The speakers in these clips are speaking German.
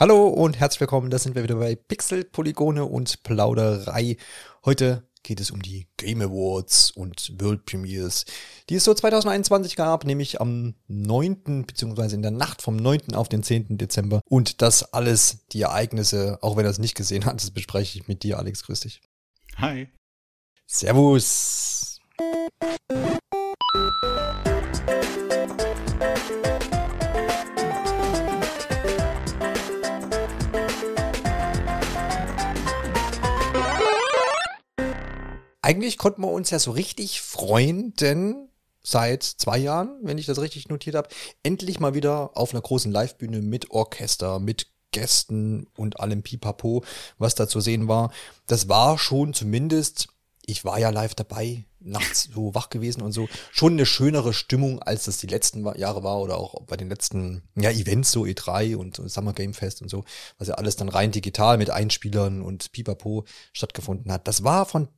Hallo und herzlich willkommen, da sind wir wieder bei Pixel, Polygone und Plauderei. Heute geht es um die Game Awards und World Premiers, die es so 2021 gab, nämlich am 9. beziehungsweise in der Nacht vom 9. auf den 10. Dezember. Und das alles, die Ereignisse, auch wenn er es nicht gesehen hat, das bespreche ich mit dir, Alex. Grüß dich. Hi. Servus. Eigentlich konnten wir uns ja so richtig freuen, denn seit zwei Jahren, wenn ich das richtig notiert habe, endlich mal wieder auf einer großen Livebühne mit Orchester, mit Gästen und allem Pipapo, was da zu sehen war. Das war schon zumindest, ich war ja live dabei, nachts so wach gewesen und so, schon eine schönere Stimmung, als das die letzten Jahre war oder auch bei den letzten ja, Events, so E3 und Summer Game Fest und so, was ja alles dann rein digital mit Einspielern und Pipapo stattgefunden hat. Das war von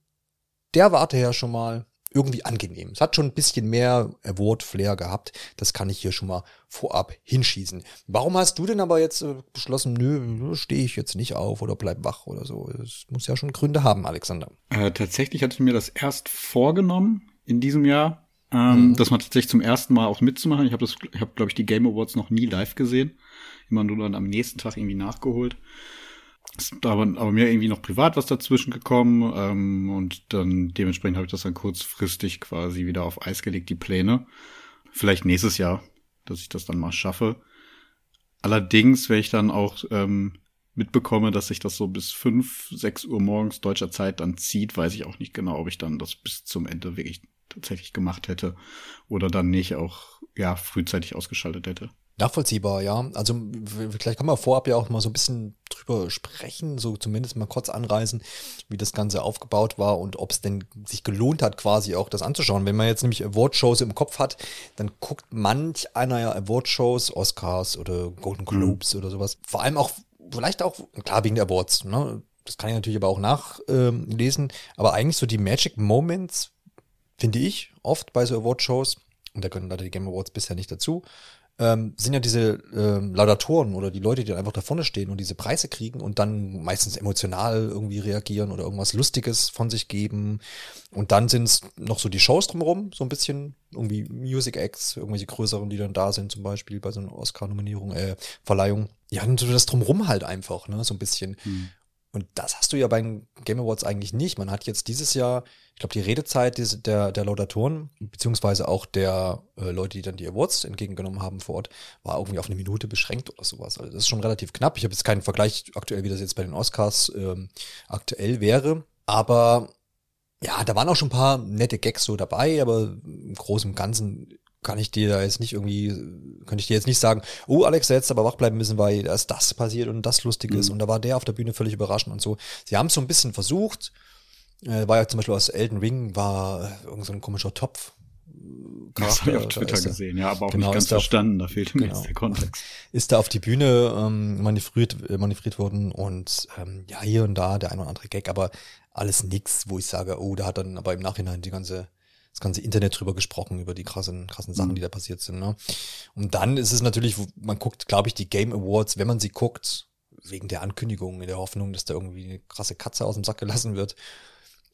der Warte her schon mal irgendwie angenehm. Es hat schon ein bisschen mehr Award-Flair gehabt. Das kann ich hier schon mal vorab hinschießen. Warum hast du denn aber jetzt äh, beschlossen, nö, stehe ich jetzt nicht auf oder bleib wach oder so? Es muss ja schon Gründe haben, Alexander. Äh, tatsächlich hatte ich mir das erst vorgenommen in diesem Jahr, ähm, mhm. das mal tatsächlich zum ersten Mal auch mitzumachen. Ich habe das, ich habe glaube ich die Game Awards noch nie live gesehen, immer nur dann am nächsten Tag irgendwie nachgeholt. Ist aber, aber mir irgendwie noch privat was dazwischen gekommen ähm, und dann dementsprechend habe ich das dann kurzfristig quasi wieder auf Eis gelegt, die Pläne. Vielleicht nächstes Jahr, dass ich das dann mal schaffe. Allerdings, wenn ich dann auch ähm, mitbekomme, dass sich das so bis fünf, sechs Uhr morgens deutscher Zeit dann zieht, weiß ich auch nicht genau, ob ich dann das bis zum Ende wirklich tatsächlich gemacht hätte oder dann nicht auch ja frühzeitig ausgeschaltet hätte. Nachvollziehbar, ja. Also vielleicht kann man vorab ja auch mal so ein bisschen drüber sprechen, so zumindest mal kurz anreißen, wie das Ganze aufgebaut war und ob es denn sich gelohnt hat, quasi auch das anzuschauen. Wenn man jetzt nämlich Award-Shows im Kopf hat, dann guckt manch einer ja Award-Shows, Oscars oder Golden Globes mhm. oder sowas. Vor allem auch, vielleicht auch, klar wegen der Awards, ne? Das kann ich natürlich aber auch nachlesen. Ähm, aber eigentlich so die Magic Moments, finde ich, oft bei so Award-Shows, und da gehören leider die Game Awards bisher nicht dazu, ähm, sind ja diese ähm, Laudatoren oder die Leute, die dann einfach da vorne stehen und diese Preise kriegen und dann meistens emotional irgendwie reagieren oder irgendwas Lustiges von sich geben. Und dann sind es noch so die Shows drumherum, so ein bisschen irgendwie Music Acts, irgendwelche größeren, die dann da sind, zum Beispiel bei so einer Oscar-Nominierung, äh, Verleihung. Ja, und so das drumherum halt einfach, ne, so ein bisschen. Hm. Und das hast du ja bei den Game Awards eigentlich nicht. Man hat jetzt dieses Jahr, ich glaube, die Redezeit der, der Laudatoren, beziehungsweise auch der äh, Leute, die dann die Awards entgegengenommen haben vor Ort, war irgendwie auf eine Minute beschränkt oder sowas. Also das ist schon relativ knapp. Ich habe jetzt keinen Vergleich aktuell, wie das jetzt bei den Oscars ähm, aktuell wäre. Aber ja, da waren auch schon ein paar nette Gags so dabei, aber im Großen und Ganzen kann ich dir da jetzt nicht irgendwie, kann ich dir jetzt nicht sagen, oh Alex, da jetzt aber wach bleiben müssen, weil da ist das passiert und das lustig mhm. ist und da war der auf der Bühne völlig überraschend und so. Sie haben es so ein bisschen versucht, äh, war ja zum Beispiel aus Elden Ring, war irgend so ein komischer Topf. Das habe ich auf Twitter gesehen, ja, aber auch genau, nicht ganz verstanden, da fehlt mir genau. jetzt der Kontext. Ist da auf die Bühne ähm, manövriert, äh, manövriert worden und ähm, ja, hier und da der ein oder andere Gag, aber alles nix, wo ich sage, oh, da hat dann aber im Nachhinein die ganze das ganze Internet drüber gesprochen, über die krassen, krassen Sachen, mhm. die da passiert sind. Ne? Und dann ist es natürlich, man guckt, glaube ich, die Game Awards, wenn man sie guckt, wegen der Ankündigung, in der Hoffnung, dass da irgendwie eine krasse Katze aus dem Sack gelassen wird.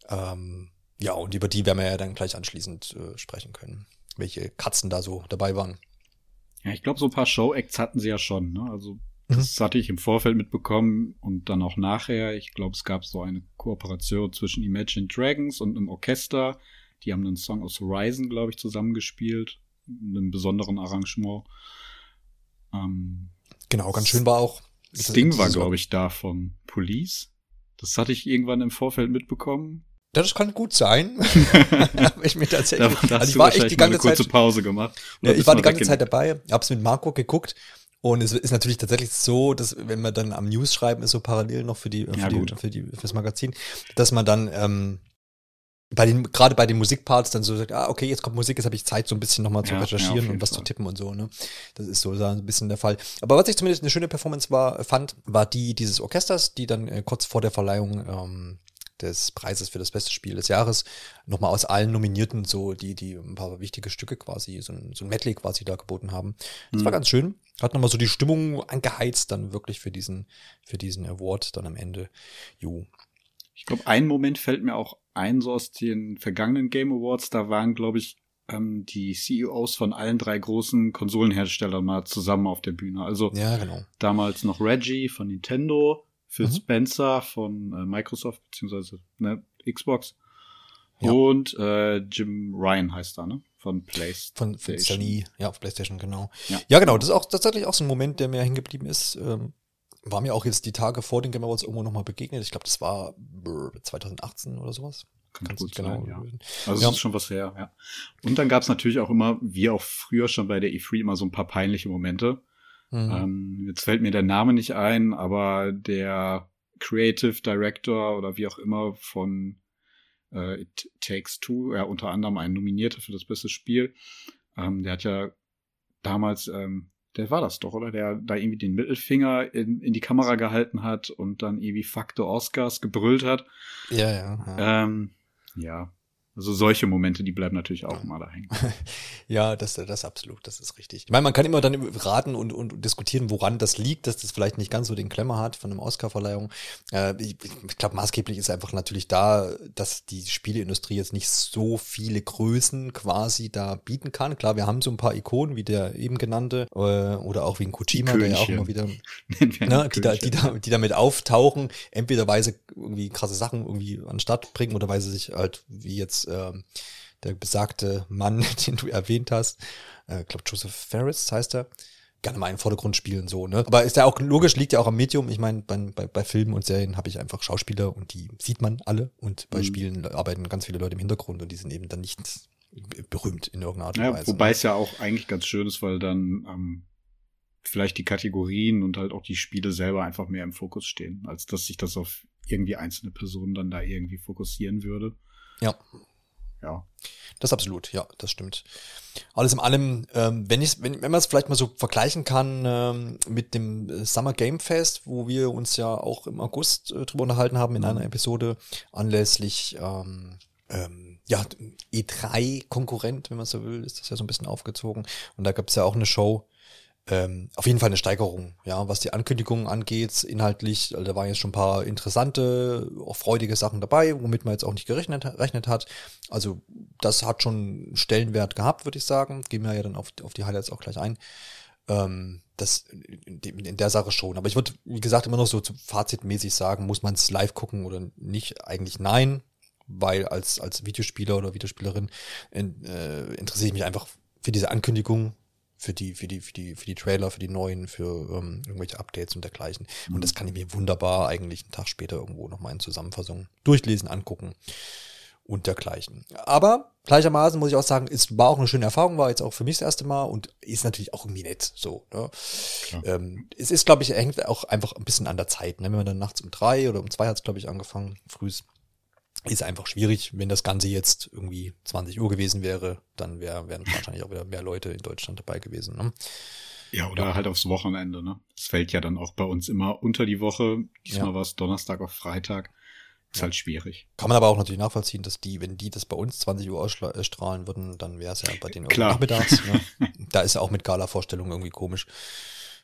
Ähm, ja, und über die werden wir ja dann gleich anschließend äh, sprechen können, welche Katzen da so dabei waren. Ja, ich glaube, so ein paar Show-Acts hatten sie ja schon. Ne? Also das mhm. hatte ich im Vorfeld mitbekommen und dann auch nachher. Ich glaube, es gab so eine Kooperation zwischen Imagine Dragons und einem Orchester. Die haben einen Song aus Horizon, glaube ich, zusammengespielt. In einem besonderen Arrangement. Ähm, genau, ganz schön war auch. Sting war, glaube ich, da von Police. Das hatte ich irgendwann im Vorfeld mitbekommen. Das kann gut sein. ich mir tatsächlich. Da, also ich war echt die ganze Zeit. kurze Pause gemacht. Ja, ich war die ganze Zeit dabei, hab's mit Marco geguckt und es ist natürlich tatsächlich so, dass wenn man dann am News schreiben ist, so parallel noch für die, für, ja, die, für die, fürs Magazin, dass man dann ähm, bei den, gerade bei den Musikparts dann so sagt, ah, okay, jetzt kommt Musik, jetzt habe ich Zeit, so ein bisschen nochmal zu ja, recherchieren ja, und was Fall. zu tippen und so, ne? Das ist so, ein bisschen der Fall. Aber was ich zumindest eine schöne Performance war, fand, war die dieses Orchesters, die dann äh, kurz vor der Verleihung ähm, des Preises für das beste Spiel des Jahres. Nochmal aus allen Nominierten so die, die ein paar wichtige Stücke quasi, so ein, so ein Medley quasi da geboten haben. Das mhm. war ganz schön. Hat nochmal so die Stimmung angeheizt dann wirklich für diesen, für diesen Award dann am Ende. Jo. Ich glaube, ein Moment fällt mir auch ein, so aus den vergangenen Game Awards. Da waren, glaube ich, ähm, die CEOs von allen drei großen Konsolenherstellern mal zusammen auf der Bühne. Also ja, genau. damals noch Reggie von Nintendo, Phil mhm. Spencer von äh, Microsoft beziehungsweise ne, Xbox ja. und äh, Jim Ryan heißt da, ne? Von PlayStation. Von, von Sony, ja, auf PlayStation, genau. Ja. ja, genau, das ist auch tatsächlich auch so ein Moment, der mir hängen geblieben ist. Ähm, war mir auch jetzt die Tage vor den Game Awards irgendwo nochmal begegnet. Ich glaube, das war 2018 oder sowas. Kann gut genau sein, ja. Also ja. es ist schon was her, ja. Und dann gab es natürlich auch immer, wie auch früher schon bei der E3, immer so ein paar peinliche Momente. Mhm. Ähm, jetzt fällt mir der Name nicht ein, aber der Creative Director oder wie auch immer von äh, It Takes Two, ja, unter anderem ein Nominierter für das beste Spiel. Ähm, der hat ja damals, ähm, der war das doch, oder? Der da irgendwie den Mittelfinger in, in die Kamera gehalten hat und dann irgendwie the Oscars gebrüllt hat. Ja, ja. ja. Ähm, ja, also solche Momente, die bleiben natürlich auch immer da hängen. ja, das, das absolut, das ist richtig. Ich meine, man kann immer dann raten und, und diskutieren, woran das liegt, dass das vielleicht nicht ganz so den Klemmer hat von einem Oscar-Verleihung. Äh, ich ich glaube, maßgeblich ist einfach natürlich da, dass die Spieleindustrie jetzt nicht so viele Größen quasi da bieten kann. Klar, wir haben so ein paar Ikonen, wie der eben genannte, äh, oder auch wie ein Kojima, der ja auch immer wieder, ne, die, da, die, da, die damit auftauchen, entwederweise irgendwie krasse Sachen irgendwie an den Start bringen oder weil sie sich halt, wie jetzt ähm, der besagte Mann, den du erwähnt hast, äh, glaube Joseph Ferris heißt er, gerne mal in den Vordergrund spielen so, ne? Aber ist ja auch logisch, liegt ja auch am Medium. Ich meine, bei, bei, bei Filmen und Serien habe ich einfach Schauspieler und die sieht man alle und bei mhm. Spielen arbeiten ganz viele Leute im Hintergrund und die sind eben dann nicht berühmt in irgendeiner Art und ja, Weise. Wobei es ja auch eigentlich ganz schön ist, weil dann ähm, vielleicht die Kategorien und halt auch die Spiele selber einfach mehr im Fokus stehen, als dass sich das auf irgendwie einzelne Personen dann da irgendwie fokussieren würde. Ja ja. Das absolut, ja, das stimmt. Alles in allem, ähm, wenn ich, wenn, wenn man es vielleicht mal so vergleichen kann ähm, mit dem Summer Game Fest, wo wir uns ja auch im August äh, drüber unterhalten haben in einer Episode anlässlich ähm, ähm, ja, E3-Konkurrent, wenn man so will, ist das ja so ein bisschen aufgezogen. Und da gab es ja auch eine Show, ähm, auf jeden Fall eine Steigerung, ja, was die Ankündigungen angeht, inhaltlich. Also da waren jetzt schon ein paar interessante, auch freudige Sachen dabei, womit man jetzt auch nicht gerechnet, gerechnet hat. Also das hat schon Stellenwert gehabt, würde ich sagen. Gehen wir ja dann auf, auf die Highlights auch gleich ein. Ähm, das in, in der Sache schon. Aber ich würde, wie gesagt, immer noch so fazitmäßig sagen, muss man es live gucken oder nicht? Eigentlich nein, weil als, als Videospieler oder Videospielerin äh, interessiere ich mich einfach für diese Ankündigung für die, für die, für die, für die Trailer, für die neuen, für ähm, irgendwelche Updates und dergleichen. Mhm. Und das kann ich mir wunderbar eigentlich einen Tag später irgendwo nochmal in Zusammenfassung durchlesen, angucken und dergleichen. Aber gleichermaßen muss ich auch sagen, es war auch eine schöne Erfahrung, war jetzt auch für mich das erste Mal und ist natürlich auch irgendwie nett. So, ne? Ähm, es ist, glaube ich, hängt auch einfach ein bisschen an der Zeit. Ne? Wenn man dann nachts um drei oder um zwei hat es, glaube ich, angefangen, frühs ist einfach schwierig. Wenn das Ganze jetzt irgendwie 20 Uhr gewesen wäre, dann wär, wären wahrscheinlich auch wieder mehr Leute in Deutschland dabei gewesen. Ne? Ja, oder ja. halt aufs Wochenende. Ne? Es fällt ja dann auch bei uns immer unter die Woche. Diesmal ja. war es Donnerstag auf Freitag. Ist ja. halt schwierig. Kann man aber auch natürlich nachvollziehen, dass die, wenn die das bei uns 20 Uhr ausstrahlen würden, dann wäre es ja bei denen Klar. nachmittags. Ne? da ist ja auch mit Gala-Vorstellungen irgendwie komisch,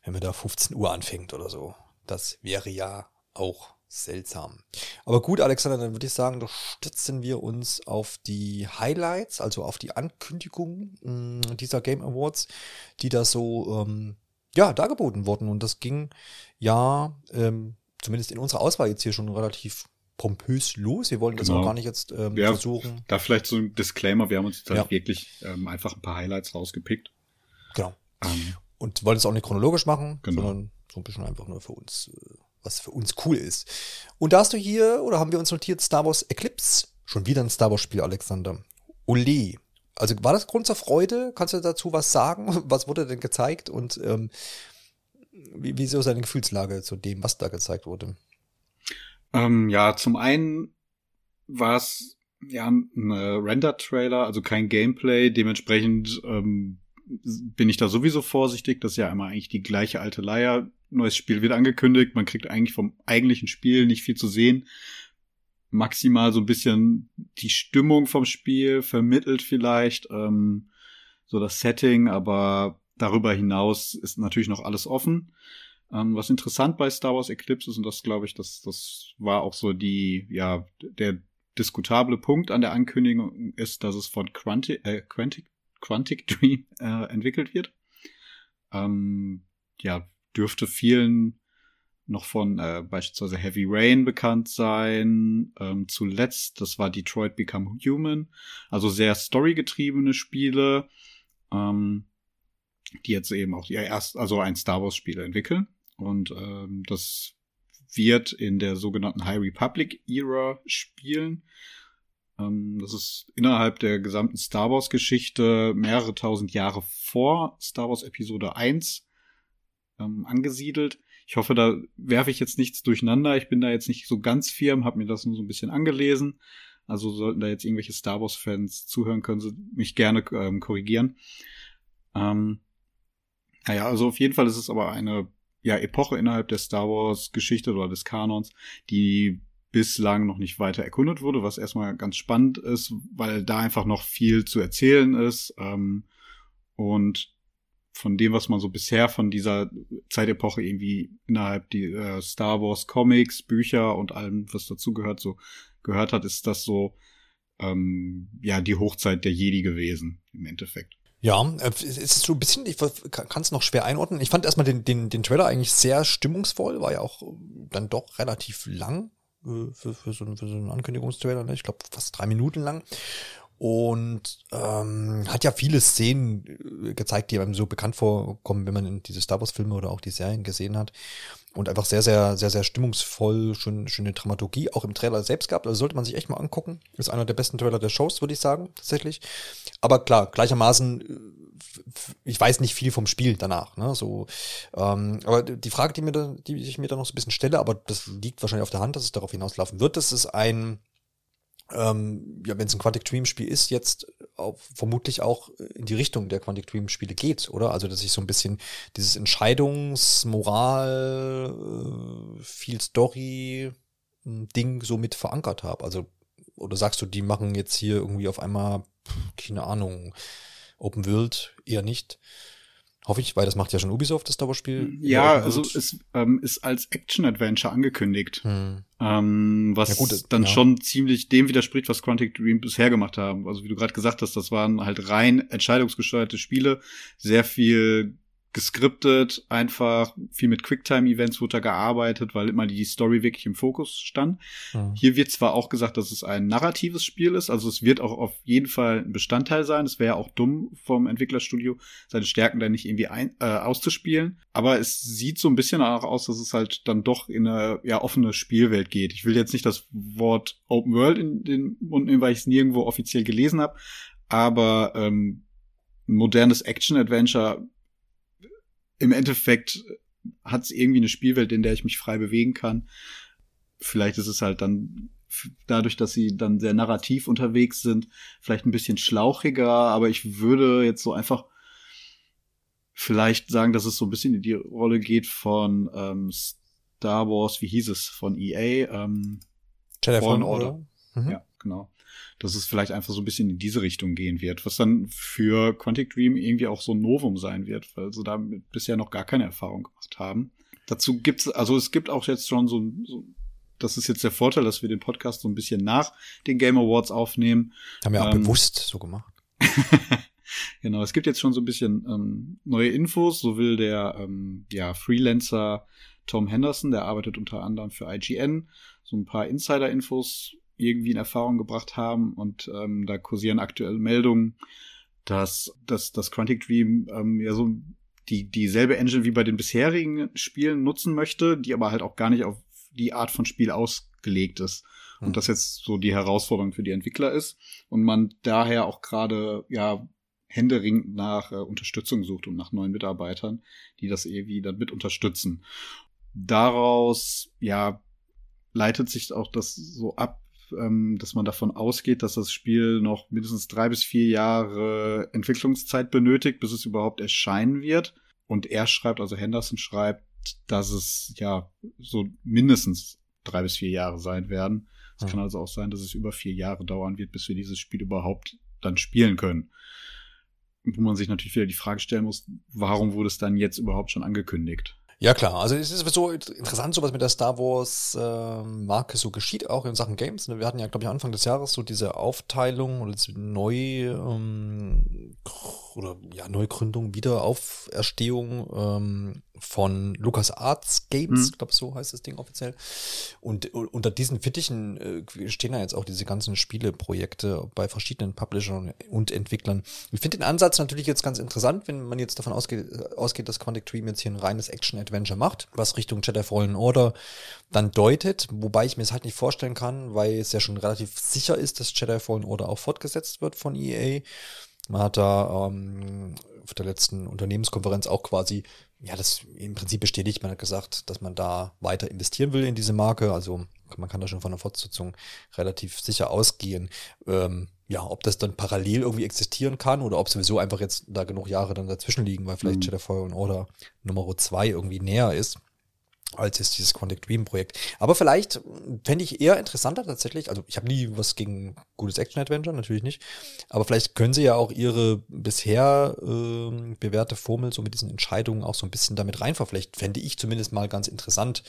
wenn man da 15 Uhr anfängt oder so. Das wäre ja auch seltsam. Aber gut, Alexander, dann würde ich sagen, da stützen wir uns auf die Highlights, also auf die Ankündigung mh, dieser Game Awards, die da so ähm, ja dargeboten wurden. Und das ging ja ähm, zumindest in unserer Auswahl jetzt hier schon relativ pompös los. Wir wollen das genau. auch gar nicht jetzt ähm, ja, versuchen. Da vielleicht so ein Disclaimer, wir haben uns jetzt halt ja. wirklich ähm, einfach ein paar Highlights rausgepickt. Genau. Ähm, und wollen es auch nicht chronologisch machen, genau. sondern so ein bisschen einfach nur für uns äh, was für uns cool ist. Und da hast du hier, oder haben wir uns notiert, Star Wars Eclipse. Schon wieder ein Star Wars Spiel, Alexander. Ole. Also war das Grund zur Freude? Kannst du dazu was sagen? Was wurde denn gezeigt? Und ähm, wie, wie ist so seine Gefühlslage zu dem, was da gezeigt wurde? Ähm, ja, zum einen war es ja ein Render-Trailer, also kein Gameplay. Dementsprechend ähm, bin ich da sowieso vorsichtig. Das ist ja immer eigentlich die gleiche alte Leier neues Spiel wird angekündigt, man kriegt eigentlich vom eigentlichen Spiel nicht viel zu sehen. maximal so ein bisschen die Stimmung vom Spiel vermittelt vielleicht, ähm, so das Setting, aber darüber hinaus ist natürlich noch alles offen. Ähm, was interessant bei Star Wars Eclipse ist, und das glaube ich, das, das war auch so die, ja, der diskutable Punkt an der Ankündigung ist, dass es von Quantic, äh, Quantic, Quantic Dream äh, entwickelt wird. Ähm, ja, dürfte vielen noch von äh, beispielsweise Heavy Rain bekannt sein. Ähm, zuletzt, das war Detroit Become Human. Also sehr storygetriebene Spiele, ähm, die jetzt eben auch ihr erst, also ein Star Wars Spiel entwickeln. Und ähm, das wird in der sogenannten High Republic Era spielen. Ähm, das ist innerhalb der gesamten Star Wars Geschichte mehrere tausend Jahre vor Star Wars Episode 1 ähm, angesiedelt. Ich hoffe, da werfe ich jetzt nichts durcheinander. Ich bin da jetzt nicht so ganz firm, habe mir das nur so ein bisschen angelesen. Also sollten da jetzt irgendwelche Star Wars-Fans zuhören, können sie mich gerne ähm, korrigieren. Ähm, naja, also auf jeden Fall ist es aber eine ja, Epoche innerhalb der Star Wars-Geschichte oder des Kanons, die bislang noch nicht weiter erkundet wurde, was erstmal ganz spannend ist, weil da einfach noch viel zu erzählen ist. Ähm, und von dem, was man so bisher von dieser Zeitepoche irgendwie innerhalb die äh, Star Wars Comics, Bücher und allem, was dazugehört, so gehört hat, ist das so ähm, ja die Hochzeit der Jedi gewesen im Endeffekt. Ja, äh, es ist so ein bisschen, ich kann es noch schwer einordnen. Ich fand erstmal den, den, den Trailer eigentlich sehr stimmungsvoll, war ja auch dann doch relativ lang für, für, so, für so einen Ankündigungstrailer, ne? ich glaube fast drei Minuten lang und ähm, hat ja viele Szenen äh, gezeigt, die einem so bekannt vorkommen, wenn man diese Star Wars Filme oder auch die Serien gesehen hat und einfach sehr sehr sehr sehr stimmungsvoll, schön, schöne Dramaturgie auch im Trailer selbst gehabt, also sollte man sich echt mal angucken. Ist einer der besten Trailer der Shows, würde ich sagen, tatsächlich. Aber klar, gleichermaßen äh, ich weiß nicht viel vom Spiel danach, ne? So, ähm, aber die Frage, die mir da, die ich mir da noch so ein bisschen stelle, aber das liegt wahrscheinlich auf der Hand, dass es darauf hinauslaufen wird, dass es ein ähm, ja, wenn es ein Quantic Dream Spiel ist, jetzt auch, vermutlich auch in die Richtung der Quantic Dream Spiele geht, oder? Also, dass ich so ein bisschen dieses Entscheidungsmoral, äh, viel Story hm, Ding so mit verankert habe. Also, oder sagst du, die machen jetzt hier irgendwie auf einmal, keine Ahnung, Open World eher nicht? Hoffe ich, weil das macht ja schon Ubisoft, das Dauerspiel. Ja, also es ähm, ist als Action-Adventure angekündigt. Hm. Ähm, was ja gut, dann ja. schon ziemlich dem widerspricht, was Quantic Dream bisher gemacht haben. Also wie du gerade gesagt hast, das waren halt rein entscheidungsgesteuerte Spiele, sehr viel geskriptet, einfach viel mit Quicktime-Events wurde da gearbeitet, weil immer die Story wirklich im Fokus stand. Mhm. Hier wird zwar auch gesagt, dass es ein narratives Spiel ist, also es wird auch auf jeden Fall ein Bestandteil sein. Es wäre auch dumm vom Entwicklerstudio, seine Stärken da nicht irgendwie ein, äh, auszuspielen. Aber es sieht so ein bisschen auch aus, dass es halt dann doch in eine ja, offene Spielwelt geht. Ich will jetzt nicht das Wort Open World in den Mund nehmen, weil ich es nirgendwo offiziell gelesen habe, aber ähm, modernes Action-Adventure im Endeffekt hat es irgendwie eine Spielwelt, in der ich mich frei bewegen kann. Vielleicht ist es halt dann dadurch, dass sie dann sehr narrativ unterwegs sind, vielleicht ein bisschen schlauchiger, aber ich würde jetzt so einfach vielleicht sagen, dass es so ein bisschen in die Rolle geht von ähm, Star Wars, wie hieß es, von EA, ähm, Fallen Order. Mhm. Ja, genau dass es vielleicht einfach so ein bisschen in diese Richtung gehen wird, was dann für Quantic Dream irgendwie auch so ein Novum sein wird, weil sie damit bisher noch gar keine Erfahrung gemacht haben. Dazu gibt's, also es gibt auch jetzt schon so, so das ist jetzt der Vorteil, dass wir den Podcast so ein bisschen nach den Game Awards aufnehmen. Haben wir auch ähm, bewusst so gemacht. genau, es gibt jetzt schon so ein bisschen ähm, neue Infos. So will der ähm, ja, Freelancer Tom Henderson, der arbeitet unter anderem für IGN, so ein paar Insider-Infos irgendwie in Erfahrung gebracht haben. Und ähm, da kursieren aktuelle Meldungen, dass, dass dass Quantic Dream ähm, ja so die dieselbe Engine wie bei den bisherigen Spielen nutzen möchte, die aber halt auch gar nicht auf die Art von Spiel ausgelegt ist. Und hm. das jetzt so die Herausforderung für die Entwickler ist. Und man daher auch gerade, ja, händeringend nach äh, Unterstützung sucht und nach neuen Mitarbeitern, die das irgendwie dann mit unterstützen. Daraus, ja, leitet sich auch das so ab, ähm, dass man davon ausgeht, dass das Spiel noch mindestens drei bis vier Jahre Entwicklungszeit benötigt, bis es überhaupt erscheinen wird. Und er schreibt, also Henderson schreibt, dass es ja so mindestens drei bis vier Jahre sein werden. Es Hm. kann also auch sein, dass es über vier Jahre dauern wird, bis wir dieses Spiel überhaupt dann spielen können. Wo man sich natürlich wieder die Frage stellen muss, warum wurde es dann jetzt überhaupt schon angekündigt? Ja klar, also es ist so interessant, so was mit der Star Wars ähm, Marke so geschieht, auch in Sachen Games. ne? Wir hatten ja, glaube ich, Anfang des Jahres so diese Aufteilung oder diese neu ähm, oder ja Neugründung, Wiederauferstehung ähm, von Lucas Arts Games, Mhm. glaube so heißt das Ding offiziell. Und u- unter diesen Fittichen äh, stehen ja jetzt auch diese ganzen Spieleprojekte bei verschiedenen Publishern und Entwicklern. Ich finde den Ansatz natürlich jetzt ganz interessant, wenn man jetzt davon ausgeht, äh, ausgeht, dass Quantic Dream jetzt hier ein reines Action-Adventure macht, was Richtung Jedi Fallen Order dann deutet, wobei ich mir es halt nicht vorstellen kann, weil es ja schon relativ sicher ist, dass Jedi Fallen Order auch fortgesetzt wird von EA. Man hat da ähm, auf der letzten Unternehmenskonferenz auch quasi, ja, das im Prinzip bestätigt, man hat gesagt, dass man da weiter investieren will in diese Marke. Also man kann da schon von der Fortsetzung relativ sicher ausgehen. Ähm, ja, ob das dann parallel irgendwie existieren kann oder ob sowieso einfach jetzt da genug Jahre dann dazwischen liegen, weil vielleicht Mhm. Jedi Fallen Order Nummer zwei irgendwie näher ist als jetzt dieses Quantic Dream Projekt. Aber vielleicht fände ich eher interessanter tatsächlich, also ich habe nie was gegen gutes Action-Adventure, natürlich nicht, aber vielleicht können sie ja auch ihre bisher ähm, bewährte Formel so mit diesen Entscheidungen auch so ein bisschen damit reinverflechten. Fände ich zumindest mal ganz interessant.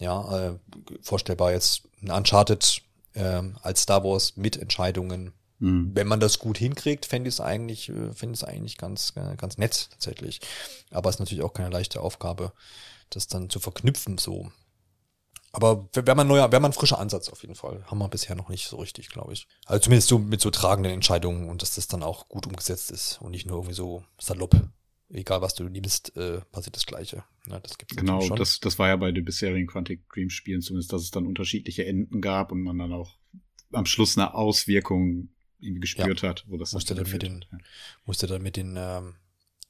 Ja, äh, vorstellbar jetzt ein Uncharted ähm, als Star Wars mit Entscheidungen Hm. wenn man das gut hinkriegt, fände ich es eigentlich, äh, fände ich es eigentlich ganz, äh, ganz nett tatsächlich. Aber es ist natürlich auch keine leichte Aufgabe, das dann zu verknüpfen so. Aber wäre man neuer, wäre man ein frischer Ansatz auf jeden Fall. Haben wir bisher noch nicht so richtig, glaube ich. Also zumindest so mit so tragenden Entscheidungen und dass das dann auch gut umgesetzt ist und nicht nur irgendwie so salopp. Egal was du nimmst, äh, passiert das Gleiche. Ja, das gibt's Genau, schon. das, das war ja bei den bisherigen Quantic Dream Spielen zumindest, dass es dann unterschiedliche Enden gab und man dann auch am Schluss eine Auswirkung irgendwie gespürt hat, wo das Musste dann mit den, hat, ja. musste dann mit den ähm,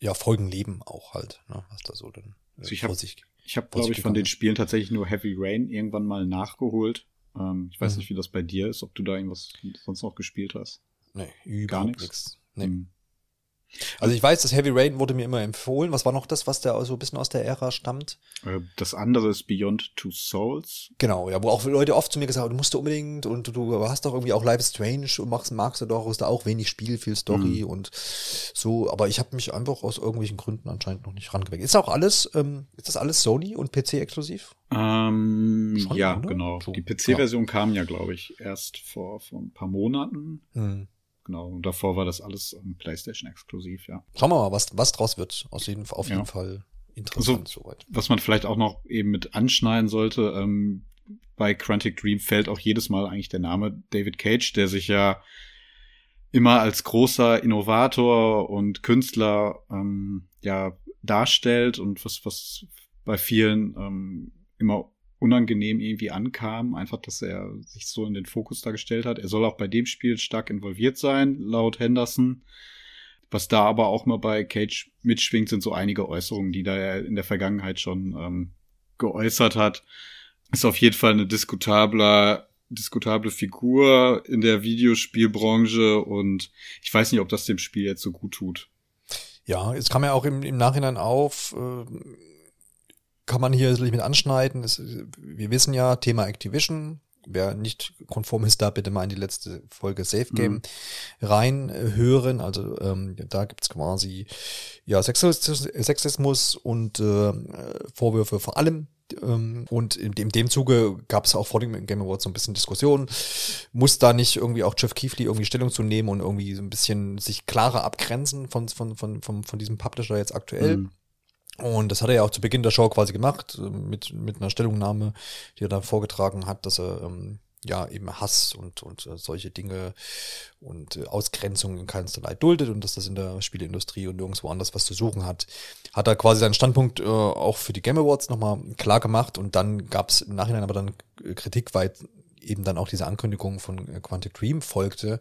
ja, Folgen leben auch halt, ne, was da so dann Also ich hab- sich Ich habe, was glaube ich von den. Spielen tatsächlich nur Heavy Rain irgendwann mal nachgeholt. Ähm, ich weiß Mhm. nicht, wie das bei dir ist, ob du da irgendwas sonst noch gespielt hast. Nee, überhaupt nix? nichts. Nee. Hm. Also ich weiß, das Heavy Rain wurde mir immer empfohlen. Was war noch das, was da so ein bisschen aus der Ära stammt? Äh, Das andere ist Beyond Two Souls. Genau, ja, wo auch Leute oft zu mir gesagt haben, du musst du unbedingt und du hast doch irgendwie auch Life is Strange und machst, magst du doch, ist da auch wenig Spiel, viel Story Mhm. und so. Aber ich habe mich einfach aus irgendwelchen Gründen anscheinend noch nicht rangeweckt. Ist auch alles, ähm, ist das alles Sony und PC exklusiv? Ähm, Schon, ja, oder? genau. So, Die PC-Version kam ja, glaube ich, erst vor, vor ein paar Monaten. Hm. Genau. Und davor war das alles ähm, PlayStation exklusiv, ja. Schauen wir mal, was, was draus wird. Aus jeden, auf jeden Ja. Fall interessant soweit. Was man vielleicht auch noch eben mit anschneiden sollte, ähm, bei Quantic Dream fällt auch jedes Mal eigentlich der Name David Cage, der sich ja immer als großer Innovator und Künstler ähm, ja darstellt und was was bei vielen ähm, immer unangenehm irgendwie ankam, einfach, dass er sich so in den Fokus dargestellt hat. Er soll auch bei dem Spiel stark involviert sein, laut Henderson. Was da aber auch mal bei Cage mitschwingt, sind so einige Äußerungen, die da er in der Vergangenheit schon ähm, geäußert hat. Ist auf jeden Fall eine diskutabler, diskutable Figur in der Videospielbranche und ich weiß nicht, ob das dem Spiel jetzt so gut tut. Ja, es kam ja auch im, im Nachhinein auf, äh, kann man hier sicherlich mit anschneiden. Es, wir wissen ja, Thema Activision. Wer nicht konform ist, da bitte mal in die letzte Folge Safe Game Mhm. reinhören. Also ähm, da gibt's quasi ja Sexismus, und äh, Vorwürfe vor allem. Ähm, und in dem, in dem Zuge gab es auch vor dem Game Awards so ein bisschen Diskussion. Muss da nicht irgendwie auch Jeff Keighley irgendwie Stellung zu nehmen und irgendwie so ein bisschen sich klarer abgrenzen von, von, von, von, von diesem Publisher jetzt aktuell? Mhm. Und das hat er ja auch zu Beginn der Show quasi gemacht, äh, mit, mit einer Stellungnahme, die er dann vorgetragen hat, dass er ähm, ja eben Hass und, und äh, solche Dinge und äh, Ausgrenzung in keinsterlei duldet und dass das in der Spieleindustrie und nirgendwo anders was zu suchen hat. Hat er quasi seinen Standpunkt äh, auch für die Game Awards nochmal klar gemacht und dann gab es im Nachhinein aber dann Kritik, weil eben dann auch diese Ankündigung von Quantic Dream folgte,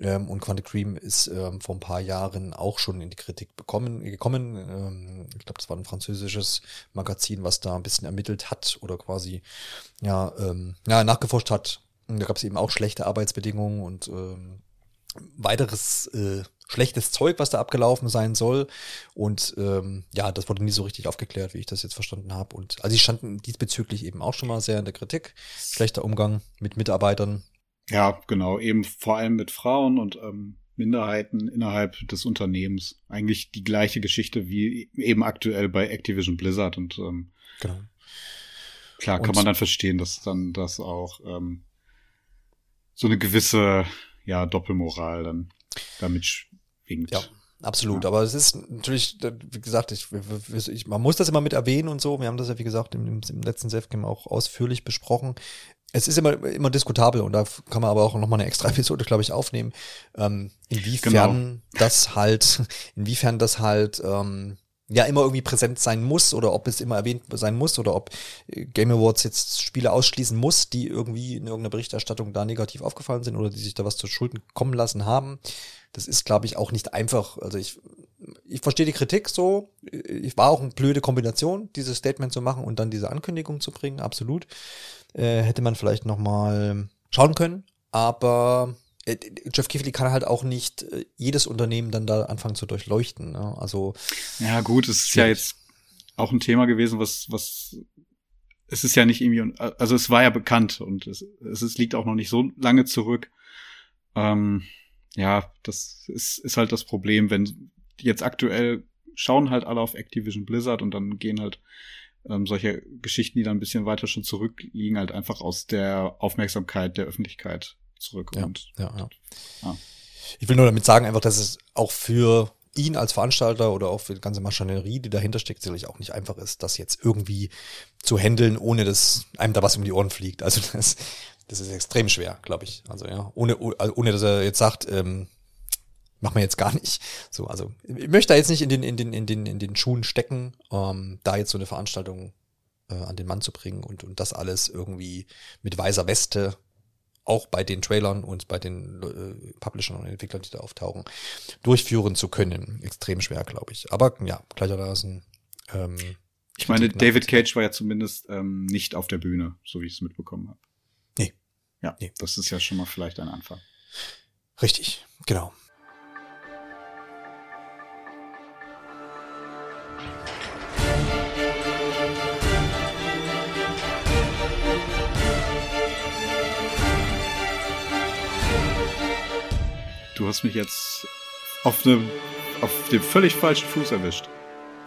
ähm, und Quantic Dream ist ähm, vor ein paar Jahren auch schon in die Kritik bekommen, gekommen. Ähm, ich glaube, das war ein französisches Magazin, was da ein bisschen ermittelt hat oder quasi ja, ähm, ja nachgeforscht hat. Und da gab es eben auch schlechte Arbeitsbedingungen und ähm, weiteres äh, schlechtes Zeug, was da abgelaufen sein soll. Und ähm, ja, das wurde nie so richtig aufgeklärt, wie ich das jetzt verstanden habe. Und also sie standen diesbezüglich eben auch schon mal sehr in der Kritik. Schlechter Umgang mit Mitarbeitern. Ja, genau, eben vor allem mit Frauen und ähm, Minderheiten innerhalb des Unternehmens. Eigentlich die gleiche Geschichte wie eben aktuell bei Activision Blizzard und ähm, genau. klar kann und man dann verstehen, dass dann das auch ähm, so eine gewisse ja Doppelmoral dann damit schwingt. Ja. Absolut, ja. aber es ist natürlich, wie gesagt, ich, ich, man muss das immer mit erwähnen und so. Wir haben das ja, wie gesagt, im, im letzten Selfgame auch ausführlich besprochen es ist immer, immer diskutabel und da kann man aber auch nochmal eine extra Episode, glaube ich, aufnehmen, ähm, inwiefern genau. das halt, inwiefern das halt ähm, ja immer irgendwie präsent sein muss oder ob es immer erwähnt sein muss oder ob äh, Game Awards jetzt Spiele ausschließen muss, die irgendwie in irgendeiner Berichterstattung da negativ aufgefallen sind oder die sich da was zu Schulden kommen lassen haben. Das ist, glaube ich, auch nicht einfach. Also ich, ich verstehe die Kritik so. Ich war auch eine blöde Kombination, dieses Statement zu machen und dann diese Ankündigung zu bringen, absolut äh, hätte man vielleicht noch mal schauen können. Aber äh, Jeff Kiffley kann halt auch nicht äh, jedes Unternehmen dann da anfangen zu durchleuchten. Ne? Also ja gut, es ist ja jetzt auch ein Thema gewesen, was was es ist ja nicht irgendwie also es war ja bekannt und es, es liegt auch noch nicht so lange zurück. Ähm, ja, das ist, ist halt das Problem, wenn jetzt aktuell schauen halt alle auf Activision Blizzard und dann gehen halt ähm, solche Geschichten, die dann ein bisschen weiter schon zurückliegen, halt einfach aus der Aufmerksamkeit der Öffentlichkeit zurück. Ja, und, ja, ja. ja. Ich will nur damit sagen, einfach, dass es auch für ihn als Veranstalter oder auch für die ganze Maschinerie, die dahinter steckt, sicherlich auch nicht einfach ist, das jetzt irgendwie zu handeln, ohne dass einem da was um die Ohren fliegt. Also das, das ist extrem schwer, glaube ich. Also ja, ohne, also ohne dass er jetzt sagt, ähm, machen wir jetzt gar nicht. So, also ich möchte da jetzt nicht in den, in den, in den, in den Schuhen stecken, ähm, da jetzt so eine Veranstaltung äh, an den Mann zu bringen und, und das alles irgendwie mit weißer Weste auch bei den Trailern und bei den äh, Publishern und Entwicklern, die da auftauchen, durchführen zu können. Extrem schwer, glaube ich. Aber ja, gleichermaßen. Ähm, ich meine, David Cage war ja zumindest ähm, nicht auf der Bühne, so wie ich es mitbekommen habe. Nee. Ja, nee. das ist ja schon mal vielleicht ein Anfang. Richtig, genau. Du hast mich jetzt auf, ne, auf dem völlig falschen Fuß erwischt.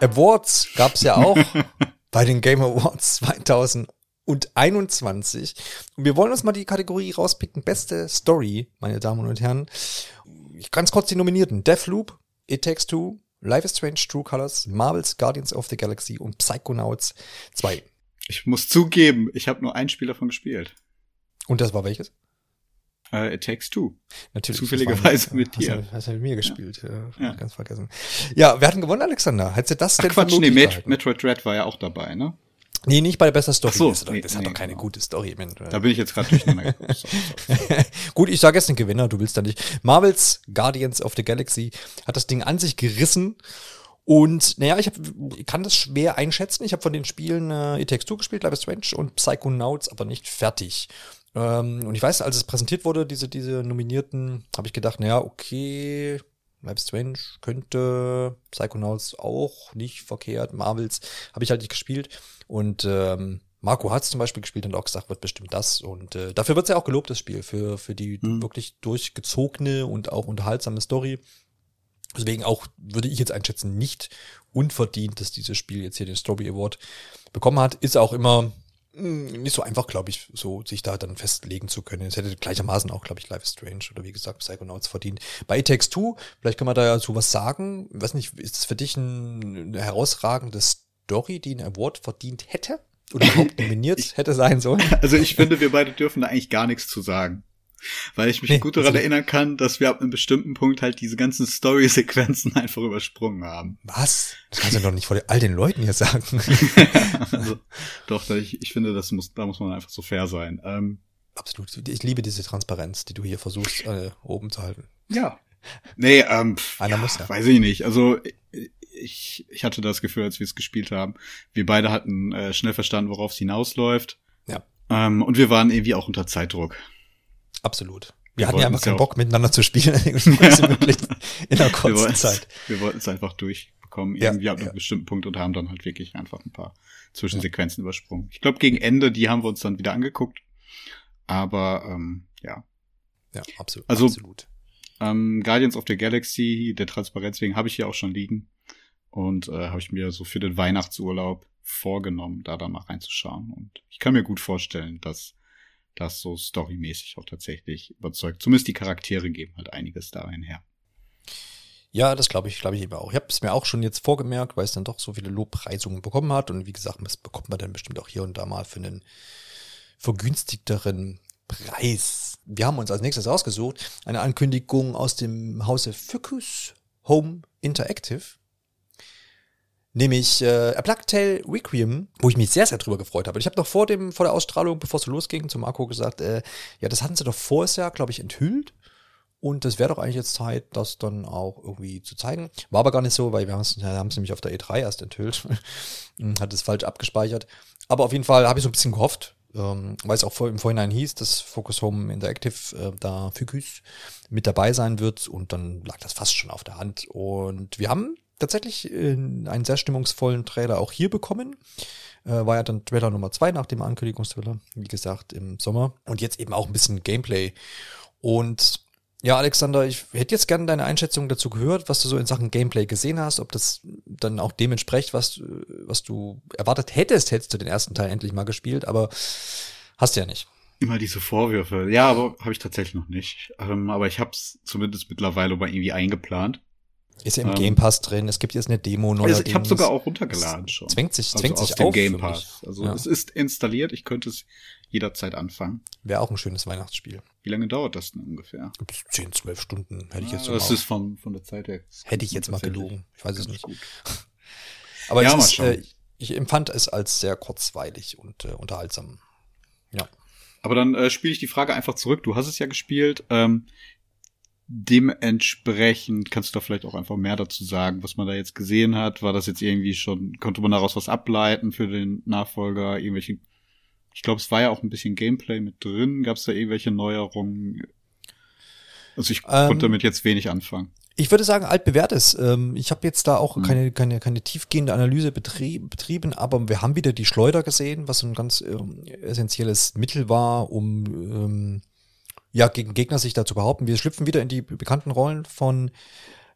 Awards gab es ja auch bei den Game Awards 2021. Und wir wollen uns mal die Kategorie rauspicken. Beste Story, meine Damen und Herren. Ganz kurz die Nominierten. Deathloop, It Takes Two, Life is Strange, True Colors, Marvel's Guardians of the Galaxy und Psychonauts 2. Ich muss zugeben, ich habe nur ein Spiel davon gespielt. Und das war welches? Uh, It Takes Two. Natürlich. Zufälligerweise mit dir. Hast, hast du mit mir gespielt. Ja. ja. Ganz vergessen. Ja, wir hatten gewonnen, Alexander. Hättest du das Ach, denn Quatsch, nee, Met Metroid Dread war ja auch dabei, ne? Nee, nicht bei der bester Story. Ach so, das, nee, das hat nee, doch keine genau. gute Story. Mensch. Da bin ich jetzt gerade durcheinander gekommen. Gut, ich sage jetzt den Gewinner, du willst da nicht. Marvels Guardians of the Galaxy hat das Ding an sich gerissen. Und naja, ich, hab, ich kann das schwer einschätzen. Ich habe von den Spielen äh, It Takes Two gespielt, Life is Strange und Psychonauts, aber nicht fertig. Ähm, und ich weiß, als es präsentiert wurde, diese, diese Nominierten, habe ich gedacht, naja, okay, Life Strange könnte, Psychonauts auch nicht verkehrt, Marvels habe ich halt nicht gespielt. Und ähm, Marco hat es zum Beispiel gespielt und auch gesagt, wird bestimmt das. Und äh, dafür wird es ja auch gelobt, das Spiel, für, für die mhm. wirklich durchgezogene und auch unterhaltsame Story. Deswegen auch, würde ich jetzt einschätzen, nicht unverdient, dass dieses Spiel jetzt hier den Story Award bekommen hat. Ist auch immer nicht so einfach, glaube ich, so sich da dann festlegen zu können. Es hätte gleichermaßen auch, glaube ich, Life is Strange oder wie gesagt Psychonauts verdient. Bei It Takes Two, vielleicht können wir da ja so was sagen. Ich weiß nicht, ist es für dich ein, eine herausragende Story, die einen Award verdient hätte? Oder überhaupt nominiert hätte sein sollen? Also ich finde, wir beide dürfen da eigentlich gar nichts zu sagen. Weil ich mich nee, gut daran also, erinnern kann, dass wir ab einem bestimmten Punkt halt diese ganzen Story-Sequenzen einfach übersprungen haben. Was? Das kannst du doch nicht vor all den Leuten hier sagen. also, doch, ich, ich finde, das muss, da muss man einfach so fair sein. Ähm, Absolut. Ich liebe diese Transparenz, die du hier versuchst, äh, oben zu halten. Ja. Nee, ähm, Einer muss ja. Weiß ich nicht. Also ich, ich hatte das Gefühl, als wir es gespielt haben, wir beide hatten äh, schnell verstanden, worauf es hinausläuft. Ja. Ähm, und wir waren irgendwie auch unter Zeitdruck. Absolut. Wir, hatten ja einfach keinen Bock, miteinander zu spielen. in der kurzen Zeit. Wir wollten es einfach durchbekommen, irgendwie ja, ab einem ja. bestimmten Punkt und haben dann halt wirklich einfach ein paar Zwischensequenzen ja. übersprungen. Ich glaube, gegen Ende, die haben wir uns dann wieder angeguckt. Aber ähm, ja. Ja, absolut. Also, absolut. Ähm, Guardians of the Galaxy, der Transparenz wegen, habe ich hier auch schon liegen. Und äh, habe ich mir so für den Weihnachtsurlaub vorgenommen, da dann mal reinzuschauen. Und ich kann mir gut vorstellen, dass das so storymäßig auch tatsächlich überzeugt. Zumindest die Charaktere geben halt einiges dahin her. Ja, das glaube ich, glaube ich eben auch. Ich habe es mir auch schon jetzt vorgemerkt, weil es dann doch so viele Lobpreisungen bekommen hat. Und wie gesagt, das bekommt man dann bestimmt auch hier und da mal für einen vergünstigteren Preis. Wir haben uns als nächstes ausgesucht eine Ankündigung aus dem Hause Focus Home Interactive. Nämlich äh, A Plague Tale Requiem, wo ich mich sehr, sehr drüber gefreut habe. Ich habe noch vor dem, vor der Ausstrahlung, bevor es losging, zum Marco gesagt, äh, ja, das hatten sie doch vorher, Jahr, glaube ich, enthüllt. Und das wäre doch eigentlich jetzt Zeit, das dann auch irgendwie zu zeigen. War aber gar nicht so, weil wir haben es nämlich auf der E3 erst enthüllt. Hat es falsch abgespeichert. Aber auf jeden Fall habe ich so ein bisschen gehofft, ähm, weil es auch vor, im Vorhinein hieß, dass Focus Home Interactive äh, da Focus mit dabei sein wird. Und dann lag das fast schon auf der Hand. Und wir haben tatsächlich einen sehr stimmungsvollen Trailer auch hier bekommen. Äh, war ja dann Trailer Nummer zwei nach dem Ankündigungstrailer, wie gesagt, im Sommer. Und jetzt eben auch ein bisschen Gameplay. Und ja, Alexander, ich hätte jetzt gerne deine Einschätzung dazu gehört, was du so in Sachen Gameplay gesehen hast, ob das dann auch dem entspricht, was, was du erwartet hättest, hättest du den ersten Teil endlich mal gespielt, aber hast du ja nicht. Immer diese Vorwürfe. Ja, aber habe ich tatsächlich noch nicht. Ähm, aber ich habe es zumindest mittlerweile mal irgendwie eingeplant. Ist ja im ähm, Game Pass drin. Es gibt jetzt eine Demo neuerdings. Also ich habe sogar auch runtergeladen schon. Zwängt sich, also zwängt sich dem auf, Game Pass. Also ja. es ist installiert. Ich könnte es jederzeit anfangen. Wäre auch ein schönes Weihnachtsspiel. Wie lange dauert das denn ungefähr? Bis 10, 12 Stunden hätte ich jetzt so Das ist von, von der Zeit her. Hätte ich jetzt mal gelogen. Ich weiß es nicht. Gut. Aber ja, ist, äh, ich empfand es als sehr kurzweilig und äh, unterhaltsam. Ja. Aber dann äh, spiele ich die Frage einfach zurück. Du hast es ja gespielt. Ähm, dementsprechend kannst du da vielleicht auch einfach mehr dazu sagen, was man da jetzt gesehen hat. War das jetzt irgendwie schon, konnte man daraus was ableiten für den Nachfolger? Irgendwelche, ich glaube, es war ja auch ein bisschen Gameplay mit drin. Gab es da irgendwelche Neuerungen? Also ich ähm, konnte damit jetzt wenig anfangen. Ich würde sagen, altbewährtes. Ähm, ich habe jetzt da auch hm. keine, keine, keine tiefgehende Analyse betrieben, aber wir haben wieder die Schleuder gesehen, was ein ganz ähm, essentielles Mittel war, um ähm, ja, gegen Gegner sich dazu behaupten. Wir schlüpfen wieder in die bekannten Rollen von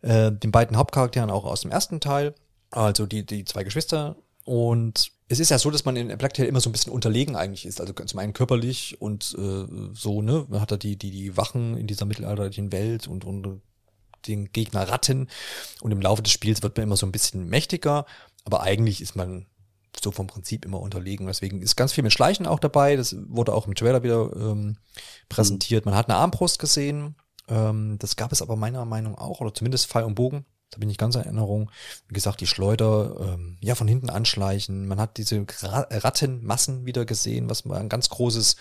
äh, den beiden Hauptcharakteren auch aus dem ersten Teil, also die, die zwei Geschwister. Und es ist ja so, dass man in Black Tail immer so ein bisschen unterlegen eigentlich ist. Also zum einen körperlich und äh, so, ne? Man hat da die, die, die Wachen in dieser mittelalterlichen Welt und, und den Gegner Ratten. Und im Laufe des Spiels wird man immer so ein bisschen mächtiger. Aber eigentlich ist man so vom Prinzip immer unterlegen. Deswegen ist ganz viel mit Schleichen auch dabei. Das wurde auch im Trailer wieder ähm, präsentiert. Man hat eine Armbrust gesehen. Ähm, das gab es aber meiner Meinung auch, oder zumindest Pfeil und Bogen. Da bin ich ganz in Erinnerung. Wie gesagt, die Schleuder, ähm, ja, von hinten anschleichen. Man hat diese Rattenmassen wieder gesehen, was mal ein ganz großes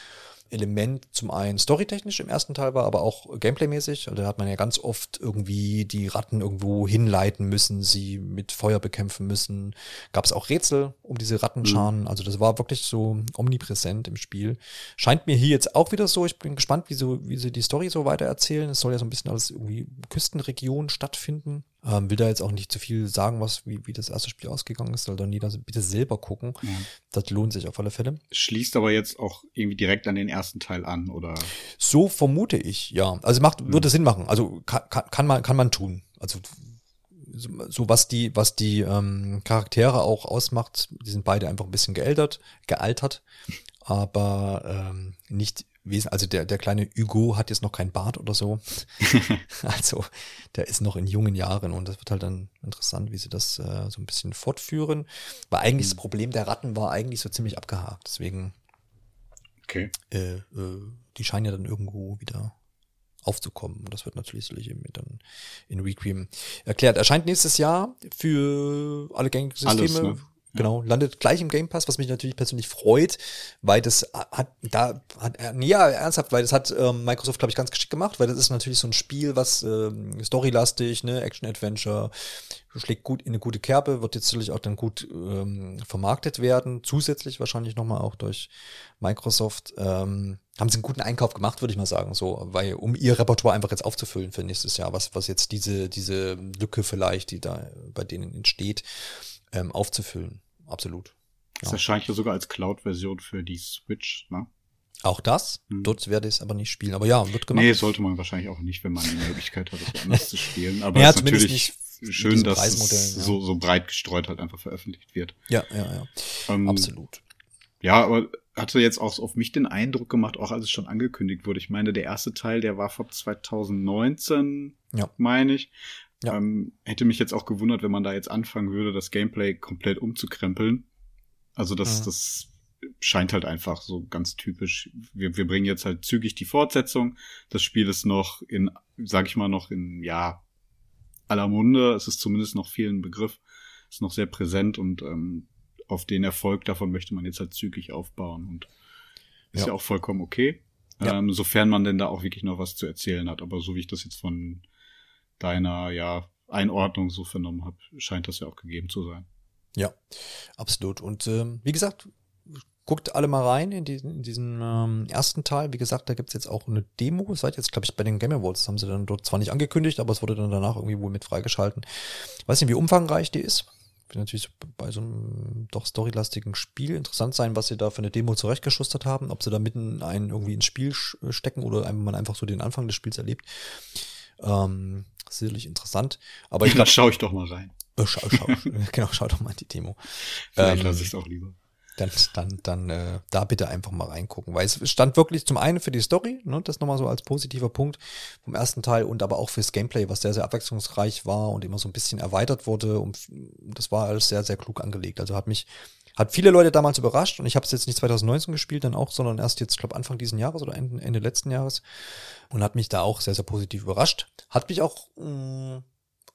Element zum einen storytechnisch im ersten Teil war, aber auch gameplaymäßig. Also da hat man ja ganz oft irgendwie die Ratten irgendwo hinleiten müssen, sie mit Feuer bekämpfen müssen. Gab es auch Rätsel um diese Rattenscharen. Mhm. Also das war wirklich so omnipräsent im Spiel. Scheint mir hier jetzt auch wieder so. Ich bin gespannt, wie, so, wie sie die Story so weiter erzählen. Es soll ja so ein bisschen alles irgendwie Küstenregion stattfinden. Ähm, will da jetzt auch nicht zu viel sagen, was, wie, wie das erste Spiel ausgegangen ist, soll dann jeder bitte selber gucken. Ja. Das lohnt sich auf alle Fälle. Schließt aber jetzt auch irgendwie direkt an den ersten Teil an, oder? So vermute ich, ja. Also macht, mhm. würde Sinn machen. Also kann, kann, man, kann man tun. Also so was die, was die ähm, Charaktere auch ausmacht, die sind beide einfach ein bisschen geältert, gealtert, aber ähm, nicht Wesen, also der, der kleine Hugo hat jetzt noch kein Bart oder so. also der ist noch in jungen Jahren und das wird halt dann interessant, wie sie das äh, so ein bisschen fortführen. Weil eigentlich mhm. das Problem der Ratten war eigentlich so ziemlich abgehakt. Deswegen, okay. äh, äh, die scheinen ja dann irgendwo wieder aufzukommen. Und das wird natürlich sicherlich dann in Requiem erklärt. Erscheint nächstes Jahr für alle gängigen Systeme. Alles, ne? Genau, landet gleich im Game Pass, was mich natürlich persönlich freut, weil das hat da hat ja ernsthaft, weil das hat ähm, Microsoft glaube ich ganz geschickt gemacht, weil das ist natürlich so ein Spiel, was ähm, storylastig, ne, Action Adventure schlägt gut in eine gute Kerbe, wird jetzt natürlich auch dann gut ähm, vermarktet werden, zusätzlich wahrscheinlich nochmal auch durch Microsoft. Ähm, haben sie einen guten Einkauf gemacht, würde ich mal sagen, so, weil um ihr Repertoire einfach jetzt aufzufüllen für nächstes Jahr, was, was jetzt diese, diese Lücke vielleicht, die da bei denen entsteht, ähm, aufzufüllen. Absolut. Das ja. erscheint ja sogar als Cloud-Version für die Switch, ne? Auch das? Hm. Dort werde ich es aber nicht spielen. Aber ja, wird gemacht. Nee, sollte man wahrscheinlich auch nicht, wenn man die Möglichkeit hat, es anders zu spielen. Aber ja, es ist natürlich schön, dass es ja. so, so breit gestreut halt einfach veröffentlicht wird. Ja, ja, ja. Ähm, Absolut. Ja, aber hatte jetzt auch auf mich den Eindruck gemacht, auch als es schon angekündigt wurde. Ich meine, der erste Teil, der war von 2019, ja. meine ich. Ja. Ähm, hätte mich jetzt auch gewundert, wenn man da jetzt anfangen würde, das Gameplay komplett umzukrempeln. Also das, ja. das scheint halt einfach so ganz typisch. Wir, wir bringen jetzt halt zügig die Fortsetzung. Das Spiel ist noch in, sag ich mal, noch in, ja, aller Munde. Es ist zumindest noch vielen Begriff. Ist noch sehr präsent und ähm, auf den Erfolg davon möchte man jetzt halt zügig aufbauen und ist ja, ja auch vollkommen okay. Ja. Ähm, sofern man denn da auch wirklich noch was zu erzählen hat. Aber so wie ich das jetzt von deiner, ja, Einordnung so vernommen habe, scheint das ja auch gegeben zu sein. Ja, absolut. Und ähm, wie gesagt, guckt alle mal rein in diesen, in diesen ähm, ersten Teil. Wie gesagt, da gibt's jetzt auch eine Demo. Seit jetzt, glaube ich, bei den Game Awards haben sie dann dort zwar nicht angekündigt, aber es wurde dann danach irgendwie wohl mit freigeschalten. weiß nicht, wie umfangreich die ist wird natürlich bei so einem doch storylastigen Spiel interessant sein, was sie da für eine Demo zurechtgeschustert haben, ob sie da mitten einen irgendwie ins Spiel stecken oder man einfach so den Anfang des Spiels erlebt. Ähm, sicherlich interessant. Aber ich glaube, schaue ich doch mal rein. Äh, schau, schau, genau, schau doch mal in die Demo. Vielleicht ähm, lasse ich es auch lieber dann, dann, dann äh, da bitte einfach mal reingucken. Weil es stand wirklich zum einen für die Story, ne, das nochmal so als positiver Punkt vom ersten Teil und aber auch fürs Gameplay, was sehr, sehr abwechslungsreich war und immer so ein bisschen erweitert wurde. Und das war alles sehr, sehr klug angelegt. Also hat mich, hat viele Leute damals überrascht und ich habe es jetzt nicht 2019 gespielt, dann auch, sondern erst jetzt, glaube Anfang diesen Jahres oder Ende, Ende letzten Jahres und hat mich da auch sehr, sehr positiv überrascht. Hat mich auch mh, mm,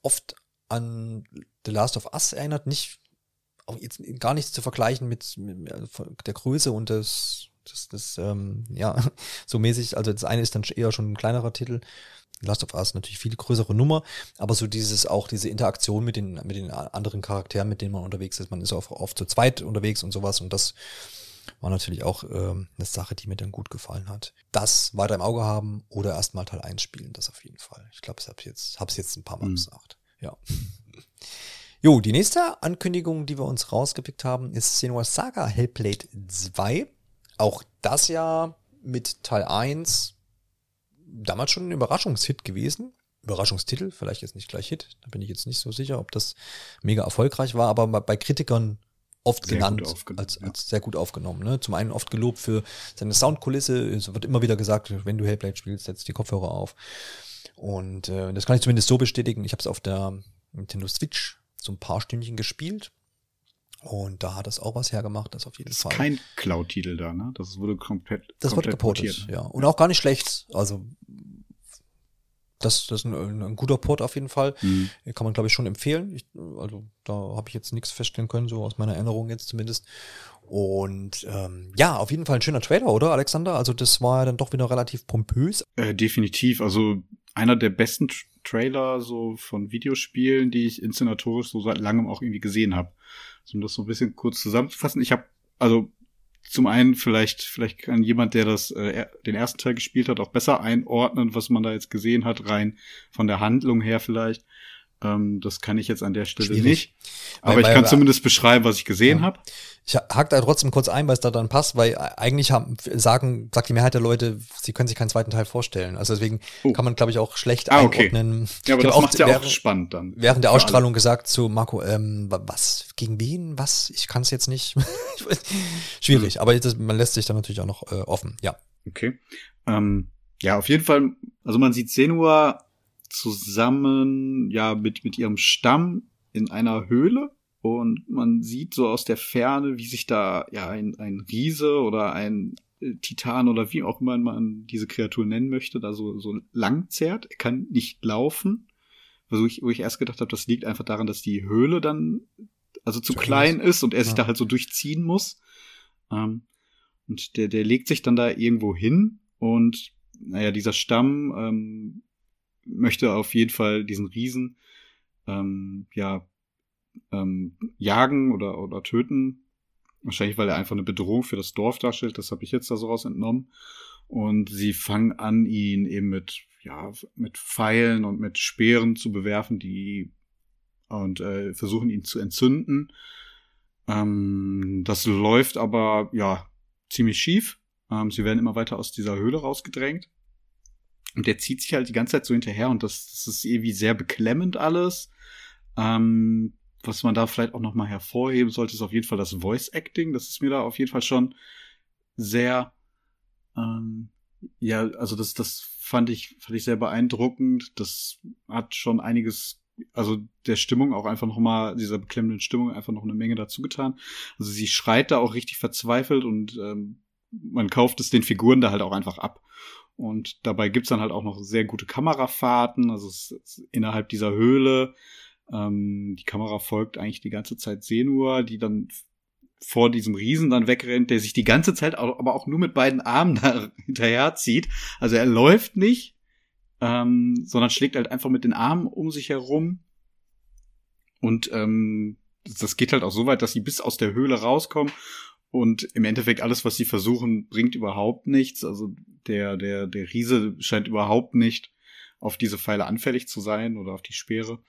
oft an The Last of Us erinnert, nicht auch jetzt gar nichts zu vergleichen mit, mit der Größe und des, das, das ähm, ja, so mäßig. Also das eine ist dann eher schon ein kleinerer Titel. Last of Us natürlich viel größere Nummer, aber so dieses auch diese Interaktion mit den mit den anderen Charakteren, mit denen man unterwegs ist, man ist auch oft zu zweit unterwegs und sowas und das war natürlich auch ähm, eine Sache, die mir dann gut gefallen hat. Das weiter im Auge haben oder erstmal Teil 1 spielen, das auf jeden Fall. Ich glaube, ich habe jetzt hab's jetzt ein paar Mal mhm. gesagt. Ja. Jo, die nächste Ankündigung, die wir uns rausgepickt haben, ist Senua Saga Hellblade 2. Auch das ja mit Teil 1 damals schon ein Überraschungshit gewesen. Überraschungstitel, vielleicht jetzt nicht gleich Hit, da bin ich jetzt nicht so sicher, ob das mega erfolgreich war, aber bei Kritikern oft sehr genannt, als, als ja. sehr gut aufgenommen. Ne? Zum einen oft gelobt für seine Soundkulisse, es wird immer wieder gesagt, wenn du Hellblade spielst, setz die Kopfhörer auf. Und äh, das kann ich zumindest so bestätigen. Ich habe es auf der Nintendo Switch so ein paar Stündchen gespielt. Und da hat es auch was hergemacht, das auf jeden das Fall. Ist kein Cloud-Titel da, ne? Das wurde komplett. Das komplett wurde geportet, ja. Und auch gar nicht schlecht. Also, das, das ist ein, ein guter Port auf jeden Fall. Mhm. Kann man, glaube ich, schon empfehlen. Ich, also, da habe ich jetzt nichts feststellen können, so aus meiner Erinnerung jetzt zumindest. Und ähm, ja, auf jeden Fall ein schöner Trailer, oder, Alexander? Also, das war ja dann doch wieder relativ pompös. Äh, definitiv. Also, einer der besten Trailer so von Videospielen, die ich inszenatorisch so seit langem auch irgendwie gesehen habe. Also, um das so ein bisschen kurz zusammenzufassen, ich habe also zum einen vielleicht vielleicht kann jemand, der das äh, den ersten Teil gespielt hat, auch besser einordnen, was man da jetzt gesehen hat, rein von der Handlung her vielleicht. Ähm, das kann ich jetzt an der Stelle Schwierig. nicht. Aber weil, ich kann weil, zumindest beschreiben, was ich gesehen ja. habe. Ich hack da trotzdem kurz ein, weil es da dann passt, weil eigentlich haben, sagen, sagt die Mehrheit der Leute, sie können sich keinen zweiten Teil vorstellen. Also deswegen oh. kann man, glaube ich, auch schlecht ah, okay. einordnen. Ja, aber das macht ja während, auch spannend dann. Während der Ausstrahlung gesagt zu Marco, ähm, was, gegen wen, was? Ich kann es jetzt nicht. Schwierig, mhm. aber das, man lässt sich dann natürlich auch noch äh, offen, ja. Okay. Ähm, ja, auf jeden Fall, also man sieht Senua zusammen, ja, mit, mit ihrem Stamm in einer Höhle. Und man sieht so aus der Ferne, wie sich da ja ein, ein Riese oder ein äh, Titan oder wie auch immer man diese Kreatur nennen möchte, da so, so lang zerrt. Er kann nicht laufen. Also ich, wo ich erst gedacht habe, das liegt einfach daran, dass die Höhle dann also zu, zu klein ist und er sich ja. da halt so durchziehen muss. Ähm, und der, der legt sich dann da irgendwo hin und naja, dieser Stamm ähm, möchte auf jeden Fall diesen Riesen ähm, ja ähm, jagen oder oder töten. Wahrscheinlich, weil er einfach eine Bedrohung für das Dorf darstellt. Das habe ich jetzt da so raus entnommen. Und sie fangen an, ihn eben mit, ja, mit Pfeilen und mit Speeren zu bewerfen, die und äh, versuchen ihn zu entzünden. Ähm, das läuft aber ja ziemlich schief. Ähm, sie werden immer weiter aus dieser Höhle rausgedrängt. Und der zieht sich halt die ganze Zeit so hinterher und das, das ist irgendwie sehr beklemmend alles. Ähm, was man da vielleicht auch noch mal hervorheben sollte, ist auf jeden Fall das Voice Acting. Das ist mir da auf jeden Fall schon sehr, ähm, ja, also das, das fand ich, fand ich sehr beeindruckend. Das hat schon einiges, also der Stimmung auch einfach noch mal, dieser beklemmenden Stimmung einfach noch eine Menge dazu getan. Also sie schreit da auch richtig verzweifelt und ähm, man kauft es den Figuren da halt auch einfach ab. Und dabei gibt's dann halt auch noch sehr gute Kamerafahrten, also es ist innerhalb dieser Höhle. Ähm, die Kamera folgt eigentlich die ganze Zeit Senua, die dann vor diesem Riesen dann wegrennt, der sich die ganze Zeit aber auch nur mit beiden Armen da hinterher zieht. Also er läuft nicht, ähm, sondern schlägt halt einfach mit den Armen um sich herum. Und ähm, das geht halt auch so weit, dass sie bis aus der Höhle rauskommen und im Endeffekt alles, was sie versuchen, bringt überhaupt nichts. Also der, der, der Riese scheint überhaupt nicht auf diese Pfeile anfällig zu sein oder auf die Speere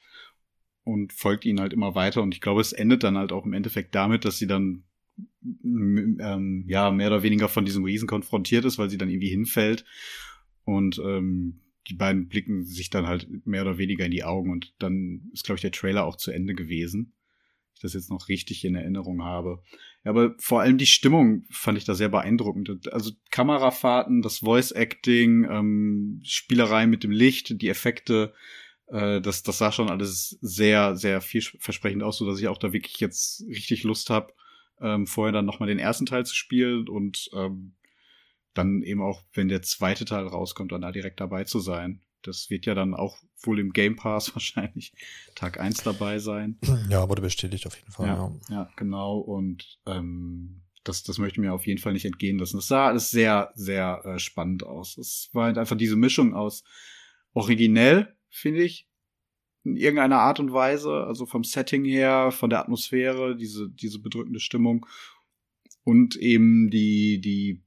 und folgt ihnen halt immer weiter. Und ich glaube, es endet dann halt auch im Endeffekt damit, dass sie dann ähm, ja mehr oder weniger von diesem Riesen konfrontiert ist, weil sie dann irgendwie hinfällt. Und ähm, die beiden blicken sich dann halt mehr oder weniger in die Augen und dann ist, glaube ich, der Trailer auch zu Ende gewesen ich das jetzt noch richtig in Erinnerung habe. Ja, aber vor allem die Stimmung fand ich da sehr beeindruckend. Also Kamerafahrten, das Voice Acting, ähm, Spielerei mit dem Licht, die Effekte, äh, das, das sah schon alles sehr, sehr vielversprechend aus, so dass ich auch da wirklich jetzt richtig Lust habe, ähm, vorher dann nochmal den ersten Teil zu spielen und ähm, dann eben auch, wenn der zweite Teil rauskommt, dann da direkt dabei zu sein. Das wird ja dann auch wohl im Game Pass wahrscheinlich Tag eins dabei sein. Ja, wurde bestätigt auf jeden Fall. Ja, ja. ja genau. Und ähm, das, das möchte mir auf jeden Fall nicht entgehen lassen. Das sah alles sehr, sehr äh, spannend aus. Es war halt einfach diese Mischung aus originell, finde ich, in irgendeiner Art und Weise, also vom Setting her, von der Atmosphäre, diese, diese bedrückende Stimmung und eben die, die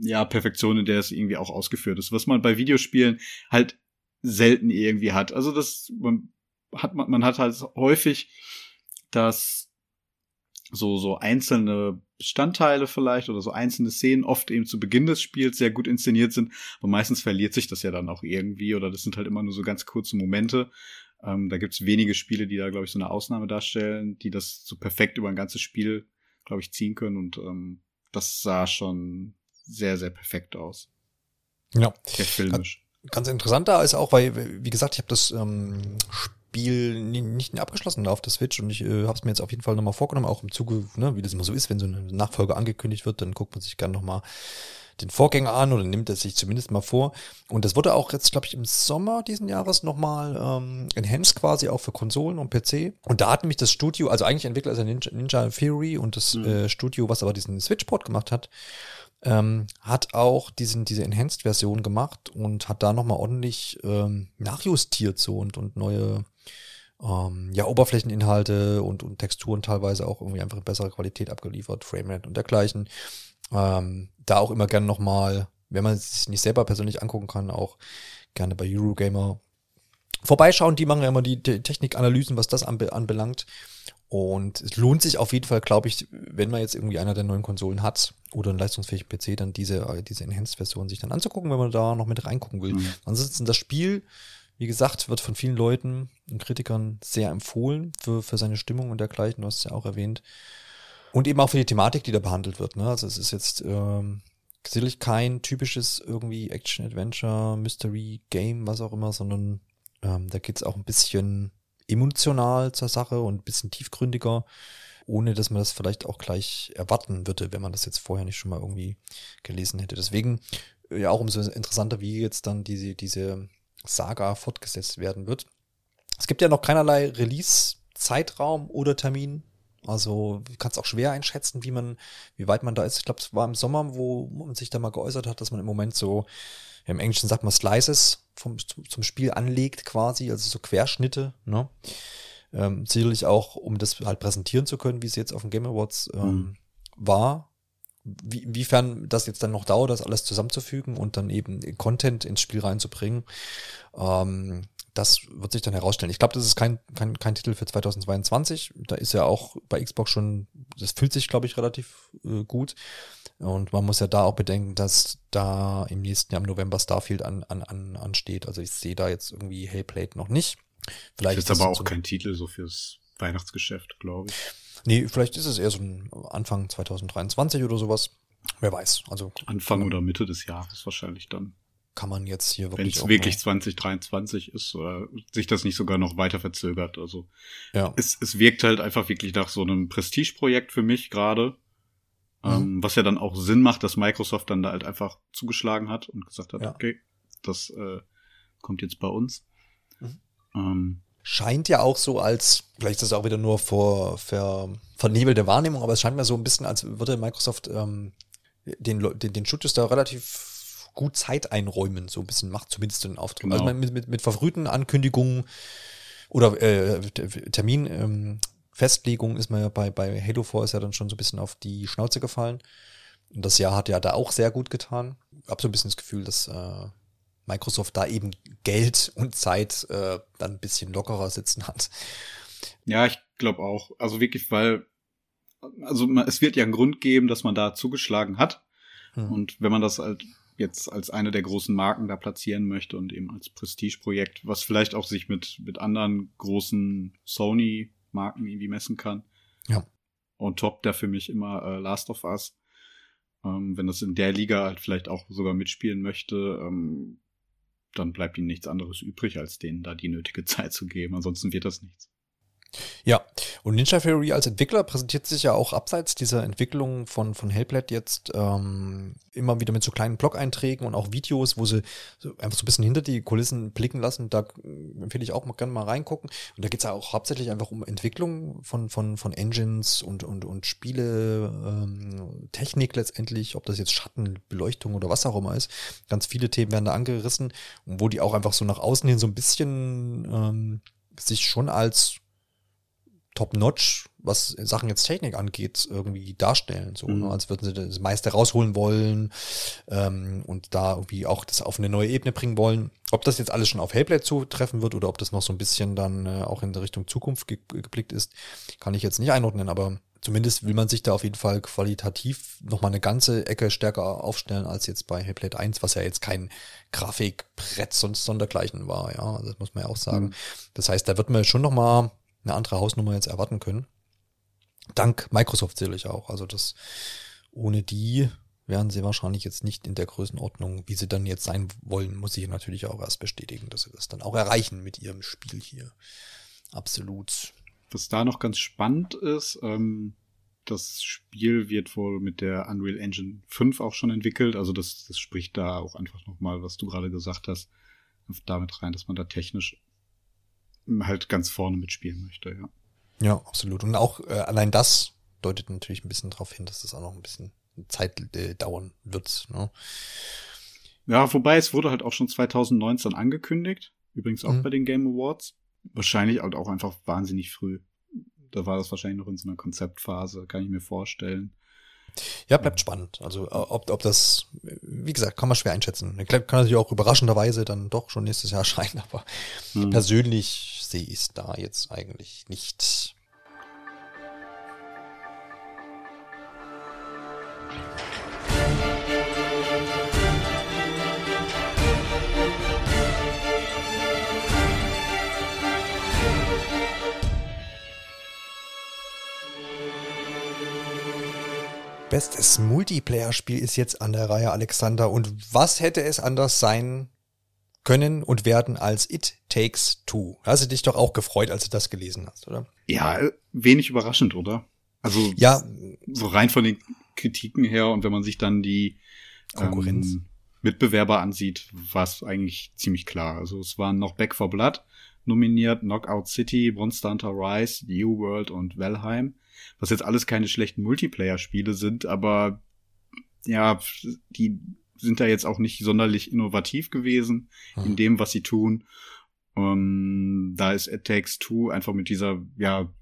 ja, Perfektion, in der es irgendwie auch ausgeführt ist. Was man bei Videospielen halt selten irgendwie hat. Also das man hat man, man hat halt häufig, dass so so einzelne Bestandteile vielleicht oder so einzelne Szenen oft eben zu Beginn des Spiels sehr gut inszeniert sind, aber meistens verliert sich das ja dann auch irgendwie oder das sind halt immer nur so ganz kurze Momente. Ähm, da gibt's wenige Spiele, die da glaube ich so eine Ausnahme darstellen, die das so perfekt über ein ganzes Spiel glaube ich ziehen können und ähm, das sah schon sehr sehr perfekt aus. Ja. Sehr filmisch ganz interessant da ist auch, weil, wie gesagt, ich habe das ähm, Spiel nicht abgeschlossen auf der Switch und ich äh, habe es mir jetzt auf jeden Fall nochmal vorgenommen, auch im Zuge, ne, wie das immer so ist, wenn so eine Nachfolge angekündigt wird, dann guckt man sich gerne nochmal den Vorgänger an oder nimmt es sich zumindest mal vor. Und das wurde auch jetzt, glaube ich, im Sommer diesen Jahres nochmal ähm, enhanced quasi auch für Konsolen und PC. Und da hat nämlich das Studio, also eigentlich Entwickler ist ja Ninja, Ninja Theory und das mhm. äh, Studio, was aber diesen Switch-Port gemacht hat, ähm, hat auch diesen, diese Enhanced-Version gemacht und hat da nochmal ordentlich ähm, nachjustiert so und, und neue ähm, ja, Oberflächeninhalte und, und Texturen teilweise auch irgendwie einfach in besserer Qualität abgeliefert, Framerate und dergleichen. Ähm, da auch immer gerne nochmal, wenn man es sich nicht selber persönlich angucken kann, auch gerne bei Eurogamer vorbeischauen. Die machen ja immer die Technikanalysen, was das anbelangt. Und es lohnt sich auf jeden Fall, glaube ich, wenn man jetzt irgendwie einer der neuen Konsolen hat oder einen leistungsfähigen PC, dann diese, äh, diese Enhanced-Version sich dann anzugucken, wenn man da noch mit reingucken will. Mhm. Ansonsten das Spiel, wie gesagt, wird von vielen Leuten und Kritikern sehr empfohlen für, für seine Stimmung und dergleichen, du hast es ja auch erwähnt. Und eben auch für die Thematik, die da behandelt wird. Ne? Also es ist jetzt ähm, sicherlich kein typisches irgendwie Action-Adventure, Mystery-Game, was auch immer, sondern ähm, da geht's auch ein bisschen emotional zur Sache und ein bisschen tiefgründiger, ohne dass man das vielleicht auch gleich erwarten würde, wenn man das jetzt vorher nicht schon mal irgendwie gelesen hätte. Deswegen äh, ja auch umso interessanter, wie jetzt dann diese, diese Saga fortgesetzt werden wird. Es gibt ja noch keinerlei Release-Zeitraum oder Termin. Also kann es auch schwer einschätzen, wie man, wie weit man da ist. Ich glaube, es war im Sommer, wo man sich da mal geäußert hat, dass man im Moment so im Englischen sagt man Slices vom, zum Spiel anlegt quasi, also so Querschnitte, ne? Ähm, sicherlich auch, um das halt präsentieren zu können, wie es jetzt auf dem Game Awards ähm, mhm. war, wie, inwiefern das jetzt dann noch dauert, das alles zusammenzufügen und dann eben Content ins Spiel reinzubringen. Ähm, das wird sich dann herausstellen. Ich glaube, das ist kein, kein, kein Titel für 2022. Da ist ja auch bei Xbox schon, das fühlt sich, glaube ich, relativ äh, gut. Und man muss ja da auch bedenken, dass da im nächsten Jahr im November Starfield an, an, an, ansteht. Also ich sehe da jetzt irgendwie Hellblade noch nicht. Vielleicht ist aber auch so kein Titel so fürs Weihnachtsgeschäft, glaube ich. Nee, vielleicht ist es eher so ein Anfang 2023 oder sowas. Wer weiß. Also Anfang oder Mitte des Jahres wahrscheinlich dann kann man jetzt hier wirklich. Wenn es wirklich 2023 ist oder sich das nicht sogar noch weiter verzögert. Also ja. es, es wirkt halt einfach wirklich nach so einem Prestigeprojekt für mich gerade. Mhm. Ähm, was ja dann auch Sinn macht, dass Microsoft dann da halt einfach zugeschlagen hat und gesagt hat, ja. okay, das äh, kommt jetzt bei uns. Mhm. Ähm, scheint ja auch so als, vielleicht ist das auch wieder nur vor, ver, vernebelte Wahrnehmung, aber es scheint mir so ein bisschen, als würde Microsoft ähm, den, den, den Studios da relativ gut Zeit einräumen, so ein bisschen macht zumindest den Auftrag. Also genau. Also mit, mit, mit verfrühten Ankündigungen oder äh, Termin ähm, Festlegung ist man ja bei, bei Halo 4 ist ja dann schon so ein bisschen auf die Schnauze gefallen. Und das Jahr hat ja da auch sehr gut getan. Ich habe so ein bisschen das Gefühl, dass äh, Microsoft da eben Geld und Zeit äh, dann ein bisschen lockerer sitzen hat. Ja, ich glaube auch. Also wirklich, weil, also es wird ja einen Grund geben, dass man da zugeschlagen hat. Hm. Und wenn man das halt jetzt als eine der großen Marken da platzieren möchte und eben als Prestigeprojekt, was vielleicht auch sich mit, mit anderen großen Sony-Marken irgendwie messen kann. Ja. Und top da für mich immer äh, Last of Us. Ähm, wenn das in der Liga halt vielleicht auch sogar mitspielen möchte, ähm, dann bleibt ihnen nichts anderes übrig, als denen da die nötige Zeit zu geben. Ansonsten wird das nichts. Ja, und Ninja Theory als Entwickler präsentiert sich ja auch abseits dieser Entwicklung von, von Hellblade jetzt ähm, immer wieder mit so kleinen Blog-Einträgen und auch Videos, wo sie so einfach so ein bisschen hinter die Kulissen blicken lassen. Da äh, empfehle ich auch mal gerne mal reingucken. Und da geht es ja auch hauptsächlich einfach um Entwicklung von, von, von Engines und, und, und Spiele, ähm, Technik letztendlich, ob das jetzt Schatten, Beleuchtung oder was auch immer ist. Ganz viele Themen werden da angerissen, wo die auch einfach so nach außen hin so ein bisschen ähm, sich schon als top-notch, was Sachen jetzt Technik angeht, irgendwie darstellen. So, ne? mhm. ne? als würden sie das meiste rausholen wollen ähm, und da irgendwie auch das auf eine neue Ebene bringen wollen. Ob das jetzt alles schon auf Hellblade zutreffen wird oder ob das noch so ein bisschen dann äh, auch in Richtung Zukunft ge geblickt ist, kann ich jetzt nicht einordnen, aber zumindest will man sich da auf jeden Fall qualitativ nochmal eine ganze Ecke stärker aufstellen als jetzt bei Hellblade 1, was ja jetzt kein Grafikbrett sonst sondergleichen war, ja, das muss man ja auch sagen. Mhm. Das heißt, da wird man schon nochmal eine andere Hausnummer jetzt erwarten können. Dank Microsoft sicherlich auch. Also das ohne die wären sie wahrscheinlich jetzt nicht in der Größenordnung, wie sie dann jetzt sein wollen, muss ich natürlich auch erst bestätigen, dass sie das dann auch erreichen mit ihrem Spiel hier. Absolut. Was da noch ganz spannend ist, ähm, das Spiel wird wohl mit der Unreal Engine 5 auch schon entwickelt. Also das, das spricht da auch einfach nochmal, was du gerade gesagt hast, damit rein, dass man da technisch halt ganz vorne mitspielen möchte, ja. Ja, absolut. Und auch äh, allein das deutet natürlich ein bisschen darauf hin, dass das auch noch ein bisschen Zeit äh, dauern wird. Ne? Ja, wobei es wurde halt auch schon 2019 angekündigt, übrigens auch mhm. bei den Game Awards. Wahrscheinlich halt auch einfach wahnsinnig früh. Da war das wahrscheinlich noch in so einer Konzeptphase, kann ich mir vorstellen. Ja, bleibt spannend. Also ob, ob das, wie gesagt, kann man schwer einschätzen. Kann natürlich auch überraschenderweise dann doch schon nächstes Jahr erscheinen, aber mhm. persönlich ich es da jetzt eigentlich nicht. Bestes Multiplayer-Spiel ist jetzt an der Reihe, Alexander. Und was hätte es anders sein können und werden als It Takes Two? Hast du dich doch auch gefreut, als du das gelesen hast, oder? Ja, wenig überraschend, oder? Also ja, so rein von den Kritiken her und wenn man sich dann die Konkurrenz ähm, Mitbewerber ansieht, war es eigentlich ziemlich klar. Also es waren noch Back for Blood nominiert, Knockout City, Monster Hunter Rise, New World und Valheim was jetzt alles keine schlechten Multiplayer-Spiele sind, aber ja, die sind da jetzt auch nicht sonderlich innovativ gewesen hm. in dem, was sie tun. Ähm, da ist It Takes Two einfach mit dieser, ja,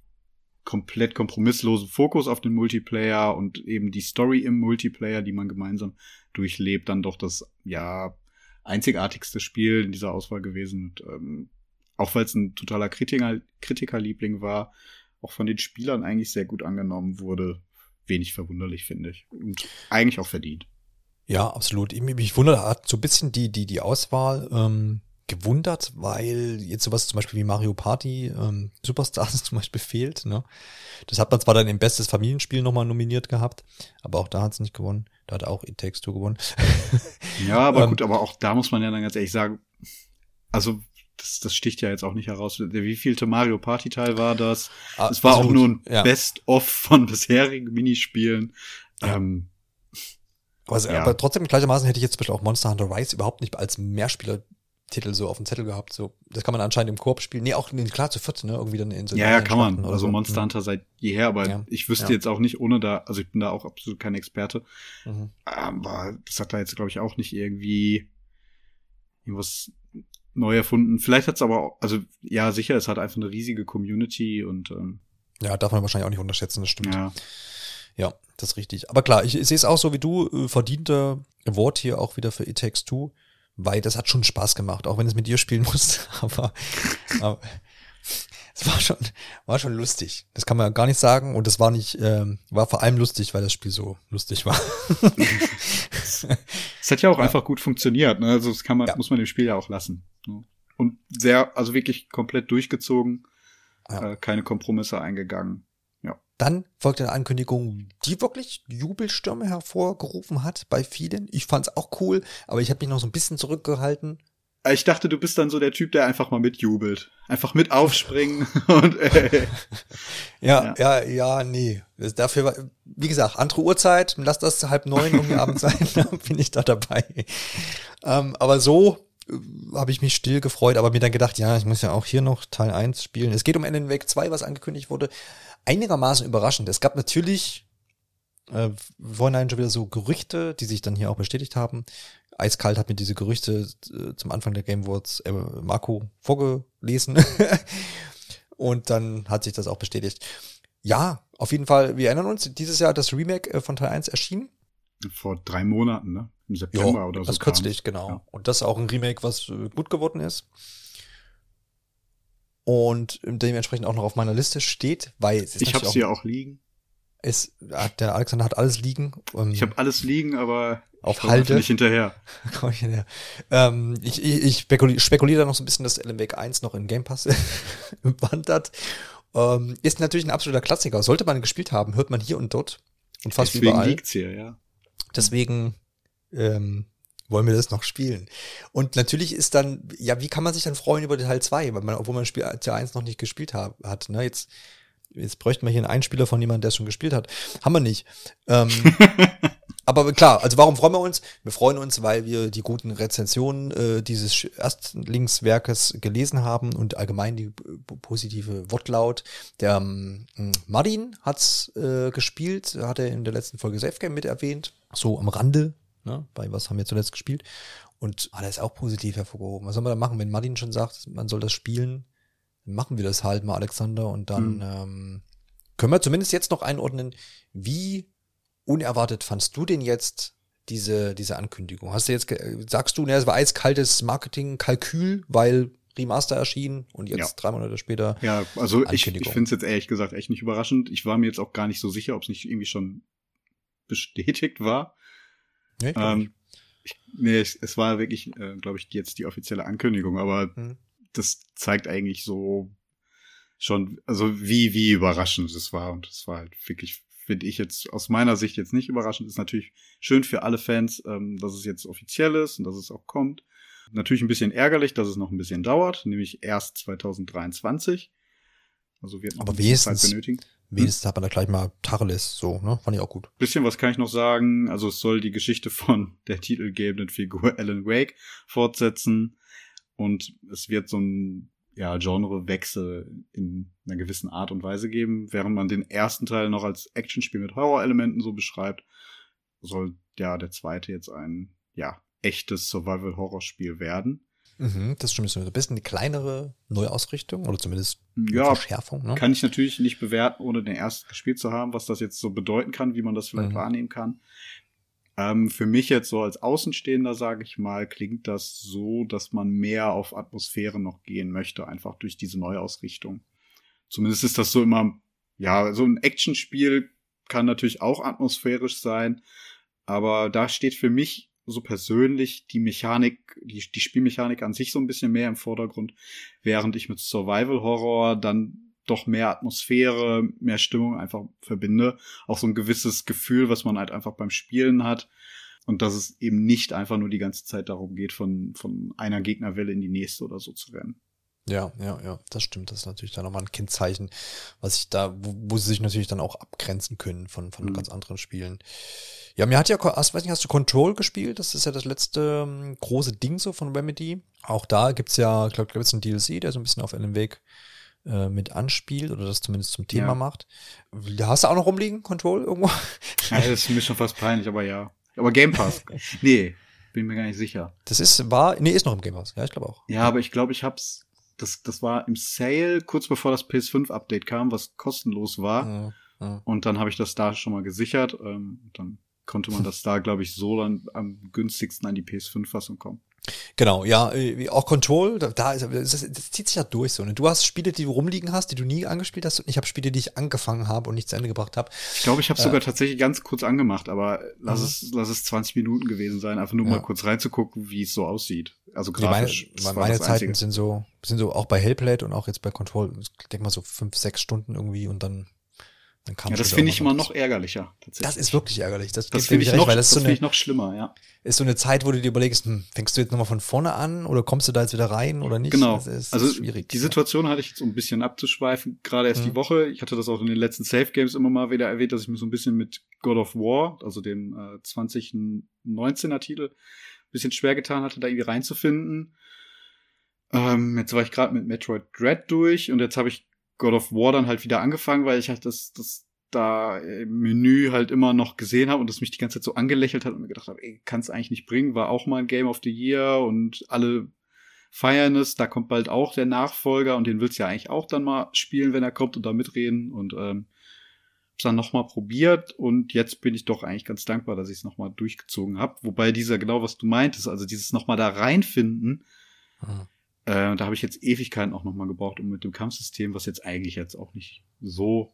komplett kompromisslosen Fokus auf den Multiplayer und eben die Story im Multiplayer, die man gemeinsam durchlebt, dann doch das, ja, einzigartigste Spiel in dieser Auswahl gewesen. Und, ähm, auch weil es ein totaler Kritiker, Kritikerliebling war, auch von den Spielern eigentlich sehr gut angenommen wurde. Wenig verwunderlich, finde ich. Und eigentlich auch verdient. Ja, absolut. Mich wundert hat so ein bisschen die, die, die Auswahl ähm, gewundert, weil jetzt sowas zum Beispiel wie Mario Party ähm, Superstars zum Beispiel fehlt. Ne? Das hat man zwar dann im Bestes Familienspiel nochmal nominiert gehabt, aber auch da hat es nicht gewonnen. Da hat auch It Takes Two gewonnen. ja, aber ähm, gut, aber auch da muss man ja dann ganz ehrlich sagen, also das, das sticht ja jetzt auch nicht heraus. Wie vielte Mario Party Teil war das? Ah, es war absolut, auch nur ein ja. Best-of von bisherigen Minispielen. Ja. Ähm, also, ja. Aber trotzdem gleichermaßen hätte ich jetzt zum Beispiel auch Monster Hunter Rise überhaupt nicht als Mehrspieler-Titel so auf dem Zettel gehabt. So, das kann man anscheinend im Koop spielen. Nee, auch nee, klar zu viert, ne? Irgendwie dann in so Ja, ja, kann man. Also so. Monster mhm. Hunter seit jeher, aber ja. ich wüsste ja. jetzt auch nicht, ohne da, also ich bin da auch absolut kein Experte. Mhm. Aber das hat da jetzt, glaube ich, auch nicht irgendwie irgendwas neu erfunden. Vielleicht hat es aber, auch, also ja, sicher, es hat einfach eine riesige Community und ähm, ja, darf man wahrscheinlich auch nicht unterschätzen, das stimmt. Ja. Ja, das ist richtig. Aber klar, ich, ich sehe es auch so wie du, äh, verdienter Award hier auch wieder für It Takes Two, weil das hat schon Spaß gemacht, auch wenn es mit dir spielen musste. Aber, aber es war schon, war schon lustig. Das kann man gar nicht sagen. Und das war nicht, ähm, war vor allem lustig, weil das Spiel so lustig war. es hat ja auch ja. einfach gut funktioniert. Ne? Also das kann man, ja. muss man dem Spiel ja auch lassen. Ne? Und sehr, also wirklich komplett durchgezogen, ja. äh, keine Kompromisse eingegangen. Dann folgte eine Ankündigung, die wirklich Jubelstürme hervorgerufen hat bei vielen. Ich fand's auch cool, aber ich habe mich noch so ein bisschen zurückgehalten. Ich dachte, du bist dann so der Typ, der einfach mal mitjubelt. Einfach mit aufspringen und äh. ja, ja, ja, ja, nee. Dafür war, wie gesagt, andere Uhrzeit, lass das halb neun irgendwie Abend sein, dann bin ich da dabei. Ähm, aber so äh, habe ich mich still gefreut, aber mir dann gedacht, ja, ich muss ja auch hier noch Teil 1 spielen. Es geht um Enden Weg 2, was angekündigt wurde einigermaßen überraschend. Es gab natürlich äh, vorhin schon wieder so Gerüchte, die sich dann hier auch bestätigt haben. Eiskalt hat mir diese Gerüchte äh, zum Anfang der Game Awards äh, Marco vorgelesen. Und dann hat sich das auch bestätigt. Ja, auf jeden Fall, wir erinnern uns, dieses Jahr das Remake äh, von Teil 1 erschienen. Vor drei Monaten, ne? Im September jo, oder so. Das kürzlich, genau. Ja. Und das ist auch ein Remake, was äh, gut geworden ist und dementsprechend auch noch auf meiner Liste steht, weil es ist ich habe sie ja auch liegen. Es, der Alexander hat alles liegen. Ähm, ich habe alles liegen, aber auf Halde. nicht hinterher. Komm ich hinterher. Ähm, ich, ich, ich spekuliere, spekuliere da noch so ein bisschen, dass Alan Wake 1 noch in Game Pass wandert. Ähm, ist natürlich ein absoluter Klassiker. Sollte man gespielt haben, hört man hier und dort und fast Deswegen überall. liegt's hier, ja. Deswegen ähm, wollen wir das noch spielen? Und natürlich ist dann, ja, wie kann man sich dann freuen über Teil 2, weil man, obwohl man Spiel Teil 1 noch nicht gespielt hat, hat ne? Jetzt, jetzt bräuchten wir hier einen Einspieler von jemandem, der es schon gespielt hat. Haben wir nicht. Ähm, aber klar, also warum freuen wir uns? Wir freuen uns, weil wir die guten Rezensionen äh, dieses Erstlingswerkes gelesen haben und allgemein die positive Wortlaut. Der ähm, Martin hat's äh, gespielt, hat er in der letzten Folge Safe Game mit erwähnt. So am Rande Ne? Bei was haben wir zuletzt gespielt? Und ah, der ist auch positiv hervorgehoben. Was soll man da machen? Wenn Martin schon sagt, man soll das spielen, dann machen wir das halt mal, Alexander. Und dann mhm. ähm, können wir zumindest jetzt noch einordnen, wie unerwartet fandst du denn jetzt diese, diese Ankündigung? Hast du jetzt, sagst du, ne, es war eiskaltes Marketing-Kalkül, weil Remaster erschienen und jetzt ja. drei Monate später. Ja, also ich, ich finde es jetzt ehrlich gesagt echt nicht überraschend. Ich war mir jetzt auch gar nicht so sicher, ob es nicht irgendwie schon bestätigt war. Nee, ähm, ich, nee es, es, war wirklich, äh, glaube ich, jetzt die offizielle Ankündigung, aber mhm. das zeigt eigentlich so schon, also wie, wie überraschend es war. Und es war halt wirklich, finde ich jetzt aus meiner Sicht jetzt nicht überraschend. Ist natürlich schön für alle Fans, ähm, dass es jetzt offiziell ist und dass es auch kommt. Natürlich ein bisschen ärgerlich, dass es noch ein bisschen dauert, nämlich erst 2023. Also wird noch Aber ein Zeit benötigen. Wenigstens hm? hat man da gleich mal Tacheles, so, ne? Fand ich auch gut. Bisschen was kann ich noch sagen. Also es soll die Geschichte von der titelgebenden Figur Alan Wake fortsetzen. Und es wird so ein ja, Genrewechsel in einer gewissen Art und Weise geben. Während man den ersten Teil noch als Actionspiel mit Horrorelementen so beschreibt, soll ja der zweite jetzt ein ja echtes Survival-Horror-Spiel werden. Mhm, das stimmt so ein bisschen eine kleinere Neuausrichtung oder zumindest Ja, Verschärfung. Ne? Kann ich natürlich nicht bewerten, ohne den ersten gespielt zu haben, was das jetzt so bedeuten kann, wie man das vielleicht Mhm. wahrnehmen kann. Ähm, für mich jetzt so als Außenstehender, sage ich mal, klingt das so, dass man mehr auf Atmosphäre noch gehen möchte, einfach durch diese Neuausrichtung. Zumindest ist das so immer, ja, so ein Actionspiel kann natürlich auch atmosphärisch sein, aber da steht für mich so persönlich die Mechanik, die, die Spielmechanik an sich so ein bisschen mehr im Vordergrund, während ich mit Survival Horror dann doch mehr Atmosphäre, mehr Stimmung einfach verbinde. Auch so ein gewisses Gefühl, was man halt einfach beim Spielen hat. Und dass es eben nicht einfach nur die ganze Zeit darum geht, von, von einer Gegnerwelle in die nächste oder so zu rennen. Ja, ja, ja, das stimmt. Das ist natürlich dann nochmal ein Kennzeichen, was ich da, wo, wo sie sich natürlich dann auch abgrenzen können von, von Mhm. ganz anderen Spielen. Ja, mir hat ja, hast, weiß nicht, hast du Control gespielt? Das ist ja das letzte ähm, große Ding so von Remedy. Auch da gibt's ja, ich glaube, gibt's einen DLC, der so ein bisschen auf einem Weg äh, mit anspielt oder das zumindest zum Thema Ja. macht. Da hast du auch noch rumliegen, Control irgendwo? Ja, das ist mir schon fast peinlich, aber ja. Aber Game Pass. nee, bin mir gar nicht sicher. Das ist, war, nee, ist noch im Game Pass. Ja, ich glaube auch. Ja, aber ich glaube, ich hab's. Das, das war im Sale, kurz bevor das PS5-Update kam, was kostenlos war. Ja, ja. Und dann habe ich das da schon mal gesichert. Ähm, dann konnte man das da, glaube ich, so dann am günstigsten an die PS5-Fassung kommen. Genau, ja, äh, auch Control, da, da ist, das, das zieht sich ja durch so. Ne? Du hast Spiele, die du rumliegen hast, die du nie angespielt hast, und ich habe Spiele, die ich angefangen habe und nicht zu Ende gebracht habe. Ich glaube, ich habe sogar tatsächlich ganz kurz angemacht, aber lass Mhm. es, lass es 20 Minuten gewesen sein, einfach nur Ja. mal kurz reinzugucken, wie es so aussieht. Also Nee, meine grafisch. war meine das Zeiten Einzige. sind so, sind so auch bei Hellblade und auch jetzt bei Control, ich denke mal so fünf, sechs Stunden irgendwie und dann, dann kam Ja, das finde ich immer noch ärgerlicher. Das ist wirklich ärgerlich. Das, das finde ich recht, noch, das so, eine, ich noch schlimmer, ja. ist so eine Zeit, wo du dir überlegst, hm, fängst du jetzt nochmal von vorne an oder kommst du da jetzt wieder rein oder nicht? Genau. Das ist, also schwierig. die Situation hatte ich jetzt um ein bisschen abzuschweifen, gerade erst Mhm. die Woche. Ich hatte das auch in den letzten Safe Games immer mal wieder erwähnt, dass ich mir so ein bisschen mit God of War, also dem äh, 2019er Titel, ein bisschen schwer getan hatte, da irgendwie reinzufinden. Ähm, jetzt war ich gerade mit Metroid Dread durch und jetzt habe ich God of War dann halt wieder angefangen, weil ich halt das, das da im Menü halt immer noch gesehen habe und das mich die ganze Zeit so angelächelt hat und mir gedacht habe, ey, kann es eigentlich nicht bringen, war auch mal ein Game of the Year und alle feiern es, da kommt bald auch der Nachfolger und den willst du ja eigentlich auch dann mal spielen, wenn er kommt und da mitreden und ähm, hab's dann nochmal probiert und jetzt bin ich doch eigentlich ganz dankbar, dass ich es nochmal durchgezogen habe. Wobei dieser, genau was du meintest, also dieses nochmal da reinfinden, Hm. Äh, da habe ich jetzt Ewigkeiten auch nochmal gebraucht, um mit dem Kampfsystem, was jetzt eigentlich jetzt auch nicht so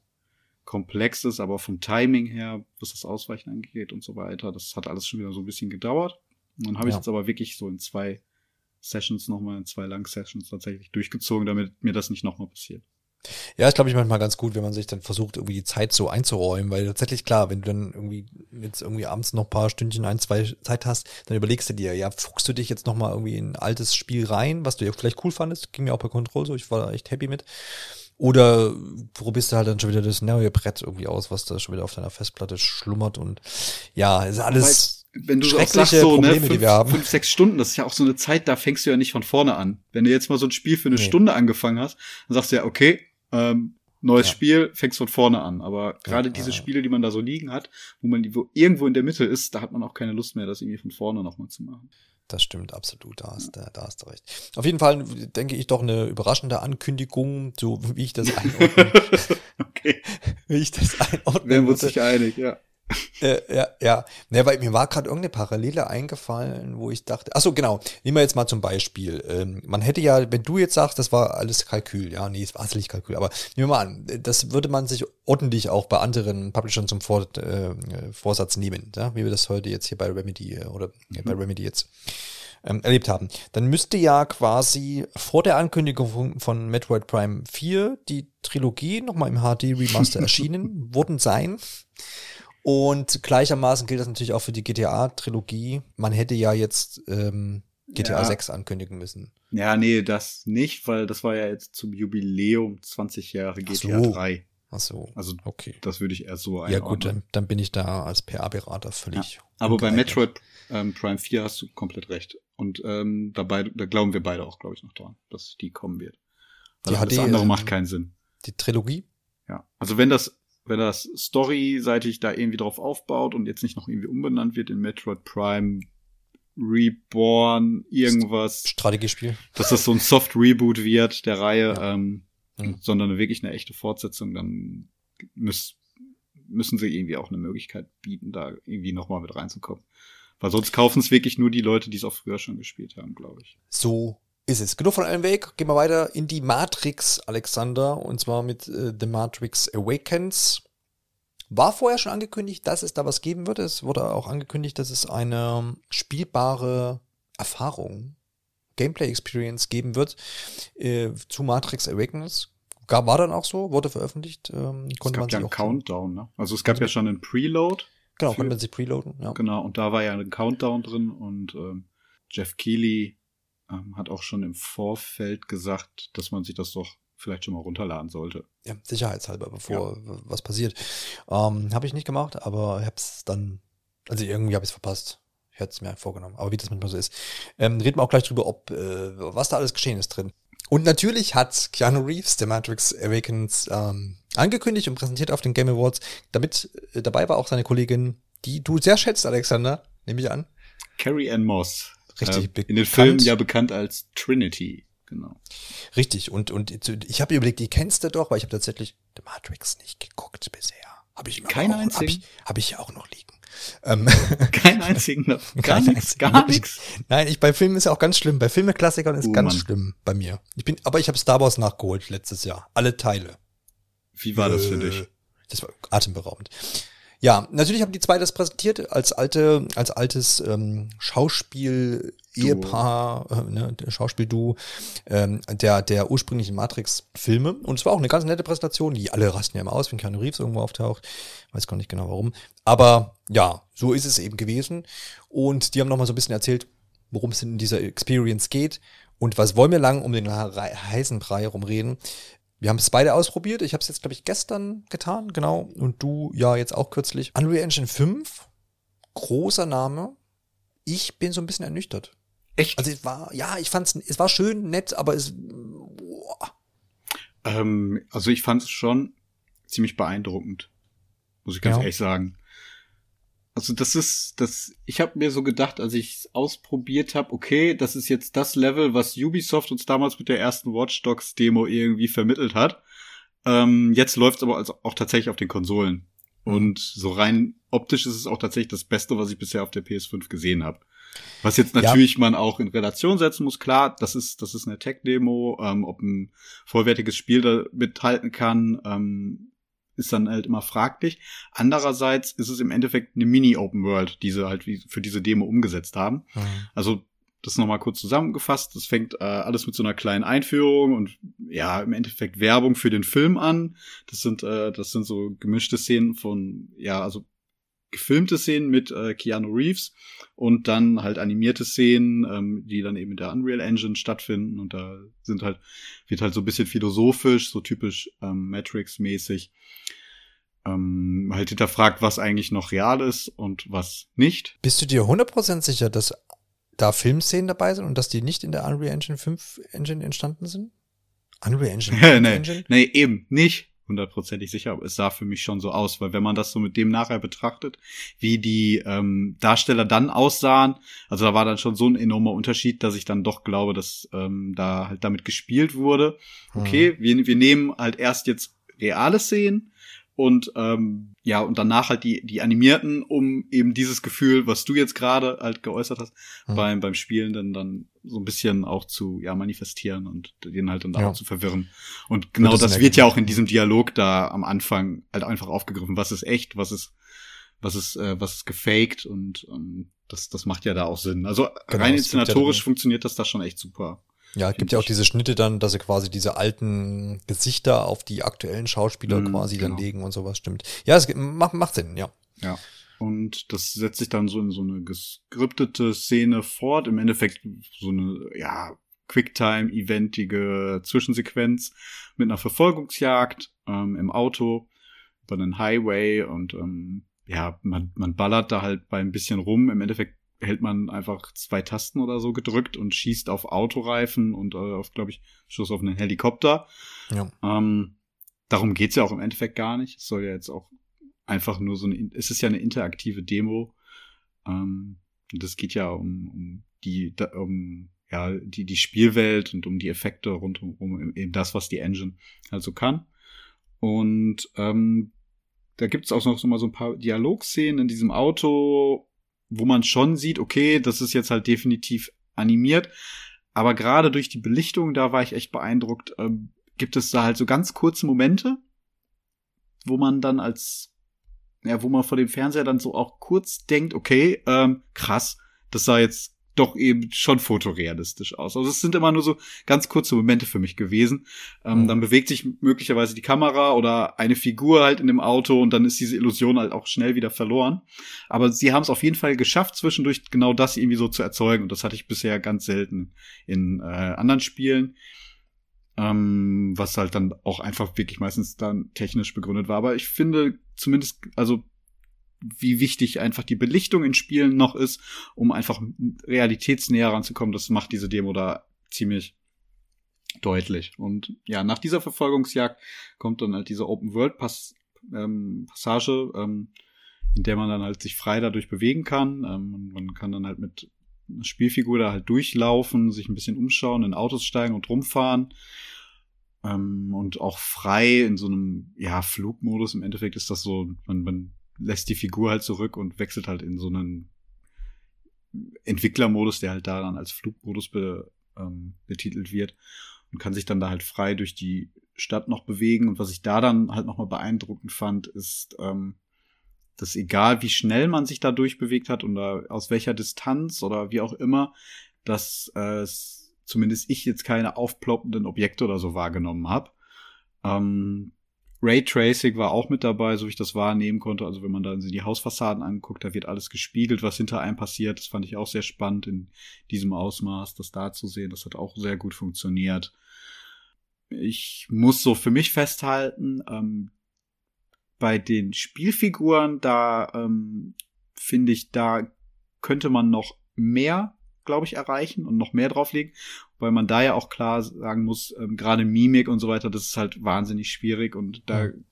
komplex ist, aber vom Timing her, was das Ausweichen angeht und so weiter, das hat alles schon wieder so ein bisschen gedauert. Und dann habe ich Ja. jetzt aber wirklich so in zwei Sessions nochmal, in zwei langen Sessions tatsächlich durchgezogen, damit mir das nicht nochmal passiert. Ja, ist glaube ich manchmal ganz gut, wenn man sich dann versucht, irgendwie die Zeit so einzuräumen, weil tatsächlich klar, wenn du dann irgendwie jetzt irgendwie abends noch ein paar Stündchen, ein, zwei Zeit hast, dann überlegst du dir, ja, fuchst du dich jetzt noch mal irgendwie in ein altes Spiel rein, was du ja vielleicht cool fandest, ging mir auch bei Control so, ich war da echt happy mit. Oder probierst du halt dann schon wieder das neue Brett irgendwie aus, was da schon wieder auf deiner Festplatte schlummert und ja, ist alles wenn du schreckliche sagst, so, Probleme, ne, die fünf, wir haben. fünf, sechs Stunden, das ist ja auch so eine Zeit, da fängst du ja nicht von vorne an. Wenn du jetzt mal so ein Spiel für eine Nee. Stunde angefangen hast, dann sagst du ja, okay, ähm, neues Ja. Spiel, fängst von vorne an. Aber gerade ja, diese ja. Spiele, die man da so liegen hat, wo man die, wo irgendwo in der Mitte ist, da hat man auch keine Lust mehr, das irgendwie von vorne nochmal zu machen. Das stimmt absolut, da hast, da, da hast du recht. Auf jeden Fall denke ich doch eine überraschende Ankündigung, so wie ich das einordnen, okay, wie ich das einordnen wären wir uns nicht einig, ja. Äh, ja, ja. Ne, weil mir war gerade irgendeine Parallele eingefallen, wo ich dachte, ach so, genau, nehmen wir jetzt mal zum Beispiel. Ähm, man hätte ja, wenn du jetzt sagst, das war alles Kalkül, ja, nee, es war sicherlich Kalkül, aber nehmen wir mal an, das würde man sich ordentlich auch bei anderen Publishern zum Vor äh, Vorsatz nehmen, ja, wie wir das heute jetzt hier bei Remedy äh, oder äh, bei Remedy jetzt ähm, erlebt haben. Dann müsste ja quasi vor der Ankündigung von, von Metroid Prime 4 die Trilogie nochmal im HD Remaster erschienen worden sein. Und gleichermaßen gilt das natürlich auch für die GTA-Trilogie. Man hätte ja jetzt ähm, GTA Ja. 6 ankündigen müssen. Ja, nee, das nicht, weil das war ja jetzt zum Jubiläum 20 Jahre Ach GTA so. 3. Ach so, Also okay. das würde ich eher so Ja einordnen. gut, dann, dann bin ich da als PA-Berater völlig. Aber bei. Metroid ähm, Prime 4 hast du komplett recht. Und ähm, dabei, da glauben wir beide auch, glaube ich, noch dran, dass die kommen wird. Weil Die alles HD, andere ähm, macht keinen Sinn. Die Trilogie? Ja. Also wenn das, wenn das storyseitig da irgendwie drauf aufbaut und jetzt nicht noch irgendwie umbenannt wird in Metroid Prime Reborn, irgendwas. Strategiespiel. Dass das so ein Soft-Reboot wird der Reihe, ja. ähm, mhm. sondern wirklich eine echte Fortsetzung, dann müß, müssen sie irgendwie auch eine Möglichkeit bieten, da irgendwie nochmal mit reinzukommen. Weil sonst kaufen es wirklich nur die Leute, die es auch früher schon gespielt haben, glaube ich. So ist es. Genug von einem Weg. Gehen wir weiter in die Matrix, Alexander. Und zwar mit äh, The Matrix Awakens. War vorher schon angekündigt, dass es da was geben wird. Es wurde auch angekündigt, dass es eine spielbare Erfahrung, Gameplay Experience geben wird äh, zu Matrix Awakens. Gab, war dann auch so, wurde veröffentlicht. Ähm, konnte es gab ja einen Countdown, ne? Also es gab ja schon einen Preload. Genau, konnte man sich preloaden, ja. Genau, und da war ja ein Countdown drin und ähm, Jeff Keighley ähm, hat auch schon im Vorfeld gesagt, dass man sich das doch vielleicht schon mal runterladen sollte. Ja, sicherheitshalber, bevor ja. was passiert. Ähm, habe ich nicht gemacht, aber ich habe es dann, also irgendwie habe ich es verpasst. Ich hätte es mir vorgenommen, aber wie das manchmal so ist. Ähm, reden wir auch gleich drüber, ob äh, was da alles geschehen ist drin. Und natürlich hat Keanu Reeves The Matrix Awakens ähm, angekündigt und präsentiert auf den Game Awards. Damit äh, dabei war auch seine Kollegin, die du sehr schätzt, Alexander, nehme ich an. Carrie Ann Moss. Richtig äh, In den Filmen ja bekannt als Trinity. Genau. Richtig. Und, und ich habe überlegt, die kennst du doch, weil ich habe tatsächlich The Matrix nicht geguckt bisher. Habe ich Kein einzigen? Habe ich, hab ich ja auch noch liegen. Ähm, Kein einzigen. Gar nichts. Gar nichts. Nein, ich bei Filmen ist ja auch ganz schlimm. Bei Filmeklassikern ist oh, ganz Mann. schlimm bei mir. Ich bin, aber ich habe Star Wars nachgeholt letztes Jahr. Alle Teile. Wie war das für dich? Äh, das war atemberaubend. Ja, natürlich haben die zwei das präsentiert als alte, als altes ähm, Schauspiel-Ehepaar, äh, ne, Schauspiel-Duo ähm, der, der ursprünglichen Matrix-Filme. Und es war auch eine ganz nette Präsentation. Die alle rasten ja immer aus, wenn Keanu Reeves irgendwo auftaucht. Weiß gar nicht genau warum. Aber ja, so ist es eben gewesen. Und die haben nochmal so ein bisschen erzählt, worum es in dieser Experience geht. Und was wollen wir lang um den heißen Brei rumreden? Wir haben es beide ausprobiert. Ich habe es jetzt, glaube ich, gestern getan, genau. Und du ja jetzt auch kürzlich. Unreal Engine 5, großer Name. Ich bin so ein bisschen ernüchtert. Echt? Also es war, ja, ich fand es, es war schön, nett, aber es. Ähm, also ich fand es schon ziemlich beeindruckend, muss ich ganz ja. ehrlich sagen. Also das ist, das, ich habe mir so gedacht, als ich es ausprobiert habe, okay, das ist jetzt das Level, was Ubisoft uns damals mit der ersten Watch Dogs Demo irgendwie vermittelt hat. Ähm, jetzt läuft es aber also auch tatsächlich auf den Konsolen. Und so rein optisch ist es auch tatsächlich das Beste, was ich bisher auf der PS5 gesehen habe. Was jetzt natürlich ja. man auch in Relation setzen muss, klar, das ist, das ist eine Tech-Demo, ähm, ob ein vollwertiges Spiel da mithalten kann, ähm, ist dann halt immer fraglich. Andererseits ist es im Endeffekt eine Mini-Open World, die sie halt für diese Demo umgesetzt haben. Mhm. Also das nochmal kurz zusammengefasst. Das fängt äh, alles mit so einer kleinen Einführung und ja, im Endeffekt Werbung für den Film an. Das sind, äh, das sind so gemischte Szenen von, ja, also gefilmte Szenen mit äh, Keanu Reeves und dann halt animierte Szenen, ähm, die dann eben in der Unreal Engine stattfinden und da sind halt, wird halt so ein bisschen philosophisch, so typisch ähm, Matrix-mäßig ähm, halt hinterfragt, was eigentlich noch real ist und was nicht. Bist du dir 100% sicher, dass da Filmszenen dabei sind und dass die nicht in der Unreal Engine 5 Engine entstanden sind? Unreal Engine 5 nee, Engine? Nee, eben nicht hundertprozentig sicher, aber es sah für mich schon so aus, weil wenn man das so mit dem nachher betrachtet, wie die ähm, Darsteller dann aussahen, also da war dann schon so ein enormer Unterschied, dass ich dann doch glaube, dass ähm, da halt damit gespielt wurde. Okay, mhm. wir, wir nehmen halt erst jetzt reale Szenen und ähm, ja und danach halt die die animierten, um eben dieses Gefühl, was du jetzt gerade halt geäußert hast, mhm. beim beim Spielen dann dann so ein bisschen auch zu ja manifestieren und den halt dann ja. auch zu verwirren. Und genau das, das wird ja auch in diesem Dialog da am Anfang halt einfach aufgegriffen, was ist echt, was ist was ist äh, was ist gefaked und ähm, das das macht ja da auch Sinn. Also genau, rein inszenatorisch ja funktioniert das da schon echt super. Ja, es gibt ja auch diese Schnitte dann, dass sie quasi diese alten Gesichter auf die aktuellen Schauspieler mm, quasi genau. dann legen und sowas stimmt. Ja, es macht, macht Sinn, ja. Ja. Und das setzt sich dann so in so eine geskriptete Szene fort. Im Endeffekt so eine, ja, Quicktime-eventige Zwischensequenz mit einer Verfolgungsjagd ähm, im Auto über einen Highway und ähm, ja, man, man ballert da halt bei ein bisschen rum. Im Endeffekt hält man einfach zwei Tasten oder so gedrückt und schießt auf Autoreifen und äh, auf, glaube ich, Schuss auf einen Helikopter. Ja. Ähm, darum geht's ja auch im Endeffekt gar nicht. Es soll ja jetzt auch einfach nur so eine, es ist ja eine interaktive Demo. Ähm, das geht ja um, um die, um ja, die, die Spielwelt und um die Effekte rund um, eben das, was die Engine also kann. Und ähm, da gibt es auch noch so mal so ein paar Dialogszenen in diesem Auto, wo man schon sieht, okay, das ist jetzt halt definitiv animiert. Aber gerade durch die Belichtung, da war ich echt beeindruckt, ähm, gibt es da halt so ganz kurze Momente, wo man dann als, ja, wo man vor dem Fernseher dann so auch kurz denkt, okay, ähm, krass, das sah jetzt doch eben schon fotorealistisch aus. Also es sind immer nur so ganz kurze Momente für mich gewesen. Ähm, mhm. Dann bewegt sich möglicherweise die Kamera oder eine Figur halt in dem Auto und dann ist diese Illusion halt auch schnell wieder verloren. Aber sie haben es auf jeden Fall geschafft, zwischendurch genau das irgendwie so zu erzeugen. Und das hatte ich bisher ganz selten in äh, anderen Spielen. Ähm, was halt dann auch einfach wirklich meistens dann technisch begründet war. Aber ich finde zumindest, also wie wichtig einfach die Belichtung in Spielen noch ist, um einfach realitätsnäher ranzukommen. Das macht diese Demo da ziemlich deutlich. Und ja, nach dieser Verfolgungsjagd kommt dann halt diese Open World Pass ähm, Passage, ähm, in der man dann halt sich frei dadurch bewegen kann. Ähm, man kann dann halt mit einer Spielfigur da halt durchlaufen, sich ein bisschen umschauen, in Autos steigen und rumfahren. Ähm, und auch frei in so einem, ja, Flugmodus. Im Endeffekt ist das so, man, man lässt die Figur halt zurück und wechselt halt in so einen Entwicklermodus, der halt da dann als Flugmodus be, ähm, betitelt wird und kann sich dann da halt frei durch die Stadt noch bewegen. Und was ich da dann halt nochmal beeindruckend fand, ist, ähm, dass egal wie schnell man sich da durchbewegt hat oder aus welcher Distanz oder wie auch immer, dass äh, zumindest ich jetzt keine aufploppenden Objekte oder so wahrgenommen habe. Ähm, Raytracing war auch mit dabei, so wie ich das wahrnehmen konnte. Also wenn man dann die Hausfassaden anguckt, da wird alles gespiegelt, was hinter einem passiert. Das fand ich auch sehr spannend in diesem Ausmaß, das da zu sehen. Das hat auch sehr gut funktioniert. Ich muss so für mich festhalten, ähm, bei den Spielfiguren, da ähm, finde ich, da könnte man noch mehr glaube ich, erreichen und noch mehr drauflegen, weil man da ja auch klar sagen muss, ähm, gerade Mimik und so weiter, das ist halt wahnsinnig schwierig und da mhm.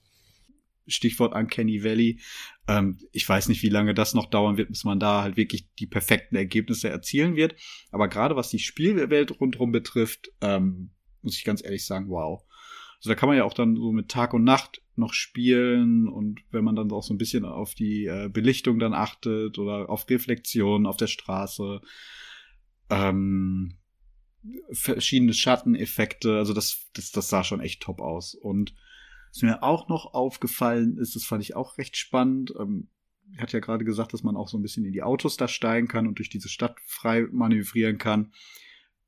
Stichwort Uncanny Valley. Ähm, ich weiß nicht, wie lange das noch dauern wird, bis man da halt wirklich die perfekten Ergebnisse erzielen wird. Aber gerade was die Spielwelt rundherum betrifft, ähm, muss ich ganz ehrlich sagen, wow. Also da kann man ja auch dann so mit Tag und Nacht noch spielen und wenn man dann auch so ein bisschen auf die äh, Belichtung dann achtet oder auf Reflexion auf der Straße, ähm, verschiedene Schatteneffekte, also das, das, das sah schon echt top aus. Und was mir auch noch aufgefallen ist, das fand ich auch recht spannend, ähm, ich hatte ja gerade gesagt, dass man auch so ein bisschen in die Autos da steigen kann und durch diese Stadt frei manövrieren kann.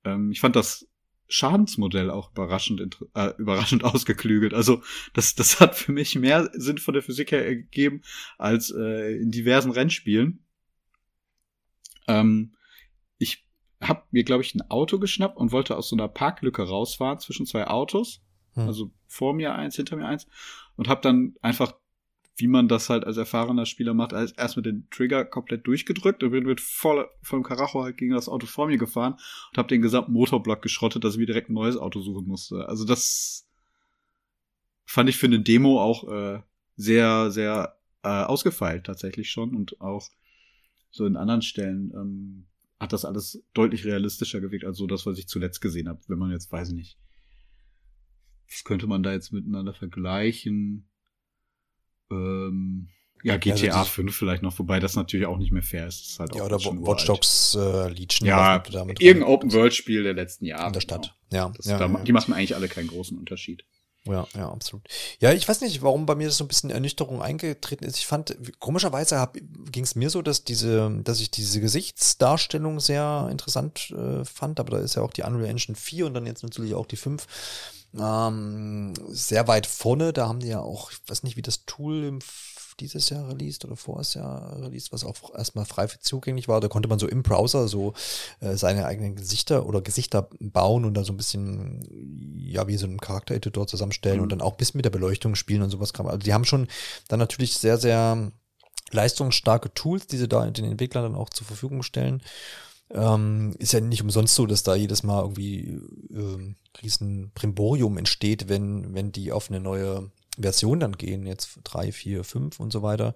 Ähm, ich fand das Schadensmodell auch überraschend, äh, überraschend ausgeklügelt. Also das, das hat für mich mehr Sinn von der Physik her gegeben als äh, in diversen Rennspielen. Ähm, ich habe mir, glaube ich, ein Auto geschnappt und wollte aus so einer Parklücke rausfahren zwischen zwei Autos. Hm. Also vor mir eins, hinter mir eins. Und habe dann einfach, wie man das halt als erfahrener Spieler macht, als erst mit den Trigger komplett durchgedrückt und bin mit voll vom Karacho halt gegen das Auto vor mir gefahren und habe den gesamten Motorblock geschrottet, dass ich mir direkt ein neues Auto suchen musste. Also das fand ich für eine Demo auch äh, sehr, sehr äh, ausgefeilt tatsächlich schon und auch so in anderen Stellen ähm, hat das alles deutlich realistischer gewirkt als so das, was ich zuletzt gesehen habe. Wenn man jetzt, weiß ich nicht, was könnte man da jetzt miteinander vergleichen? Ähm, ja, GTA also 5 vielleicht noch, wobei das natürlich auch nicht mehr fair ist. ist halt ja, oder Watch Dogs äh, Legion. Ja, irgendein Open-World-Spiel der letzten Jahre. In der Stadt, genau. ja. Das, ja, da, ja. Die machen eigentlich alle keinen großen Unterschied. Ja, ja, absolut. Ja, ich weiß nicht, warum bei mir das so ein bisschen Ernüchterung eingetreten ist. Ich fand, komischerweise ging es mir so, dass diese, dass ich diese Gesichtsdarstellung sehr interessant äh, fand, aber da ist ja auch die Unreal Engine 4 und dann jetzt natürlich auch die 5 ähm, sehr weit vorne. Da haben die ja auch, ich weiß nicht, wie das Tool im dieses Jahr released oder voriges Jahr released, was auch erstmal frei zugänglich war. Da konnte man so im Browser so äh, seine eigenen Gesichter oder Gesichter bauen und da so ein bisschen, ja, wie so einen Charaktereditor zusammenstellen mhm. und dann auch bis mit der Beleuchtung spielen und sowas man. Also die haben schon dann natürlich sehr, sehr leistungsstarke Tools, die sie da den Entwicklern dann auch zur Verfügung stellen. Ähm, ist ja nicht umsonst so, dass da jedes Mal irgendwie ähm, riesen Primborium entsteht, wenn, wenn die auf eine neue Version dann gehen, jetzt drei, vier, fünf und so weiter,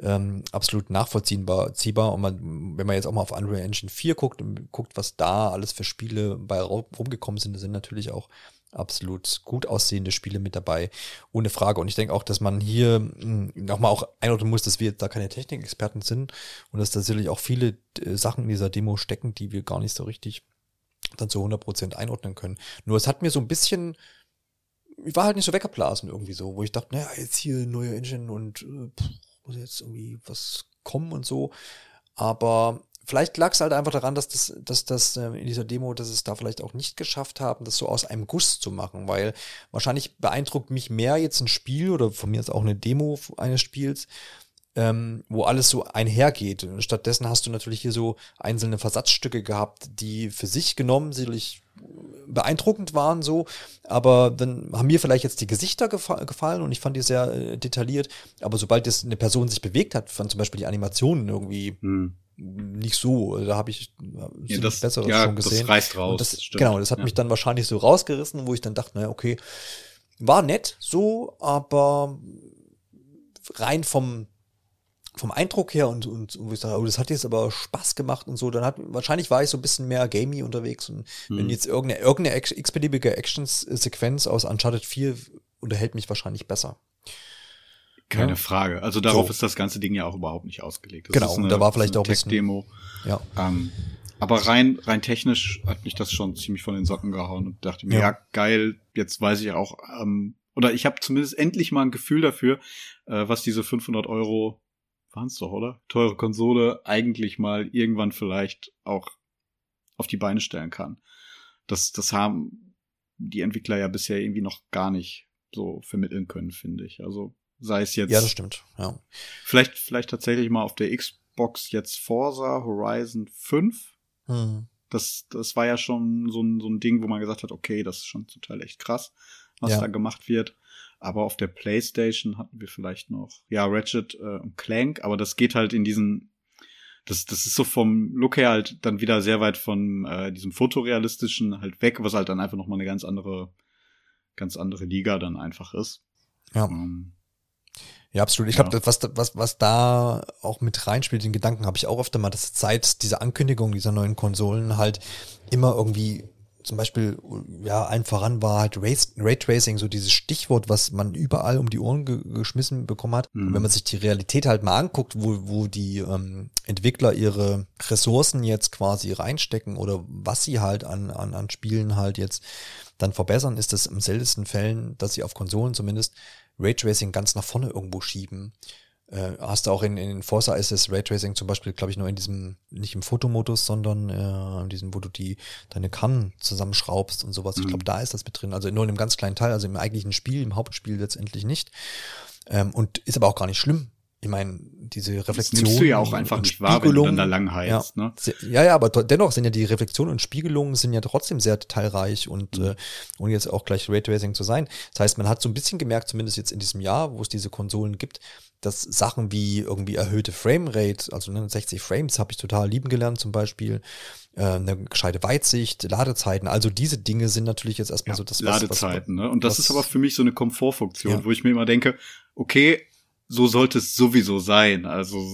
ähm, absolut nachvollziehbar. Ziehbar. Und man, wenn man jetzt auch mal auf Unreal Engine 4 guckt und guckt, was da alles für Spiele bei rumgekommen sind, da sind natürlich auch absolut gut aussehende Spiele mit dabei, ohne Frage. Und ich denke auch, dass man hier hm, nochmal auch einordnen muss, dass wir jetzt da keine Technikexperten sind und dass da sicherlich auch viele äh, Sachen in dieser Demo stecken, die wir gar nicht so richtig dann zu 100% einordnen können. Nur es hat mir so ein bisschen ich war halt nicht so weggeblasen irgendwie so, wo ich dachte, naja, jetzt hier neue Engine und äh, muss jetzt irgendwie was kommen und so. Aber vielleicht lag es halt einfach daran, dass das, dass das äh, in dieser Demo, dass es da vielleicht auch nicht geschafft haben, das so aus einem Guss zu machen, weil wahrscheinlich beeindruckt mich mehr jetzt ein Spiel oder von mir ist auch eine Demo eines Spiels, ähm, wo alles so einhergeht. Stattdessen hast du natürlich hier so einzelne Versatzstücke gehabt, die für sich genommen sicherlich beeindruckend waren so, aber dann haben mir vielleicht jetzt die Gesichter gefa gefallen und ich fand die sehr äh, detailliert, aber sobald jetzt eine Person sich bewegt hat, fand zum Beispiel die Animationen irgendwie hm. nicht so, da habe ich äh, ja, das, besser ja, schon gesehen. Das reißt raus. Das, genau, das hat ja. mich dann wahrscheinlich so rausgerissen, wo ich dann dachte, naja, okay, war nett so, aber rein vom vom Eindruck her und, und, und wo ich sage, oh, das hat jetzt aber Spaß gemacht und so, dann hat, wahrscheinlich war ich so ein bisschen mehr gamey unterwegs und hm. wenn jetzt irgendeine, irgendeine x-beliebige Action-Sequenz aus Uncharted 4 unterhält mich wahrscheinlich besser. Keine ja. Frage. Also darauf so. ist das ganze Ding ja auch überhaupt nicht ausgelegt. Das genau, eine, und da war vielleicht auch ein Tech-Demo. Ja. Ähm, aber rein, rein technisch hat mich das schon ziemlich von den Socken gehauen und dachte mir, ja, ja geil, jetzt weiß ich auch, ähm, oder ich habe zumindest endlich mal ein Gefühl dafür, äh, was diese 500 Euro waren es doch, oder? Teure Konsole eigentlich mal irgendwann vielleicht auch auf die Beine stellen kann. Das, das haben die Entwickler ja bisher irgendwie noch gar nicht so vermitteln können, finde ich. Also sei es jetzt. Ja, das stimmt. Ja. Vielleicht, vielleicht tatsächlich mal auf der Xbox jetzt Forza Horizon 5. Hm. Das, das war ja schon so ein, so ein Ding, wo man gesagt hat, okay, das ist schon zum Teil echt krass, was ja. da gemacht wird. Aber auf der PlayStation hatten wir vielleicht noch, ja, Ratchet äh, und Clank, aber das geht halt in diesen, das, das ist so vom Look her halt dann wieder sehr weit von äh, diesem fotorealistischen halt weg, was halt dann einfach nochmal eine ganz andere, ganz andere Liga dann einfach ist. Ja. Ähm, ja, absolut. Ich ja. glaube, was, was, was da auch mit reinspielt, den Gedanken habe ich auch öfter mal, dass Zeit dieser Ankündigung dieser neuen Konsolen halt immer irgendwie zum Beispiel, ja, allen voran war halt Raytracing so dieses Stichwort, was man überall um die Ohren ge geschmissen bekommen hat. Mhm. Wenn man sich die Realität halt mal anguckt, wo, wo die ähm, Entwickler ihre Ressourcen jetzt quasi reinstecken oder was sie halt an, an, an Spielen halt jetzt dann verbessern, ist das im seltensten Fällen, dass sie auf Konsolen zumindest Raytracing ganz nach vorne irgendwo schieben. Äh, hast du auch in, in Forza ist das Raytracing zum Beispiel, glaube ich, nur in diesem, nicht im Fotomodus, sondern äh, in diesem, wo du die deine Kannen zusammenschraubst und sowas. Mhm. Ich glaube, da ist das mit drin. Also nur in einem ganz kleinen Teil, also im eigentlichen Spiel, im Hauptspiel letztendlich nicht. Ähm, und ist aber auch gar nicht schlimm. Ich meine, diese Reflexion. Das nimmst du ja auch einfach nicht wahr, wenn du dann da lang heilst, ja, ne? Ja, ja, aber dennoch sind ja die Reflexionen und Spiegelungen sind ja trotzdem sehr detailreich und mhm. äh, ohne jetzt auch gleich Raytracing zu sein. Das heißt, man hat so ein bisschen gemerkt, zumindest jetzt in diesem Jahr, wo es diese Konsolen gibt, dass Sachen wie irgendwie erhöhte Framerate, also 60 Frames habe ich total lieben gelernt zum Beispiel, äh, eine gescheite Weitsicht, Ladezeiten, also diese Dinge sind natürlich jetzt erstmal ja, so das was, Ladezeiten, was, ne? Und das ist aber für mich so eine Komfortfunktion, ja. wo ich mir immer denke, okay, so sollte es sowieso sein, also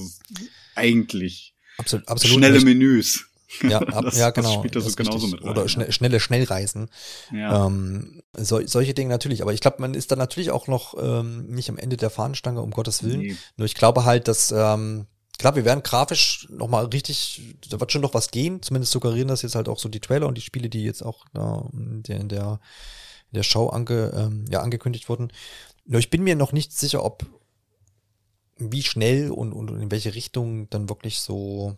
eigentlich absolut, absolut schnelle nicht. Menüs. Ja, ab, das, ja genau. Das spielt da so genauso mit rein. Oder schnell, schnelle Schnellreisen. Ja. Ähm, so, solche Dinge natürlich. Aber ich glaube, man ist dann natürlich auch noch ähm, nicht am Ende der Fahnenstange, um Gottes Willen. Nee. Nur ich glaube halt, dass, ähm, klar, wir werden grafisch nochmal richtig, da wird schon noch was gehen. Zumindest suggerieren das jetzt halt auch so die Trailer und die Spiele, die jetzt auch da in der, in der, in der Show ange, ähm, ja, angekündigt wurden. Nur ich bin mir noch nicht sicher, ob wie schnell und, und in welche Richtung dann wirklich so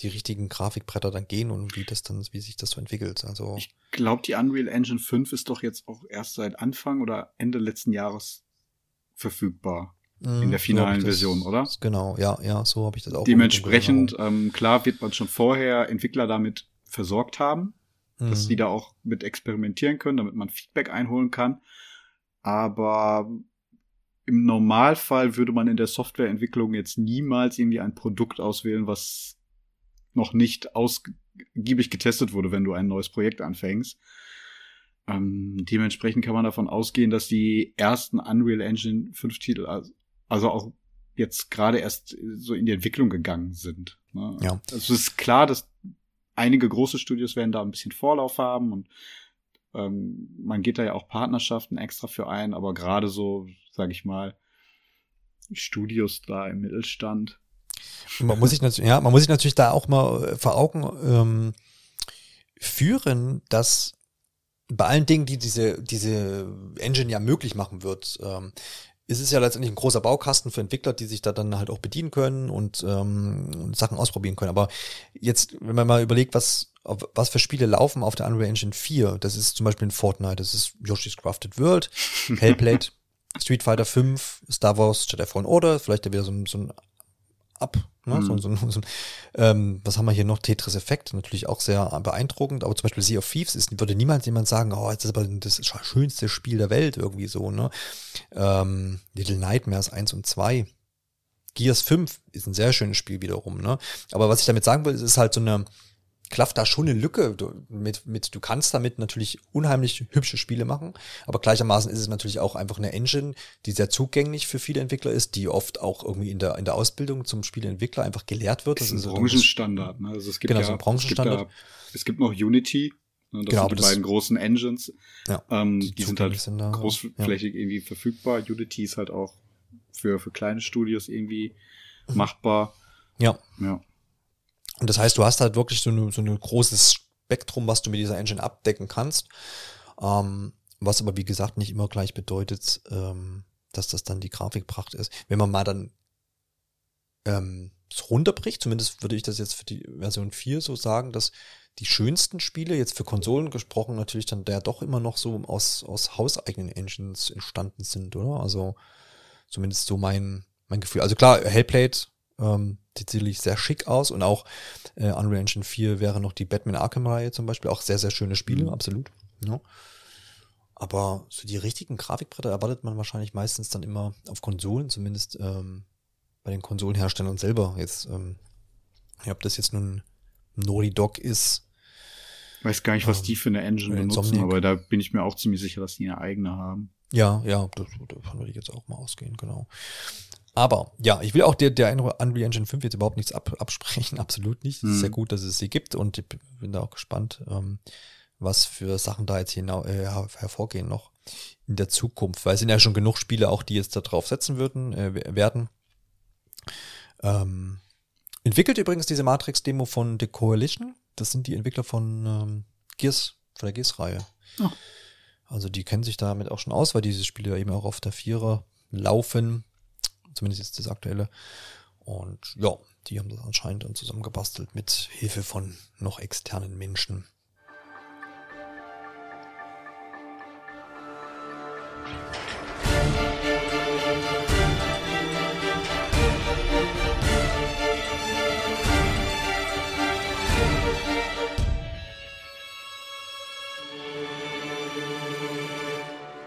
die richtigen Grafikbretter dann gehen und wie das dann, wie sich das so entwickelt. Also ich glaube, die Unreal Engine 5 ist doch jetzt auch erst seit Anfang oder Ende letzten Jahres verfügbar in mhm, der finalen so Version, oder? Genau, ja, ja, so habe ich das auch. Dementsprechend, ähm, klar wird man schon vorher Entwickler damit versorgt haben, mhm. dass die da auch mit experimentieren können, damit man Feedback einholen kann. Aber im Normalfall würde man in der Softwareentwicklung jetzt niemals irgendwie ein Produkt auswählen, was noch nicht ausgiebig getestet wurde, wenn du ein neues Projekt anfängst. Ähm, dementsprechend kann man davon ausgehen, dass die ersten Unreal Engine 5 Titel, also, auch jetzt gerade erst so in die Entwicklung gegangen sind. Ne? Ja. Also es ist klar, dass einige große Studios werden da ein bisschen Vorlauf haben und ähm, man geht da ja auch Partnerschaften extra für ein, aber gerade so, sage ich mal, Studios da im Mittelstand. Man muss sich natürlich, ja, man muss sich natürlich da auch mal vor Augen ähm, führen, dass bei allen Dingen, die diese, diese Engine ja möglich machen wird, ähm, ist es ja letztendlich ein großer Baukasten für Entwickler, die sich da dann halt auch bedienen können und ähm, Sachen ausprobieren können. Aber jetzt, wenn man mal überlegt, was, was für Spiele laufen auf der Unreal Engine 4, das ist zum Beispiel ein Fortnite, das ist Yoshi's Crafted World, Hellblade, Street Fighter 5, Star Wars, Jedi Fallen Order, vielleicht wieder so, so ein Up, ne? Mhm. So, so, so, ähm, was haben wir hier noch? Tetris Effekt, natürlich auch sehr beeindruckend, aber zum Beispiel Sea of Thieves ist, würde niemals jemand sagen, oh, jetzt ist aber das schönste Spiel der Welt irgendwie so, ne? Ähm, Little Nightmares 1 und 2. Gears 5 ist ein sehr schönes Spiel wiederum, ne? Aber was ich damit sagen will, ist, ist halt so eine, klafft da schon eine Lücke du, mit, mit, du kannst damit natürlich unheimlich hübsche Spiele machen, aber gleichermaßen ist es natürlich auch einfach eine Engine, die sehr zugänglich für viele Entwickler ist, die oft auch irgendwie in der, in der Ausbildung zum Spieleentwickler einfach gelehrt wird. Das ist ein Branchenstandard, ne? Also es gibt genau, ja, so ein Branchenstandard. Es gibt, da, es gibt noch Unity, ne? das genau, sind die beiden großen Engines. Ja, ähm, die, die sind halt sind da, großflächig ja. irgendwie verfügbar. Unity ist halt auch für, für kleine Studios irgendwie machbar. Ja. Ja. Und das heißt, du hast halt wirklich so ein so eine großes Spektrum, was du mit dieser Engine abdecken kannst. Ähm, was aber, wie gesagt, nicht immer gleich bedeutet, ähm, dass das dann die Grafikpracht ist. Wenn man mal dann ähm, runterbricht, zumindest würde ich das jetzt für die Version 4 so sagen, dass die schönsten Spiele, jetzt für Konsolen gesprochen, natürlich dann der doch immer noch so aus, aus hauseigenen Engines entstanden sind, oder? Also zumindest so mein, mein Gefühl. Also klar, Hellblade ähm, sieht sicherlich sehr schick aus und auch äh, Unreal Engine 4 wäre noch die Batman Arkham-Reihe zum Beispiel, auch sehr, sehr schöne Spiele, mhm. absolut. Ja. Aber so die richtigen Grafikbretter erwartet man wahrscheinlich meistens dann immer auf Konsolen, zumindest ähm, bei den Konsolenherstellern selber. Jetzt, ähm, ja, ob das jetzt nun Naughty Dog ist. Ich weiß gar nicht, was ähm, die für eine Engine benutzen, Insomniac. aber da bin ich mir auch ziemlich sicher, dass die eine eigene haben. Ja, ja, davon würde ich jetzt auch mal ausgehen, genau. Aber ja, ich will auch der, der Unreal Engine 5 jetzt überhaupt nichts ab, absprechen, absolut nicht. Es ist sehr mhm. gut, dass es sie gibt und ich bin da auch gespannt, ähm, was für Sachen da jetzt hinau äh, hervorgehen noch in der Zukunft, weil es sind ja schon genug Spiele auch, die jetzt da drauf setzen würden, äh, werden. Ähm, entwickelt übrigens diese Matrix-Demo von The Coalition. Das sind die Entwickler von ähm, Gears, von der Gears-Reihe. Oh. Also die kennen sich damit auch schon aus, weil diese Spiele ja eben auch auf der Vierer laufen. Zumindest jetzt das aktuelle. Und ja, die haben das anscheinend dann zusammengebastelt mit Hilfe von noch externen Menschen.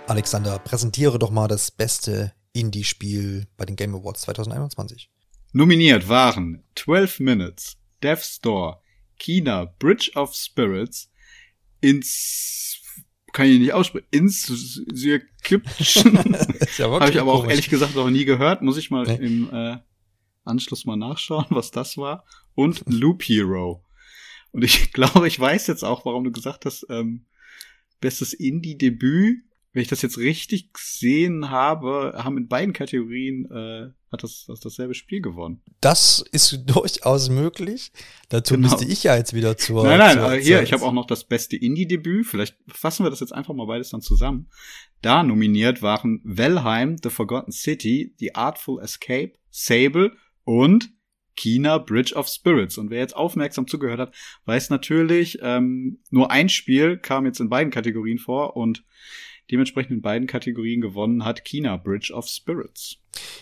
Alexander, präsentiere doch mal das beste Indie-Spiel bei den Game Awards 2021. Nominiert waren 12 Minutes, Death Store, Kina, Bridge of Spirits, ins kann ich nicht aussprechen. Inscription. ja Habe ich aber auch ehrlich gesagt noch nie gehört. Muss ich mal nee. im äh, Anschluss mal nachschauen, was das war. Und Loop Hero. Und ich glaube, ich weiß jetzt auch, warum du gesagt hast, ähm, bestes Indie-Debüt wenn ich das jetzt richtig gesehen habe, haben in beiden Kategorien äh, hat das, das dasselbe Spiel gewonnen. Das ist durchaus möglich. Dazu genau. müsste ich ja jetzt wieder zur. Nein, nein, zur, aber hier, ich habe auch noch das beste Indie-Debüt. Vielleicht fassen wir das jetzt einfach mal beides dann zusammen. Da nominiert waren Valheim, The Forgotten City, The Artful Escape, Sable und China Bridge of Spirits. Und wer jetzt aufmerksam zugehört hat, weiß natürlich, ähm, nur ein Spiel kam jetzt in beiden Kategorien vor und dementsprechend in beiden Kategorien gewonnen hat China Bridge of Spirits.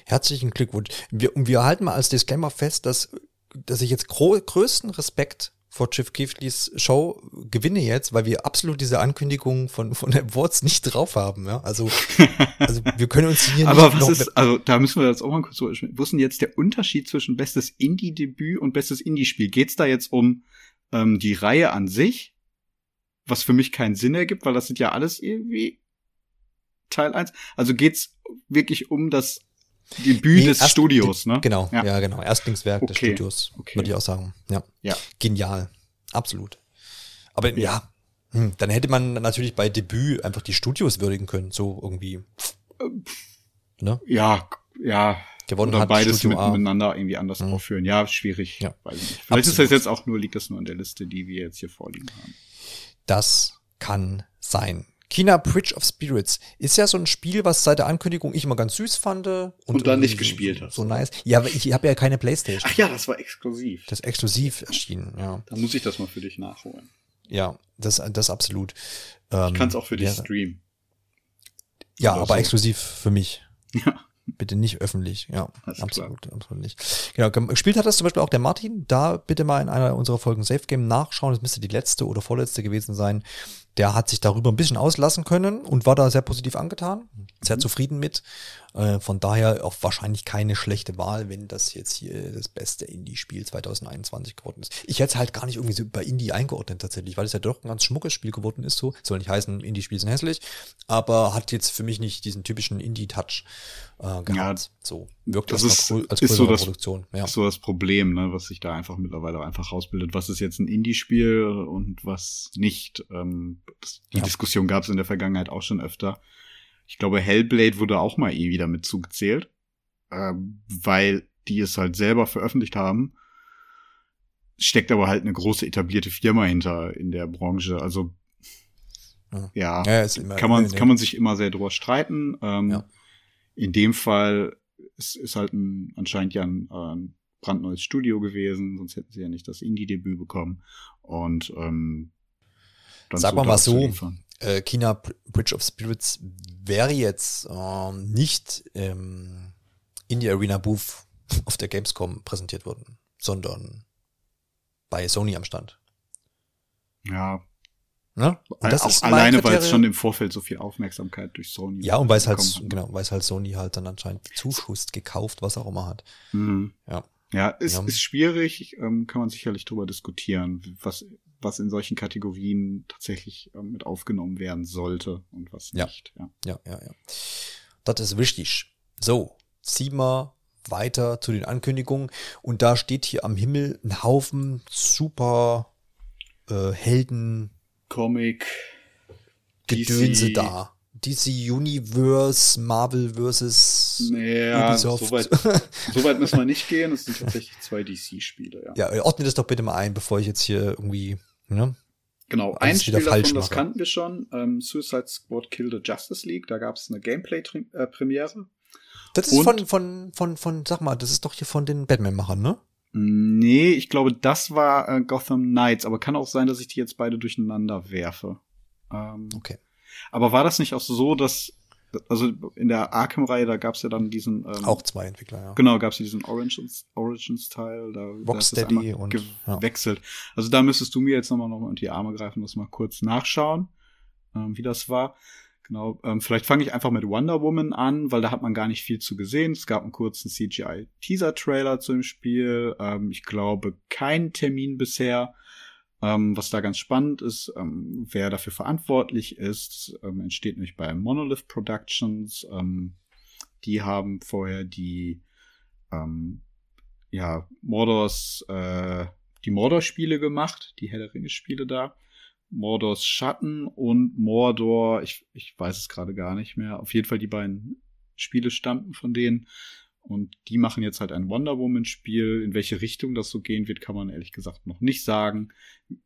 Herzlichen Glückwunsch. Wir, und wir halten mal als Disclaimer fest, dass, dass ich jetzt größten Respekt vor Chief Keefleys Show gewinne jetzt, weil wir absolut diese Ankündigung von, von Awards nicht drauf haben. Ja? Also, also wir können uns hier Aber was ist, also da müssen wir jetzt auch mal kurz so, wo ist denn jetzt der Unterschied zwischen bestes Indie-Debüt und bestes Indie-Spiel? Geht's da jetzt um ähm, die Reihe an sich? was für mich keinen Sinn ergibt, weil das sind ja alles irgendwie Teil 1. Also geht's wirklich um das Debüt nee, des erst, Studios, ne? Genau, ja, ja genau. Erstlingswerk okay. des Studios, okay. würde ich auch sagen. Ja. ja. Genial. Absolut. Aber ja, ja hm, dann hätte man natürlich bei Debüt einfach die Studios würdigen können, so irgendwie. Ne? Ja, ja. Gewonnen Oder hat beides Studio miteinander irgendwie anders mhm. aufführen. Ja, schwierig. Ja. Weiß nicht. Vielleicht Absolut. ist das jetzt auch nur, liegt das nur an der Liste, die wir jetzt hier vorliegen haben. Das kann sein. China Bridge of Spirits ist ja so ein Spiel, was seit der Ankündigung ich immer ganz süß fand. Und, und dann nicht gespielt so, hast. So nice. Ja, aber ich habe ja keine Playstation. Ach ja, das war exklusiv. Das ist exklusiv erschienen, ja. Da muss ich das mal für dich nachholen. Ja, das, das absolut. Ähm, ich kann es auch für dich ja, streamen. Ja, aber so. exklusiv für mich. Ja. Bitte nicht öffentlich, ja. absolut, klar. absolut nicht. Genau, gespielt hat das zum Beispiel auch der Martin. Da bitte mal in einer unserer Folgen Safe Game nachschauen. Das müsste die letzte oder vorletzte gewesen sein der hat sich darüber ein bisschen auslassen können und war da sehr positiv angetan, sehr mhm. zufrieden mit. Äh, von daher auch wahrscheinlich keine schlechte Wahl, wenn das jetzt hier das beste Indie-Spiel 2021 geworden ist. Ich hätte es halt gar nicht irgendwie so bei Indie eingeordnet tatsächlich, weil es ja doch ein ganz schmuckes Spiel geworden ist. So soll nicht heißen, Indie-Spiele sind hässlich, aber hat jetzt für mich nicht diesen typischen Indie-Touch äh, gehabt. Ja, so wirkt das, das ist, als ist so das, Produktion. Ja. Ist so das Problem, ne, was sich da einfach mittlerweile einfach rausbildet. Was ist jetzt ein Indie-Spiel und was nicht? Ähm, das, die ja. Diskussion gab es in der Vergangenheit auch schon öfter. Ich glaube, Hellblade wurde auch mal irgendwie damit zugezählt, ähm, weil die es halt selber veröffentlicht haben. Steckt aber halt eine große etablierte Firma hinter in der Branche. Also ja, ja kann man kann man sich immer sehr drüber streiten. Ähm, ja. In dem Fall ist, ist halt ein, anscheinend ja ein, ein brandneues Studio gewesen, sonst hätten sie ja nicht das Indie-Debüt bekommen. Und ähm, dann Sag so mal so, äh, China Bridge of Spirits wäre jetzt ähm, nicht ähm, in die Arena Booth auf der Gamescom präsentiert worden, sondern bei Sony am Stand. Ja. Ne? Und das auch ist alleine, weil es schon im Vorfeld so viel Aufmerksamkeit durch Sony Ja, und weil es halt, genau, weil es halt Sony halt dann anscheinend Zuschuss gekauft, was auch immer hat. Mhm. Ja. Ja, ist, ja. ist schwierig, ähm, kann man sicherlich drüber diskutieren, was was in solchen Kategorien tatsächlich äh, mit aufgenommen werden sollte und was ja. nicht. Ja. ja, ja, ja. Das ist wichtig. So, ziehen wir weiter zu den Ankündigungen. Und da steht hier am Himmel ein Haufen super äh, Helden. Comic. Gedönse DC. da. DC Universe, Marvel versus naja, Ubisoft. So weit, so weit müssen wir nicht gehen. Es sind tatsächlich zwei DC-Spiele, ja. Ja, ordne das doch bitte mal ein, bevor ich jetzt hier irgendwie Ne? Genau, ein Spiel davon, das kannten wir schon. Ähm, Suicide Squad Kill the Justice League. Da gab es eine Gameplay-Premiere. Das ist von, von, von, von, sag mal, das ist doch hier von den Batman-Machern, ne? Nee, ich glaube, das war äh, Gotham Knights, aber kann auch sein, dass ich die jetzt beide durcheinander werfe. Ähm, okay. Aber war das nicht auch so, dass also in der Arkham-Reihe, da gab's ja dann diesen ähm, auch zwei Entwickler, ja. Genau, gab's ja diesen Origins, Origins-Teil, da Rocksteady und gewechselt. Ja. Also da müsstest du mir jetzt nochmal noch mal unter die Arme greifen, muss mal kurz nachschauen, ähm, wie das war. Genau, ähm, vielleicht fange ich einfach mit Wonder Woman an, weil da hat man gar nicht viel zu gesehen. Es gab einen kurzen CGI-Teaser-Trailer zu dem Spiel. Ähm, ich glaube, kein Termin bisher. Ähm, was da ganz spannend ist, ähm, wer dafür verantwortlich ist, ähm, entsteht nämlich bei Monolith Productions. Ähm, die haben vorher die ähm, ja, Mordors, äh, die Mordor-Spiele gemacht, die Herr der Ringe-Spiele da. Mordors Schatten und Mordor, ich, ich weiß es gerade gar nicht mehr. Auf jeden Fall die beiden Spiele stammten von denen. Und die machen jetzt halt ein Wonder Woman-Spiel. In welche Richtung das so gehen wird, kann man ehrlich gesagt noch nicht sagen.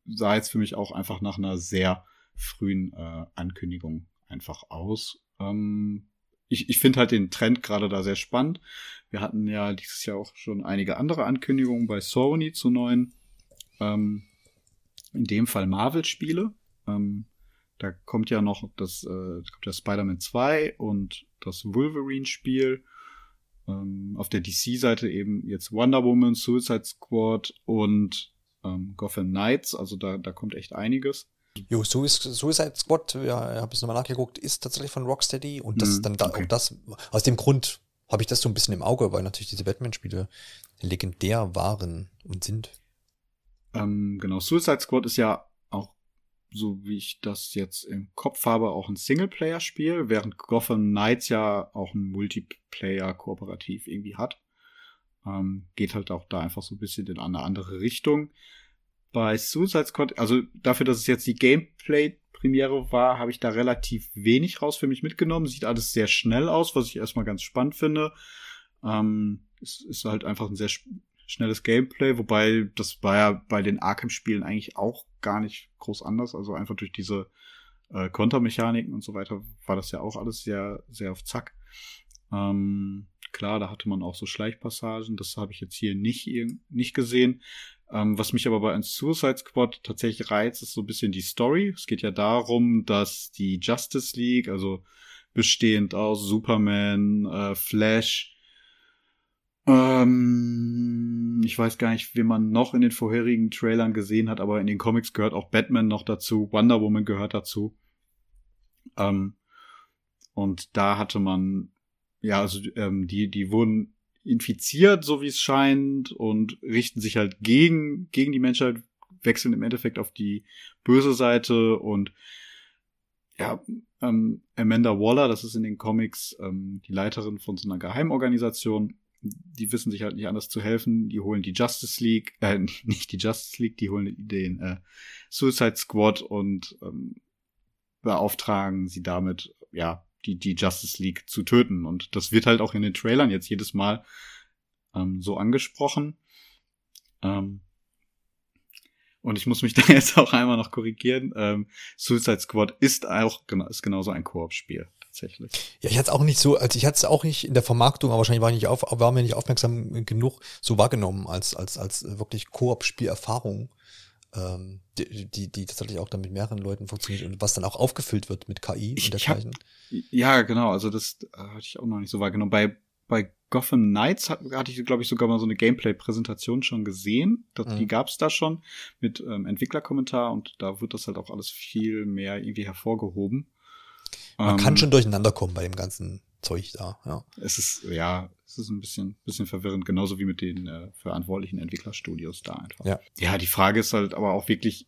Sah jetzt für mich auch einfach nach einer sehr frühen äh, Ankündigung einfach aus. Ähm, ich ich finde halt den Trend gerade da sehr spannend. Wir hatten ja dieses Jahr auch schon einige andere Ankündigungen bei Sony zu neuen, ähm, in dem Fall Marvel-Spiele. Ähm, da kommt ja noch das, äh, kommt ja Spider-Man 2 und das Wolverine-Spiel ähm, auf der DC-Seite eben jetzt Wonder Woman, Suicide Squad und ähm, Gotham Knights. Also da, da kommt echt einiges. Jo, Suicide Squad, ja, habe ich nochmal nachgeguckt, ist tatsächlich von Rocksteady und das mm, dann da, okay. auch das, aus dem Grund habe ich das so ein bisschen im Auge, weil natürlich diese Batman-Spiele legendär waren und sind. Ähm, genau, Suicide Squad ist ja so wie ich das jetzt im Kopf habe, auch ein Singleplayer-Spiel, während Gotham Knights ja auch ein Multiplayer-Kooperativ irgendwie hat. Ähm, geht halt auch da einfach so ein bisschen in eine andere Richtung. Bei Suicide Squad, also dafür, dass es jetzt die Gameplay-Premiere war, habe ich da relativ wenig raus für mich mitgenommen. Sieht alles sehr schnell aus, was ich erstmal ganz spannend finde. Ähm, es ist halt einfach ein sehr schnelles Gameplay, wobei das war ja bei den Arkham-Spielen eigentlich auch gar nicht groß anders. Also einfach durch diese äh, Kontermechaniken und so weiter war das ja auch alles sehr, sehr auf Zack. Ähm, klar, da hatte man auch so Schleichpassagen, das habe ich jetzt hier nicht, nicht gesehen. Ähm, was mich aber bei einem Suicide Squad tatsächlich reizt, ist so ein bisschen die Story. Es geht ja darum, dass die Justice League, also bestehend aus Superman, äh, Flash, ähm, ich weiß gar nicht, wie man noch in den vorherigen Trailern gesehen hat, aber in den Comics gehört auch Batman noch dazu, Wonder Woman gehört dazu. Ähm, und da hatte man, ja, also ähm, die, die wurden infiziert, so wie es scheint, und richten sich halt gegen, gegen die Menschheit, wechseln im Endeffekt auf die böse Seite und ja, ähm, Amanda Waller, das ist in den Comics ähm, die Leiterin von so einer Geheimorganisation, die wissen sich halt nicht anders zu helfen. Die holen die Justice League, äh, nicht die Justice League, die holen den äh, Suicide Squad und ähm, beauftragen sie damit, ja, die, die Justice League zu töten. Und das wird halt auch in den Trailern jetzt jedes Mal ähm, so angesprochen. Ähm, und ich muss mich da jetzt auch einmal noch korrigieren. Ähm, Suicide Squad ist auch ist genauso ein Koop-Spiel tatsächlich. Ja, ich hatte es auch nicht so, also ich hatte es auch nicht in der Vermarktung, aber wahrscheinlich war, ich nicht auf, war mir nicht aufmerksam genug so wahrgenommen als, als, als wirklich Koop-Spielerfahrung, ähm, die, die, die tatsächlich auch dann mit mehreren Leuten funktioniert und was dann auch aufgefüllt wird mit KI ich, und dergleichen. Ja, genau, also das äh, hatte ich auch noch nicht so wahrgenommen. Bei, bei Gotham Knights hat, hatte ich, glaube ich, sogar mal so eine Gameplay-Präsentation schon gesehen. Das, mhm. Die gab es da schon mit ähm, Entwicklerkommentar und da wird das halt auch alles viel mehr irgendwie hervorgehoben. Man ähm, kann schon durcheinander kommen bei dem ganzen Zeug da, ja. Es ist, ja, es ist ein bisschen, bisschen verwirrend, genauso wie mit den äh, verantwortlichen Entwicklerstudios da einfach. Ja. ja, die Frage ist halt aber auch wirklich,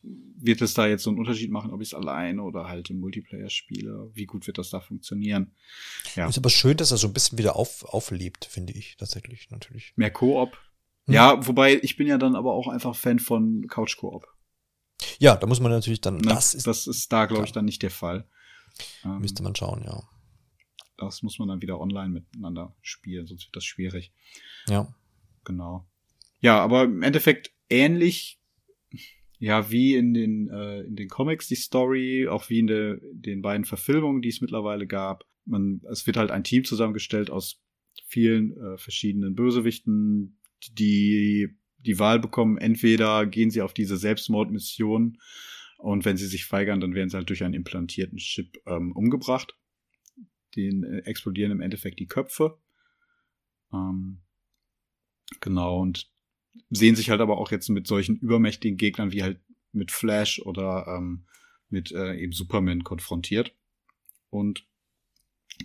wird es da jetzt so einen Unterschied machen, ob ich es alleine oder halt im Multiplayer spiele? Wie gut wird das da funktionieren? Ja. Ist aber schön, dass er so ein bisschen wieder auf, auflebt, finde ich tatsächlich, natürlich. Mehr Koop. Hm. Ja, wobei ich bin ja dann aber auch einfach Fan von Couch Koop. Ja, da muss man natürlich dann. Ne, das, ist, das ist da, glaube ich, dann nicht der Fall. Ähm, Müsste man schauen, ja. Das muss man dann wieder online miteinander spielen, sonst wird das schwierig. Ja. Genau. Ja, aber im Endeffekt ähnlich, ja, wie in den, äh, in den Comics die Story, auch wie in de, den beiden Verfilmungen, die es mittlerweile gab. Man, es wird halt ein Team zusammengestellt aus vielen äh, verschiedenen Bösewichten, die die Wahl bekommen, entweder gehen sie auf diese Selbstmordmission und wenn sie sich weigern, dann werden sie halt durch einen implantierten Chip ähm, umgebracht. Den äh, explodieren im Endeffekt die Köpfe. Ähm, genau, und sehen sich halt aber auch jetzt mit solchen übermächtigen Gegnern wie halt mit Flash oder ähm, mit äh, eben Superman konfrontiert. Und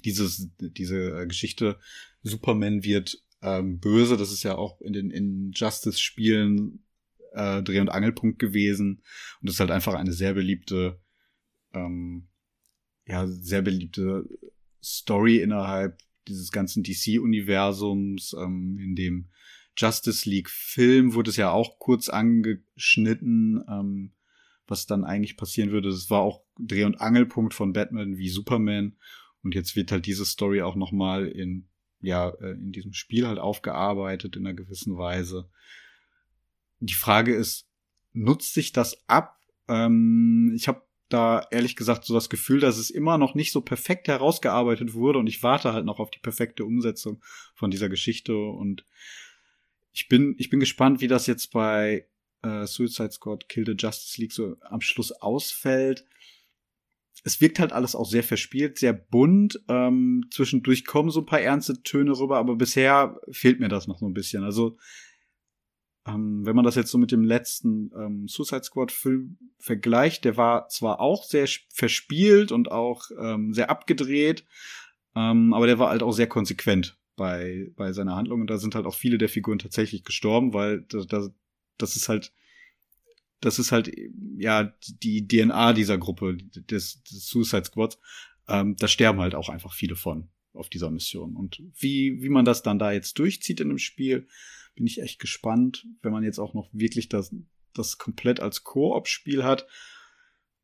dieses, diese äh, Geschichte, Superman wird ähm, böse, das ist ja auch in den Injustice-Spielen äh, Dreh- und Angelpunkt gewesen. Und das ist halt einfach eine sehr beliebte, ähm, ja, sehr beliebte Story innerhalb dieses ganzen DC-Universums, ähm, in dem Justice League-Film wurde es ja auch kurz angeschnitten, ähm, was dann eigentlich passieren würde. Das war auch Dreh- und Angelpunkt von Batman wie Superman. Und jetzt wird halt diese Story auch nochmal in, ja, äh, in diesem Spiel halt aufgearbeitet in einer gewissen Weise die Frage ist, nutzt sich das ab? Ähm, ich habe da ehrlich gesagt so das Gefühl, dass es immer noch nicht so perfekt herausgearbeitet wurde und ich warte halt noch auf die perfekte Umsetzung von dieser Geschichte und ich bin ich bin gespannt, wie das jetzt bei äh, Suicide Squad Kill the Justice League so am Schluss ausfällt. Es wirkt halt alles auch sehr verspielt, sehr bunt. Ähm, zwischendurch kommen so ein paar ernste Töne rüber, aber bisher fehlt mir das noch so ein bisschen. Also ähm, wenn man das jetzt so mit dem letzten ähm, Suicide Squad Film vergleicht, der war zwar auch sehr verspielt und auch ähm, sehr abgedreht, ähm, aber der war halt auch sehr konsequent bei, bei seiner Handlung und da sind halt auch viele der Figuren tatsächlich gestorben, weil das, das, das ist halt das ist halt ja die DNA dieser Gruppe, des, des Suicide Squads. Ähm, da sterben halt auch einfach viele von auf dieser Mission. Und wie, wie man das dann da jetzt durchzieht in dem Spiel, bin ich echt gespannt, wenn man jetzt auch noch wirklich das, das komplett als Koop-Spiel hat.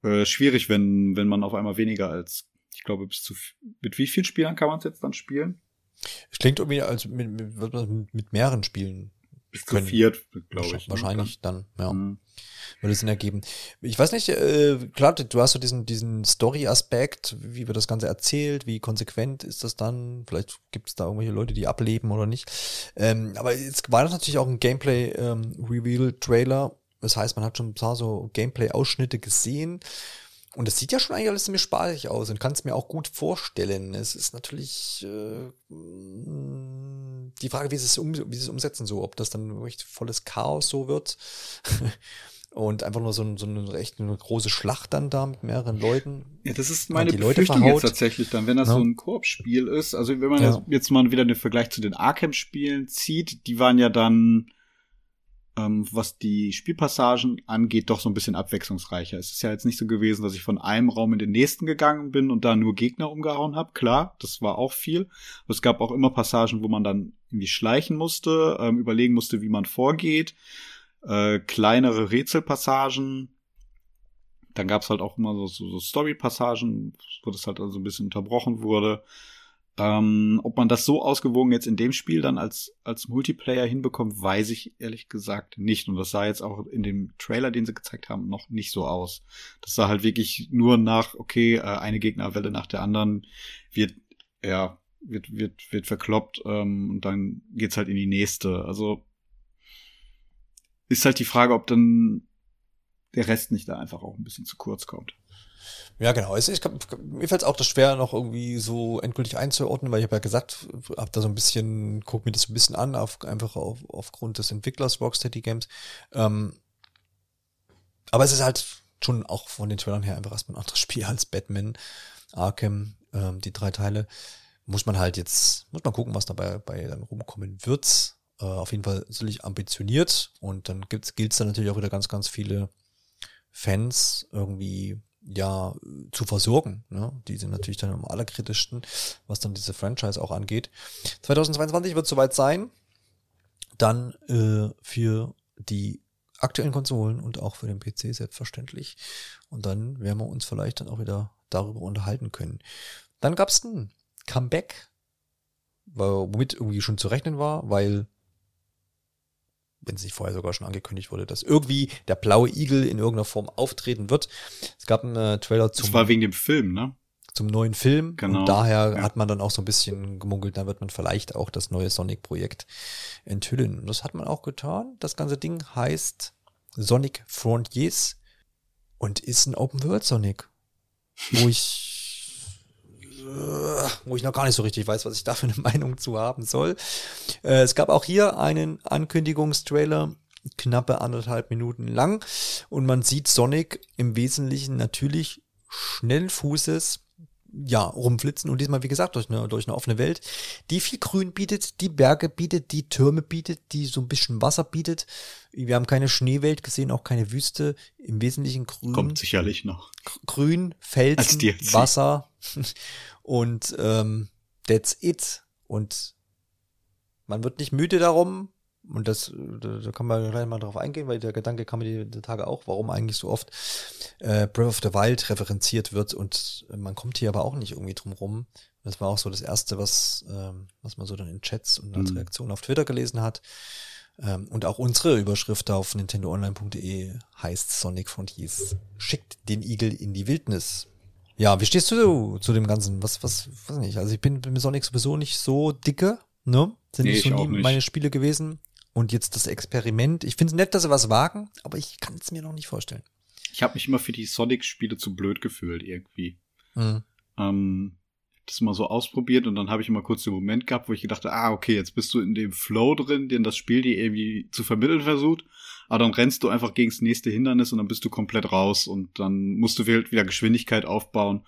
Äh, schwierig, wenn, wenn man auf einmal weniger als, ich glaube, bis zu, mit wie vielen Spielern kann man es jetzt dann spielen? Es klingt irgendwie, als mit, mit, mit mehreren Spielen bis zu viert, glaube ich. Ne? Wahrscheinlich ne? dann, ja. Mhm. Würde Sinn ergeben. Ich weiß nicht, äh, klar, du hast so diesen, diesen Story-Aspekt, wie wird das Ganze erzählt, wie konsequent ist das dann? Vielleicht gibt es da irgendwelche Leute, die ableben oder nicht. Ähm, aber jetzt war das natürlich auch ein Gameplay-Reveal-Trailer. Ähm, das heißt, man hat schon ein paar so Gameplay-Ausschnitte gesehen. Und es sieht ja schon eigentlich alles ziemlich spaßig aus und kann es mir auch gut vorstellen. Es ist natürlich äh, die Frage, wie sie es, um, wie sie es umsetzen, so, ob das dann wirklich volles Chaos so wird. und einfach nur so, ein, so eine echt eine große Schlacht dann da mit mehreren Leuten. Ja, das ist meine Befürchtung jetzt tatsächlich dann, wenn das ja. so ein Koop-Spiel ist. Also wenn man ja. jetzt mal wieder den Vergleich zu den Arkham-Spielen zieht, die waren ja dann ähm, was die Spielpassagen angeht, doch so ein bisschen abwechslungsreicher. Es ist ja jetzt nicht so gewesen, dass ich von einem Raum in den nächsten gegangen bin und da nur Gegner umgehauen habe. Klar, das war auch viel. Aber es gab auch immer Passagen, wo man dann irgendwie schleichen musste, ähm, überlegen musste, wie man vorgeht. Äh, kleinere Rätselpassagen. Dann gab es halt auch immer so, so, so Story-Passagen, wo das halt also ein bisschen unterbrochen wurde. Ähm, ob man das so ausgewogen jetzt in dem Spiel dann als, als Multiplayer hinbekommt, weiß ich ehrlich gesagt nicht. Und das sah jetzt auch in dem Trailer, den sie gezeigt haben, noch nicht so aus. Das sah halt wirklich nur nach, okay, äh, eine Gegnerwelle nach der anderen wird, ja, wird, wird, wird verkloppt ähm, und dann geht's halt in die nächste. Also ist halt die Frage, ob dann der Rest nicht da einfach auch ein bisschen zu kurz kommt. Ja, genau. Es, ich, mir fällt es auch das schwer, noch irgendwie so endgültig einzuordnen, weil ich habe ja gesagt, habe da so ein bisschen, guck mir das ein bisschen an, auf, einfach auf, aufgrund des Entwicklers Rocksteady Games. Ähm, aber es ist halt schon auch von den Trailern her einfach erstmal ein anderes Spiel als Batman, Arkham, ähm, die drei Teile. Muss man halt jetzt, muss man gucken, was dabei bei dann rumkommen wird. Äh, auf jeden Fall sicherlich ambitioniert und dann gilt es dann natürlich auch wieder ganz, ganz viele Fans irgendwie ja zu versorgen. Ne? Die sind natürlich dann am allerkritischsten, was dann diese Franchise auch angeht. 2022 wird soweit sein. Dann äh, für die aktuellen Konsolen und auch für den PC selbstverständlich. Und dann werden wir uns vielleicht dann auch wieder darüber unterhalten können. Dann gab es ein Comeback, womit irgendwie schon zu rechnen war, weil wenn es nicht vorher sogar schon angekündigt wurde, dass irgendwie der blaue Igel in irgendeiner Form auftreten wird. Es gab einen äh, Trailer zum. Das war wegen dem Film, ne? Zum neuen Film. Genau. Und daher ja. hat man dann auch so ein bisschen gemunkelt, da wird man vielleicht auch das neue Sonic-Projekt enthüllen. Und das hat man auch getan. Das ganze Ding heißt Sonic Frontiers und ist ein Open World Sonic. Wo ich wo ich noch gar nicht so richtig weiß, was ich da für eine Meinung zu haben soll. Äh, es gab auch hier einen Ankündigungstrailer, knappe anderthalb Minuten lang. Und man sieht Sonic im Wesentlichen natürlich schnellen Fußes ja, rumflitzen und diesmal, wie gesagt, durch eine, durch eine offene Welt, die viel Grün bietet, die Berge bietet, die Türme bietet, die so ein bisschen Wasser bietet. Wir haben keine Schneewelt gesehen, auch keine Wüste, im Wesentlichen grün. Kommt sicherlich noch. Grün, Felsen, Wasser und ähm, that's it. Und man wird nicht müde darum, und das, da, kann man gleich mal drauf eingehen, weil der Gedanke kam mir die, die Tage auch, warum eigentlich so oft äh, Breath of the Wild referenziert wird und man kommt hier aber auch nicht irgendwie drum rum. Das war auch so das Erste, was, ähm, was man so dann in Chats und als mhm. Reaktion auf Twitter gelesen hat. Ähm, und auch unsere Überschrift auf nintendoonline.de heißt Sonic Frontiers schickt den Igel in die Wildnis. Ja, wie stehst du zu dem Ganzen? Was, was, weiß nicht. Also ich bin, mit Sonic sowieso nicht so dicke, ne? Sind nee, nicht so nie meine Spiele gewesen. Und jetzt das Experiment. Ich finde es nett, dass sie was wagen, aber ich kann es mir noch nicht vorstellen. Ich habe mich immer für die Sonic-Spiele zu blöd gefühlt, irgendwie. Mhm. Ähm, das mal so ausprobiert und dann habe ich immer kurz den Moment gehabt, wo ich gedacht ah, okay, jetzt bist du in dem Flow drin, den das Spiel dir irgendwie zu vermitteln versucht. Aber dann rennst du einfach gegen das nächste Hindernis und dann bist du komplett raus und dann musst du wieder Geschwindigkeit aufbauen.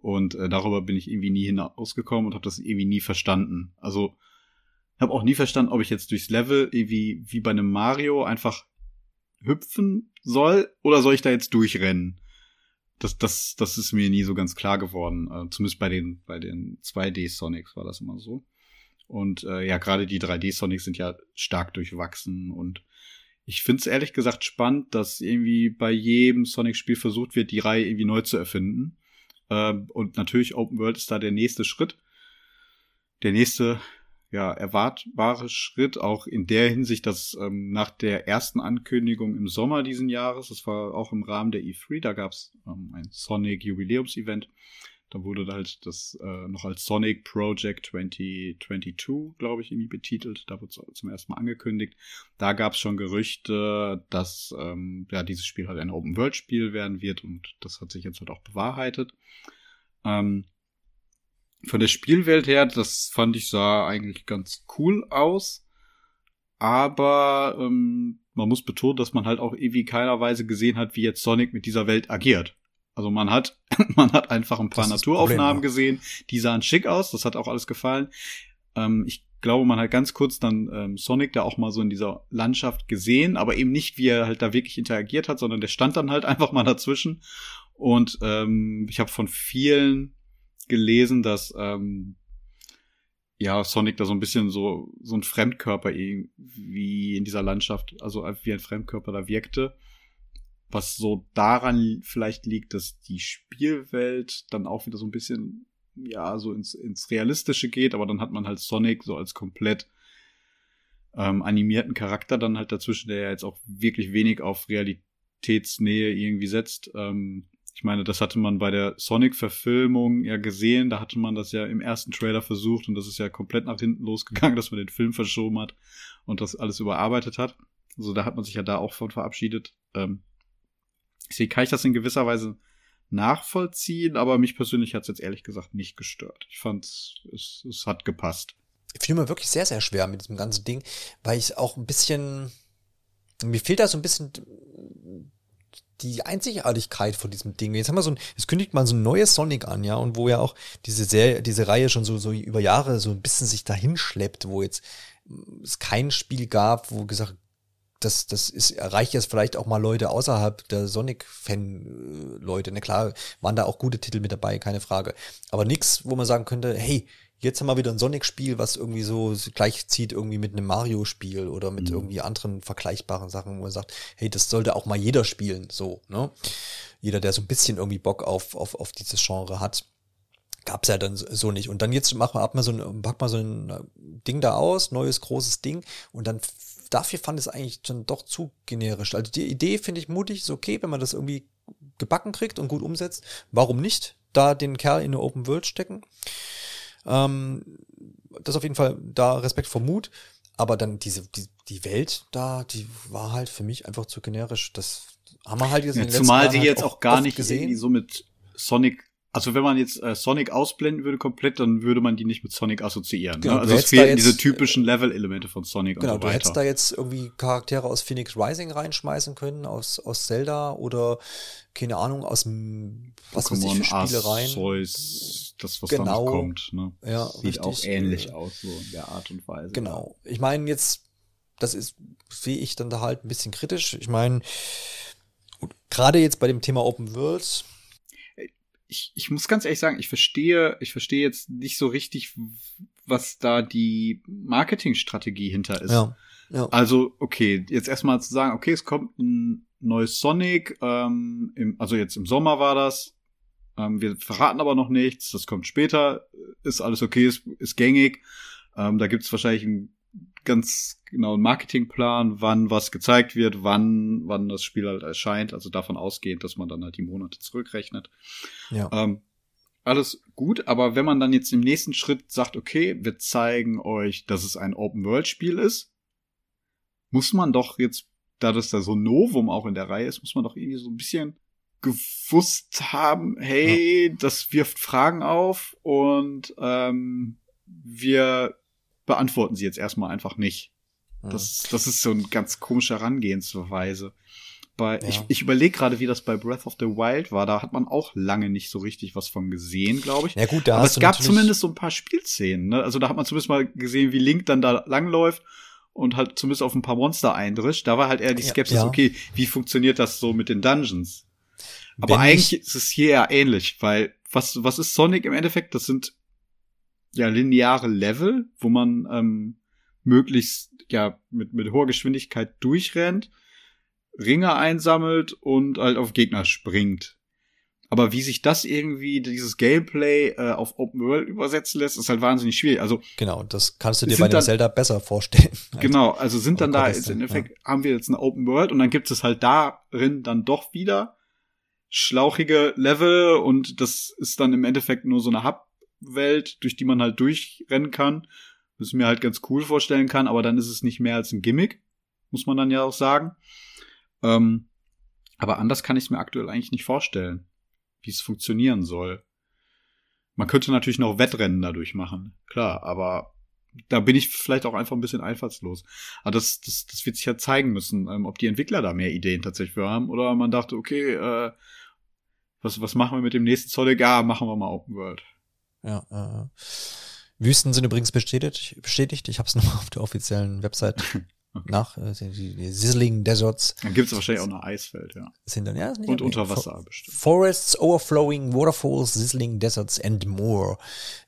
Und äh, darüber bin ich irgendwie nie hinausgekommen und habe das irgendwie nie verstanden. Also habe auch nie verstanden, ob ich jetzt durchs Level wie, wie bei einem Mario einfach hüpfen soll oder soll ich da jetzt durchrennen? Das, das, das ist mir nie so ganz klar geworden. Äh, zumindest bei den, bei den 2D Sonics war das immer so. Und äh, ja, gerade die 3D Sonics sind ja stark durchwachsen und ich finde es ehrlich gesagt spannend, dass irgendwie bei jedem Sonic-Spiel versucht wird, die Reihe irgendwie neu zu erfinden. Ähm, und natürlich Open World ist da der nächste Schritt. Der nächste ja, erwartbare Schritt, auch in der Hinsicht, dass ähm, nach der ersten Ankündigung im Sommer diesen Jahres, das war auch im Rahmen der E3, da gab es ähm, ein Sonic Jubiläums-Event, da wurde halt das äh, noch als Sonic Project 2022, glaube ich, irgendwie betitelt. Da wurde zum ersten Mal angekündigt. Da gab es schon Gerüchte, dass ähm, ja dieses Spiel halt ein Open-World-Spiel werden wird und das hat sich jetzt halt auch bewahrheitet. Ähm, von der Spielwelt her, das fand ich sah eigentlich ganz cool aus. Aber ähm, man muss betonen, dass man halt auch irgendwie keiner Weise gesehen hat, wie jetzt Sonic mit dieser Welt agiert. Also man hat, man hat einfach ein paar Naturaufnahmen gesehen, die sahen schick aus, das hat auch alles gefallen. Ähm, ich glaube, man hat ganz kurz dann ähm, Sonic da auch mal so in dieser Landschaft gesehen, aber eben nicht, wie er halt da wirklich interagiert hat, sondern der stand dann halt einfach mal dazwischen. Und ähm, ich habe von vielen gelesen, dass ähm, ja Sonic da so ein bisschen so so ein Fremdkörper irgendwie in dieser Landschaft, also wie ein Fremdkörper da wirkte. Was so daran vielleicht liegt, dass die Spielwelt dann auch wieder so ein bisschen ja so ins, ins Realistische geht, aber dann hat man halt Sonic so als komplett ähm, animierten Charakter dann halt dazwischen, der ja jetzt auch wirklich wenig auf Realitätsnähe irgendwie setzt. Ähm, ich meine, das hatte man bei der Sonic-Verfilmung ja gesehen. Da hatte man das ja im ersten Trailer versucht und das ist ja komplett nach hinten losgegangen, dass man den Film verschoben hat und das alles überarbeitet hat. Also da hat man sich ja da auch von verabschiedet. Ähm, deswegen kann ich das in gewisser Weise nachvollziehen, aber mich persönlich hat es jetzt ehrlich gesagt nicht gestört. Ich fand es, es hat gepasst. Ich fühle mir wirklich sehr, sehr schwer mit diesem ganzen Ding, weil ich auch ein bisschen, mir fehlt da so ein bisschen die Einzigartigkeit von diesem Ding. Jetzt haben wir so ein, jetzt kündigt man so ein neues Sonic an, ja, und wo ja auch diese Serie, diese Reihe schon so, so über Jahre so ein bisschen sich dahin schleppt, wo jetzt es kein Spiel gab, wo gesagt, das, das ist, erreicht jetzt vielleicht auch mal Leute außerhalb der Sonic-Fan-Leute. Na klar, waren da auch gute Titel mit dabei, keine Frage. Aber nix, wo man sagen könnte, hey, jetzt haben wir wieder ein Sonic-Spiel, was irgendwie so gleich zieht irgendwie mit einem Mario-Spiel oder mit mhm. irgendwie anderen vergleichbaren Sachen, wo man sagt, hey, das sollte auch mal jeder spielen, so, ne? Jeder, der so ein bisschen irgendwie Bock auf, auf, auf dieses Genre hat. Gab's ja dann so nicht. Und dann jetzt macht man, ab mal so ein, packt mal so ein äh, Ding da aus, neues großes Ding, und dann dafür fand es eigentlich dann doch zu generisch. Also die Idee finde ich mutig, ist okay, wenn man das irgendwie gebacken kriegt und gut umsetzt. Warum nicht da den Kerl in eine Open World stecken? Ähm, das auf jeden Fall da Respekt vor Mut. Aber dann diese, die, die Welt da, die war halt für mich einfach zu generisch. Das haben wir halt jetzt ja, in den Zumal die halt jetzt auch gar nicht gesehen. so mit Sonic also wenn man jetzt äh, Sonic ausblenden würde komplett, dann würde man die nicht mit Sonic assoziieren. Genau, ne? Also es fehlen diese typischen Level-Elemente von Sonic genau, und so weiter. du hättest da jetzt irgendwie Charaktere aus Phoenix Rising reinschmeißen können, aus, aus Zelda oder keine Ahnung, aus dem was weiß ich für Spielereien. Arceus, das was genau. da noch kommt. Ne? Ja, Sieht richtig. auch ähnlich aus, so in der Art und Weise. Genau. Ich meine jetzt, das ist, sehe ich dann da halt ein bisschen kritisch. Ich meine, gerade jetzt bei dem Thema Open Worlds, ich, ich muss ganz ehrlich sagen, ich verstehe, ich verstehe jetzt nicht so richtig, was da die Marketingstrategie hinter ist. Ja, ja. Also, okay, jetzt erstmal zu sagen, okay, es kommt ein neues Sonic, ähm, im, also jetzt im Sommer war das. Ähm, wir verraten aber noch nichts, das kommt später, ist alles okay, ist, ist gängig. Ähm, da gibt's wahrscheinlich ein ganz genau einen Marketingplan, wann was gezeigt wird, wann, wann das Spiel halt erscheint. Also davon ausgehend, dass man dann halt die Monate zurückrechnet. Ja. Ähm, alles gut, aber wenn man dann jetzt im nächsten Schritt sagt, okay, wir zeigen euch, dass es ein Open-World-Spiel ist, muss man doch jetzt, da das da so Novum auch in der Reihe ist, muss man doch irgendwie so ein bisschen gewusst haben, hey, ja. das wirft Fragen auf und ähm, wir beantworten sie jetzt erstmal einfach nicht. Das, das ist so ein ganz komischer Herangehensweise. Bei, ja. Ich, ich überlege gerade, wie das bei Breath of the Wild war. Da hat man auch lange nicht so richtig was von gesehen, glaube ich. Ja gut, da Aber es gab zumindest so ein paar Spielszenen. Ne? Also da hat man zumindest mal gesehen, wie Link dann da langläuft und halt zumindest auf ein paar Monster eindrischt. Da war halt eher die Skepsis, Ja. okay, wie funktioniert das so mit den Dungeons? Aber Wenn eigentlich ich- ist es hier ja ähnlich, weil was, was ist Sonic im Endeffekt? Das sind ja lineare Level, wo man ähm, möglichst ja mit, mit hoher Geschwindigkeit durchrennt, Ringe einsammelt und halt auf Gegner springt. Aber wie sich das irgendwie, dieses Gameplay äh, auf Open World übersetzen lässt, ist halt wahnsinnig schwierig. Also Genau, das kannst du dir bei dem dann- Zelda besser vorstellen. Genau, also sind dann da jetzt im Endeffekt haben wir jetzt eine Open World und dann gibt es halt darin dann doch wieder schlauchige Level und das ist dann im Endeffekt nur so eine Hub-Welt, durch die man halt durchrennen kann. Ich mir halt ganz cool vorstellen kann, aber dann ist es nicht mehr als ein Gimmick, muss man dann ja auch sagen. Ähm, aber anders kann ich es mir aktuell eigentlich nicht vorstellen, wie es funktionieren soll. Man könnte natürlich noch Wettrennen dadurch machen, klar, aber da bin ich vielleicht auch einfach ein bisschen einfallslos. Aber das, das, das wird sich ja zeigen müssen, ähm, ob die Entwickler da mehr Ideen tatsächlich für haben oder man dachte, okay, äh, was, was machen wir mit dem nächsten Sonic? Ja, machen wir mal Open World. Ja, äh, Wüsten sind übrigens bestätigt. bestätigt. Ich habe es nochmal auf der offiziellen Website nach. Äh, die, die Sizzling Deserts Dann gibt's wahrscheinlich auch eine Eiswelt, ja. sind dann, ja, Und unter Wasser bestimmt. Forests, overflowing waterfalls, sizzling deserts and more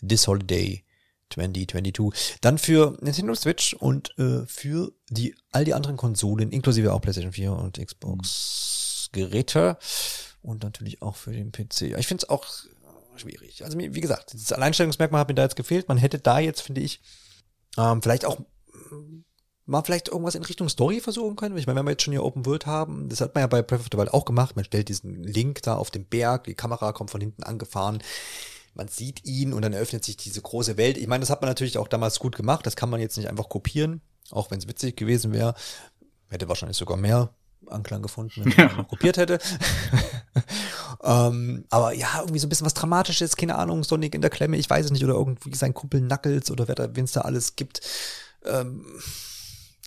this holiday 2022. Dann für Nintendo Switch und äh, für die all die anderen Konsolen, inklusive auch PlayStation 4 und Xbox Geräte und natürlich auch für den PC. Ich finde es auch schwierig. Also wie gesagt, das Alleinstellungsmerkmal hat mir da jetzt gefehlt. Man hätte da jetzt, finde ich, ähm, vielleicht auch mm, mal vielleicht irgendwas in Richtung Story versuchen können. Ich meine, wenn wir jetzt schon hier Open World haben, das hat man ja bei Breath of the Wild auch gemacht. Man stellt diesen Link da auf den Berg, die Kamera kommt von hinten angefahren. Man sieht ihn und dann eröffnet sich diese große Welt. Ich meine, das hat man natürlich auch damals gut gemacht. Das kann man jetzt nicht einfach kopieren, auch wenn es witzig gewesen wäre. Hätte wahrscheinlich sogar mehr Anklang gefunden, wenn man Ja. kopiert hätte. ähm, aber ja, irgendwie so ein bisschen was Dramatisches, keine Ahnung, Sonic in der Klemme, ich weiß es nicht, oder irgendwie sein Kumpel Knuckles oder wer da, wen es da alles gibt. Ähm,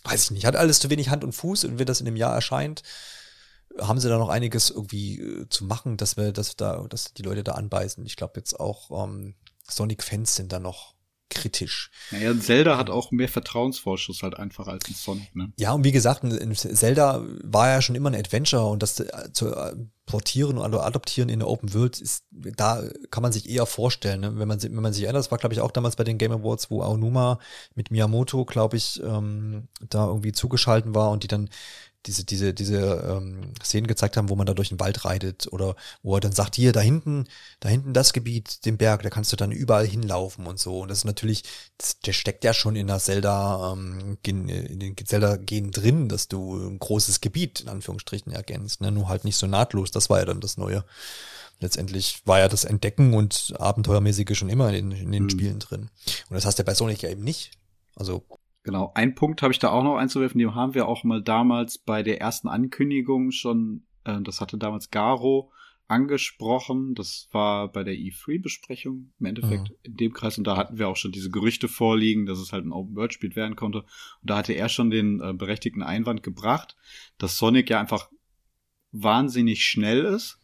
weiß ich nicht, hat alles zu wenig Hand und Fuß und wenn das in einem Jahr erscheint, haben sie da noch einiges irgendwie äh, zu machen, dass wir, dass da, dass die Leute da anbeißen. Ich glaube jetzt auch ähm, Sonic-Fans sind da noch kritisch. Naja, Zelda hat auch mehr Vertrauensvorschuss halt einfach als ein Sonic, ne? Ja, und wie gesagt, in- Zelda war ja schon immer ein Adventure und das äh, zu äh, portieren oder adoptieren in der Open World ist, da kann man sich eher vorstellen, ne? wenn man wenn man sich erinnert, das war glaube ich auch damals bei den Game Awards, wo Aonuma mit Miyamoto, glaube ich, ähm, da irgendwie zugeschalten war und die dann diese, diese, diese ähm, Szenen gezeigt haben, wo man da durch den Wald reitet oder wo er dann sagt, hier, da hinten, da hinten das Gebiet, den Berg, da kannst du dann überall hinlaufen und so. Und das ist natürlich, das, der steckt ja schon in der Zelda, ähm, in den Zelda-Gen drin, dass du ein großes Gebiet in Anführungsstrichen ergänzt, ne? nur halt nicht so nahtlos. Das war ja dann das Neue. Letztendlich war ja das Entdecken und Abenteuermäßige schon immer in, in den Mhm. Spielen drin. Und das hast du ja bei Sonic ja eben nicht. Also, Genau, ein Punkt habe ich da auch noch einzuwerfen, den haben wir auch mal damals bei der ersten Ankündigung schon, äh, das hatte damals Garo angesprochen, das war bei der E3-Besprechung im Endeffekt Mhm. in dem Kreis und da hatten wir auch schon diese Gerüchte vorliegen, dass es halt ein Open-World-Spiel werden konnte und da hatte er schon den äh, berechtigten Einwand gebracht, dass Sonic ja einfach wahnsinnig schnell ist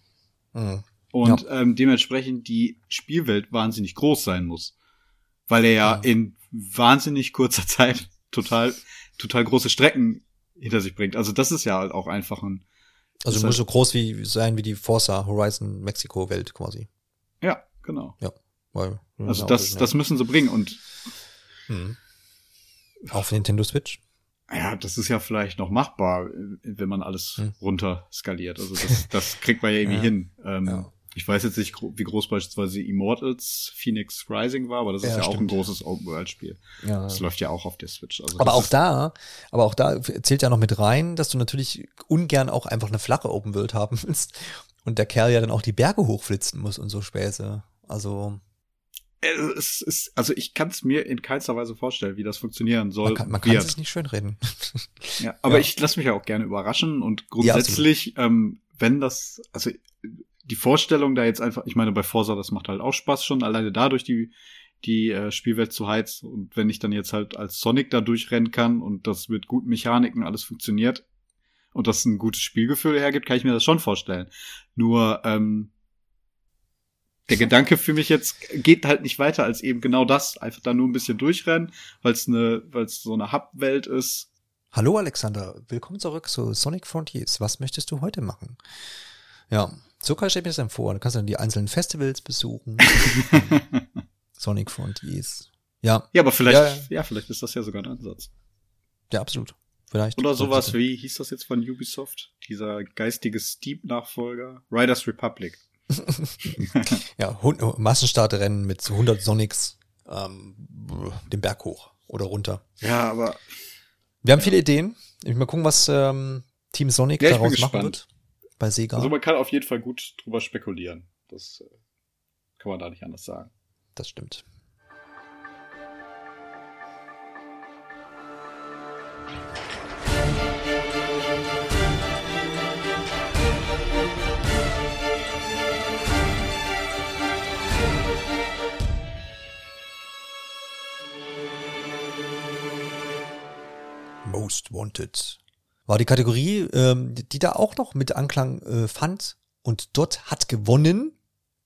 mh. und ähm, dementsprechend die Spielwelt wahnsinnig groß sein muss. Weil er ja Ja. in wahnsinnig kurzer Zeit total, total große Strecken hinter sich bringt. Also das ist ja halt auch einfach ein, also muss halt- so groß wie sein wie die Forza Horizon Mexiko Welt quasi. ja, genau. Weil, Also ja, das, ja. das müssen sie bringen und Mhm. Auf Nintendo Switch. ja, das ist ja vielleicht noch machbar, wenn man alles Hm. runter skaliert. Also das, das kriegt man ja irgendwie Ja. hin. Ähm, Ja. Ich weiß jetzt nicht, wie groß beispielsweise Immortals Phoenix Rising war, aber das ist Ja, ja, auch ein großes Open-World-Spiel. Ja. Das läuft ja auch auf der Switch. Also Aber auch da, aber auch da zählt ja noch mit rein, dass du natürlich ungern auch einfach eine flache Open World haben willst und der Kerl ja dann auch die Berge hochflitzen muss und so Späße. Also Äh, es ist, also ich kann es mir in keinster Weise vorstellen, wie das funktionieren soll. man kann, man kann sich nicht schönreden. ja, aber ja. ich lasse mich ja auch gerne überraschen und Ja, grundsätzlich, ähm, wenn das, also die Vorstellung da jetzt einfach, ich meine, bei Forza, das macht halt auch Spaß schon, alleine dadurch die, die äh, Spielwelt zu heizen. Und wenn ich dann jetzt halt als Sonic da durchrennen kann und das mit guten Mechaniken alles funktioniert und das ein gutes Spielgefühl hergibt, kann ich mir das schon vorstellen. Nur, ähm, der Gedanke für mich jetzt geht halt nicht weiter als eben genau das. Einfach da nur ein bisschen durchrennen, weil es eine, weil es so eine Hub-Welt ist Hallo Alexander, willkommen zurück zu Sonic Frontiers. Was möchtest du heute machen? Ja, so kann ich mir das dann vor. Du kannst dann die einzelnen Festivals besuchen. Sonic Frontiers. Ja. Ja, aber vielleicht, ja, ja, vielleicht ist das ja sogar ein Ansatz. Ja, absolut. Vielleicht. Oder sowas wie, hieß das jetzt von Ubisoft? Dieser geistige Steep-Nachfolger? Riders Republic. ja, Massenstartrennen mit 100 Sonics ähm, den Berg hoch oder runter. Ja, aber. Wir haben ja. viele Ideen. Ich mal gucken, was ähm, Team Sonic ja, daraus machen wird. Bei Sega. Also man kann auf jeden Fall gut drüber spekulieren. Das äh, kann man da nicht anders sagen. Das stimmt. Most Wanted war die Kategorie, ähm, die da auch noch mit Anklang äh, fand. Und dort hat gewonnen,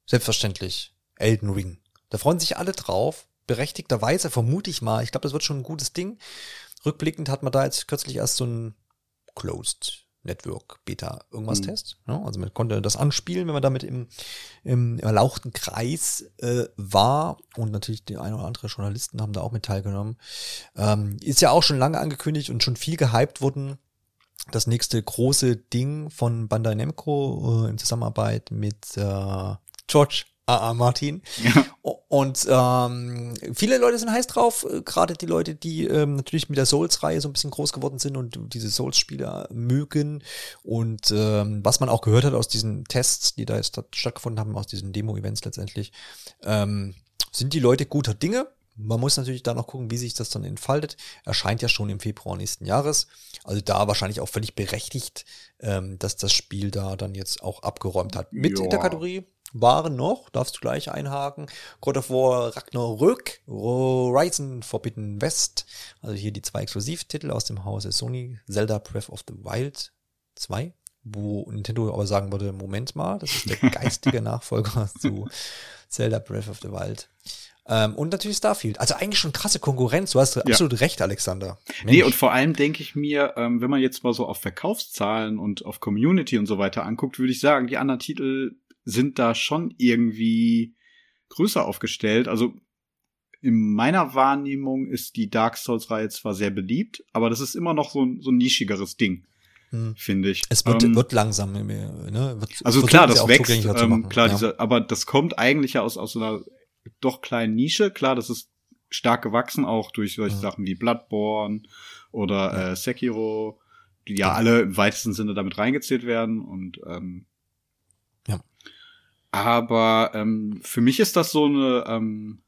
selbstverständlich, Elden Ring. Da freuen sich alle drauf. Berechtigterweise, vermute ich mal. Ich glaube, das wird schon ein gutes Ding. Rückblickend hat man da jetzt kürzlich erst so ein Closed Network Beta irgendwas mhm. Test. Ja, also man konnte das anspielen, wenn man damit im, im erlauchten Kreis äh, war. Und natürlich die ein oder andere Journalisten haben da auch mit teilgenommen. Ähm, ist ja auch schon lange angekündigt und schon viel gehypt worden. Das nächste große Ding von Bandai Namco äh, in Zusammenarbeit mit äh, George A.A. Martin. Ja. Und ähm, viele Leute sind heiß drauf, äh, gerade die Leute, die ähm, natürlich mit der Souls-Reihe so ein bisschen groß geworden sind und diese Souls-Spieler mögen. Und ähm, was man auch gehört hat aus diesen Tests, die da jetzt stattgefunden haben, aus diesen Demo-Events letztendlich, ähm, sind die Leute guter Dinge. Man muss natürlich da noch gucken, wie sich das dann entfaltet. Erscheint ja schon im Februar nächsten Jahres. Also da wahrscheinlich auch völlig berechtigt, ähm, dass das Spiel da dann jetzt auch abgeräumt hat. Mit ja. in der Kategorie waren noch, darfst du gleich einhaken, God of War Ragnarök, Horizon Forbidden West, also hier die zwei Exklusivtitel aus dem Hause Sony, Zelda Breath of the Wild 2, wo Nintendo aber sagen würde, Moment mal, das ist der geistige Nachfolger zu Zelda Breath of the Wild. Ähm, und natürlich Starfield. Also eigentlich schon krasse Konkurrenz. Du hast ja. absolut recht, Alexander. Mensch. Nee, und vor allem denke ich mir, ähm, wenn man jetzt mal so auf Verkaufszahlen und auf Community und so weiter anguckt, würde ich sagen, die anderen Titel sind da schon irgendwie größer aufgestellt. Also in meiner Wahrnehmung ist die Dark Souls-Reihe zwar sehr beliebt, aber das ist immer noch so ein, so ein nischigeres Ding, hm. finde ich. Es wird, ähm, wird langsam, ne? Wird, also klar, das wächst, ähm, klar, ja. diese, aber das kommt eigentlich ja aus, aus so einer doch kleinen Nische. Klar, das ist stark gewachsen, auch durch solche ja. Sachen wie Bloodborne oder ja. äh, Sekiro, die ja, alle im weitesten Sinne damit reingezählt werden und ähm, aber ähm, für mich ist das so eine, ähm,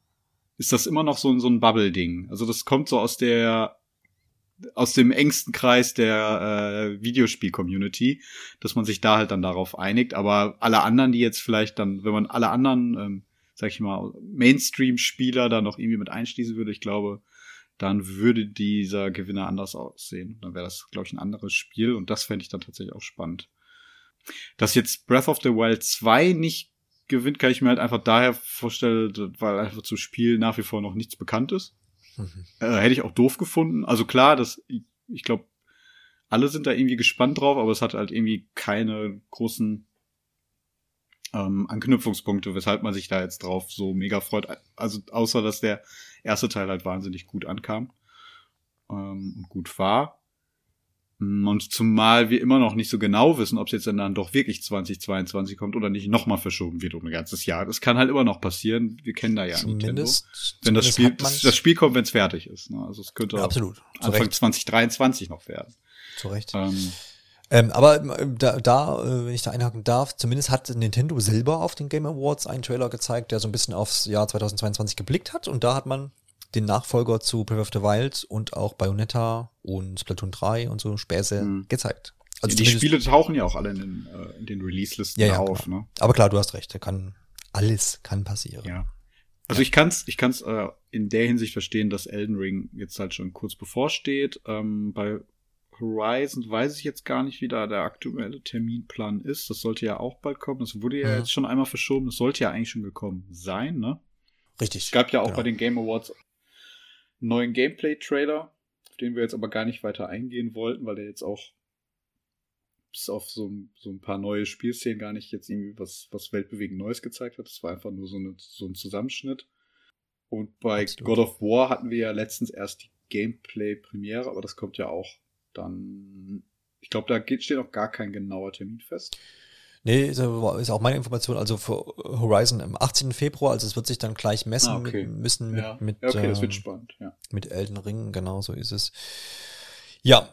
ist das immer noch so, so ein Bubble-Ding. Also das kommt so aus der, aus dem engsten Kreis der äh, Videospiel-Community, dass man sich da halt dann darauf einigt. Aber alle anderen, die jetzt vielleicht dann, wenn man alle anderen, ähm, sag ich mal, Mainstream-Spieler da noch irgendwie mit einschließen würde, ich glaube, dann würde dieser Gewinner anders aussehen. Dann wäre das, glaube ich, ein anderes Spiel und das fände ich dann tatsächlich auch spannend. Dass jetzt Breath of the Wild 2 nicht gewinnt, kann ich mir halt einfach daher vorstellen, weil einfach zu Spiel nach wie vor noch nichts bekannt ist. Mhm. Äh, hätte ich auch doof gefunden. Also klar, das, ich glaube, alle sind da irgendwie gespannt drauf, aber es hat halt irgendwie keine großen ähm, Anknüpfungspunkte, weshalb man sich da jetzt drauf so mega freut. Also außer, dass der erste Teil halt wahnsinnig gut ankam ähm, und gut war. Mm, und zumal wir immer noch nicht so genau wissen, ob es jetzt dann doch wirklich 2022 kommt oder nicht nochmal verschoben wird um ein ganzes Jahr. Das kann halt immer noch passieren. Wir kennen da ja zumindest, Nintendo. Wenn das Spiel, das, das, Spiel kommt, wenn es fertig ist. Ne? Also es könnte ja, absolut. Anfang Recht. 2023 noch werden. Zu Recht. Ähm, ähm, aber ähm, da, da, äh, wenn ich da einhaken darf, zumindest hat Nintendo selber auf den Game Awards einen Trailer gezeigt, der so ein bisschen aufs Jahr 2022 geblickt hat. Und da hat man den Nachfolger zu Breath of the Wild und auch Bayonetta und Splatoon 3 und so Späße mhm. gezeigt. Also die Spiele tauchen ja auch alle in den, äh, in den Release-Listen ja, ja, auf. Ne? Aber klar, du hast recht, kann alles kann passieren. Ja. Also ja. ich kann's, ich kann's äh, in der Hinsicht verstehen, dass Elden Ring jetzt halt schon kurz bevorsteht. Ähm, bei Horizon weiß ich jetzt gar nicht, wie da der aktuelle Terminplan ist. Das sollte ja auch bald kommen. Das wurde ja, ja. jetzt schon einmal verschoben. Das sollte ja eigentlich schon gekommen sein, ne? Richtig. Es gab ja auch genau. bei den Game Awards neuen Gameplay-Trailer auf den wir jetzt aber gar nicht weiter eingehen wollten, weil der jetzt auch bis auf so, so ein paar neue Spielszenen gar nicht jetzt irgendwie was, was weltbewegend Neues gezeigt hat. Das war einfach nur so, eine, so ein Zusammenschnitt. Und bei Absolut. God of War hatten wir ja letztens erst die Gameplay-Premiere, aber das kommt ja auch dann. Ich glaube, da geht, steht auch gar kein genauer Termin fest. Nee, ist auch meine Information, also für Horizon am 18. Februar, also es wird sich dann gleich messen ah, okay. mit, müssen mit, ja. mit, okay, das wird ähm, spannend, ja. mit Elden Ring, genau so ist es. Ja,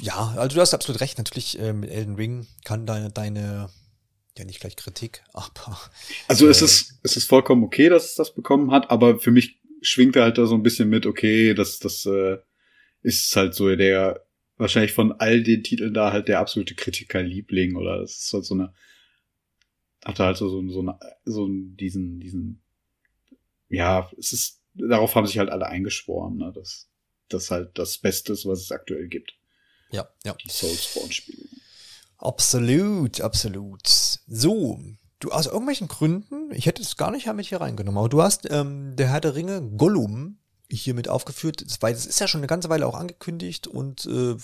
ja, also du hast absolut recht, natürlich äh, mit Elden Ring kann deine, deine, ja nicht gleich Kritik, aber. Also äh, es ist, es ist vollkommen okay, dass es das bekommen hat, aber für mich schwingt er halt da so ein bisschen mit, okay, das, das äh, ist halt so der, wahrscheinlich von all den Titeln da halt der absolute Kritikerliebling oder das ist halt so eine, hat halt so, so, so, eine, so diesen, diesen, ja, es ist, darauf haben sich halt alle eingeschworen, ne, dass das halt das Beste ist, was es aktuell gibt. Ja, ja. Die Soulspawn-Spiele. Absolut, absolut. So, du aus irgendwelchen Gründen, ich hätte es gar nicht mit hier reingenommen, aber du hast ähm, der Herr der Ringe Gollum hier mit aufgeführt, weil das ist ja schon eine ganze Weile auch angekündigt und äh,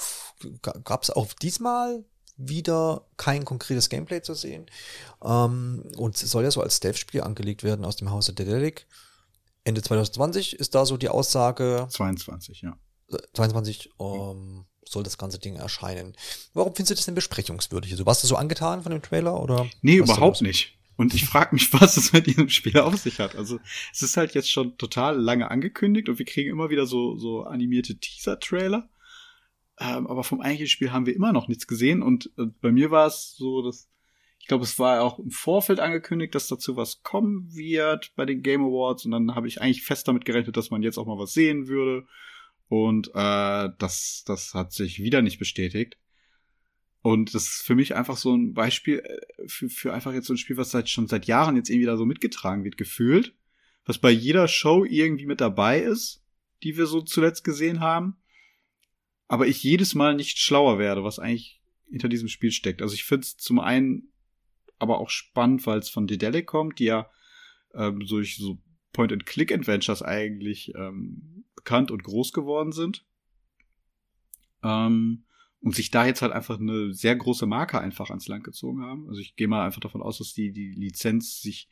gab es auch diesmal wieder kein konkretes Gameplay zu sehen. Ähm, und soll ja so als Stealth-Spiel angelegt werden aus dem Hause Dedelic. Ende 2020 ist da so die Aussage. 22, ja. 22, ähm, soll das ganze Ding erscheinen. Warum findest du das denn besprechungswürdig? Also warst du so angetan von dem Trailer oder? Nee, überhaupt nicht. Und ich frage mich, was es mit diesem Spiel auf sich hat. Also es ist halt jetzt schon total lange angekündigt und wir kriegen immer wieder so, so animierte Teaser-Trailer. Ähm, aber vom eigentlichen Spiel haben wir immer noch nichts gesehen. Und äh, bei mir war es so, dass ich glaube, es war auch im Vorfeld angekündigt, dass dazu was kommen wird bei den Game Awards. Und dann habe ich eigentlich fest damit gerechnet, dass man jetzt auch mal was sehen würde. Und äh, das, das hat sich wieder nicht bestätigt. Und das ist für mich einfach so ein Beispiel äh, für, für einfach jetzt so ein Spiel, was seit, schon seit Jahren jetzt irgendwie da so mitgetragen wird, gefühlt. Was bei jeder Show irgendwie mit dabei ist, die wir so zuletzt gesehen haben. Aber ich jedes Mal nicht schlauer werde, was eigentlich hinter diesem Spiel steckt. Also ich finde es zum einen aber auch spannend, weil es von Dedelic kommt, die ja ähm, durch so Point-and-Click-Adventures eigentlich ähm, bekannt und groß geworden sind. Ähm, und sich da jetzt halt einfach eine sehr große Marke einfach ans Land gezogen haben. Also ich gehe mal einfach davon aus, dass die die Lizenz sich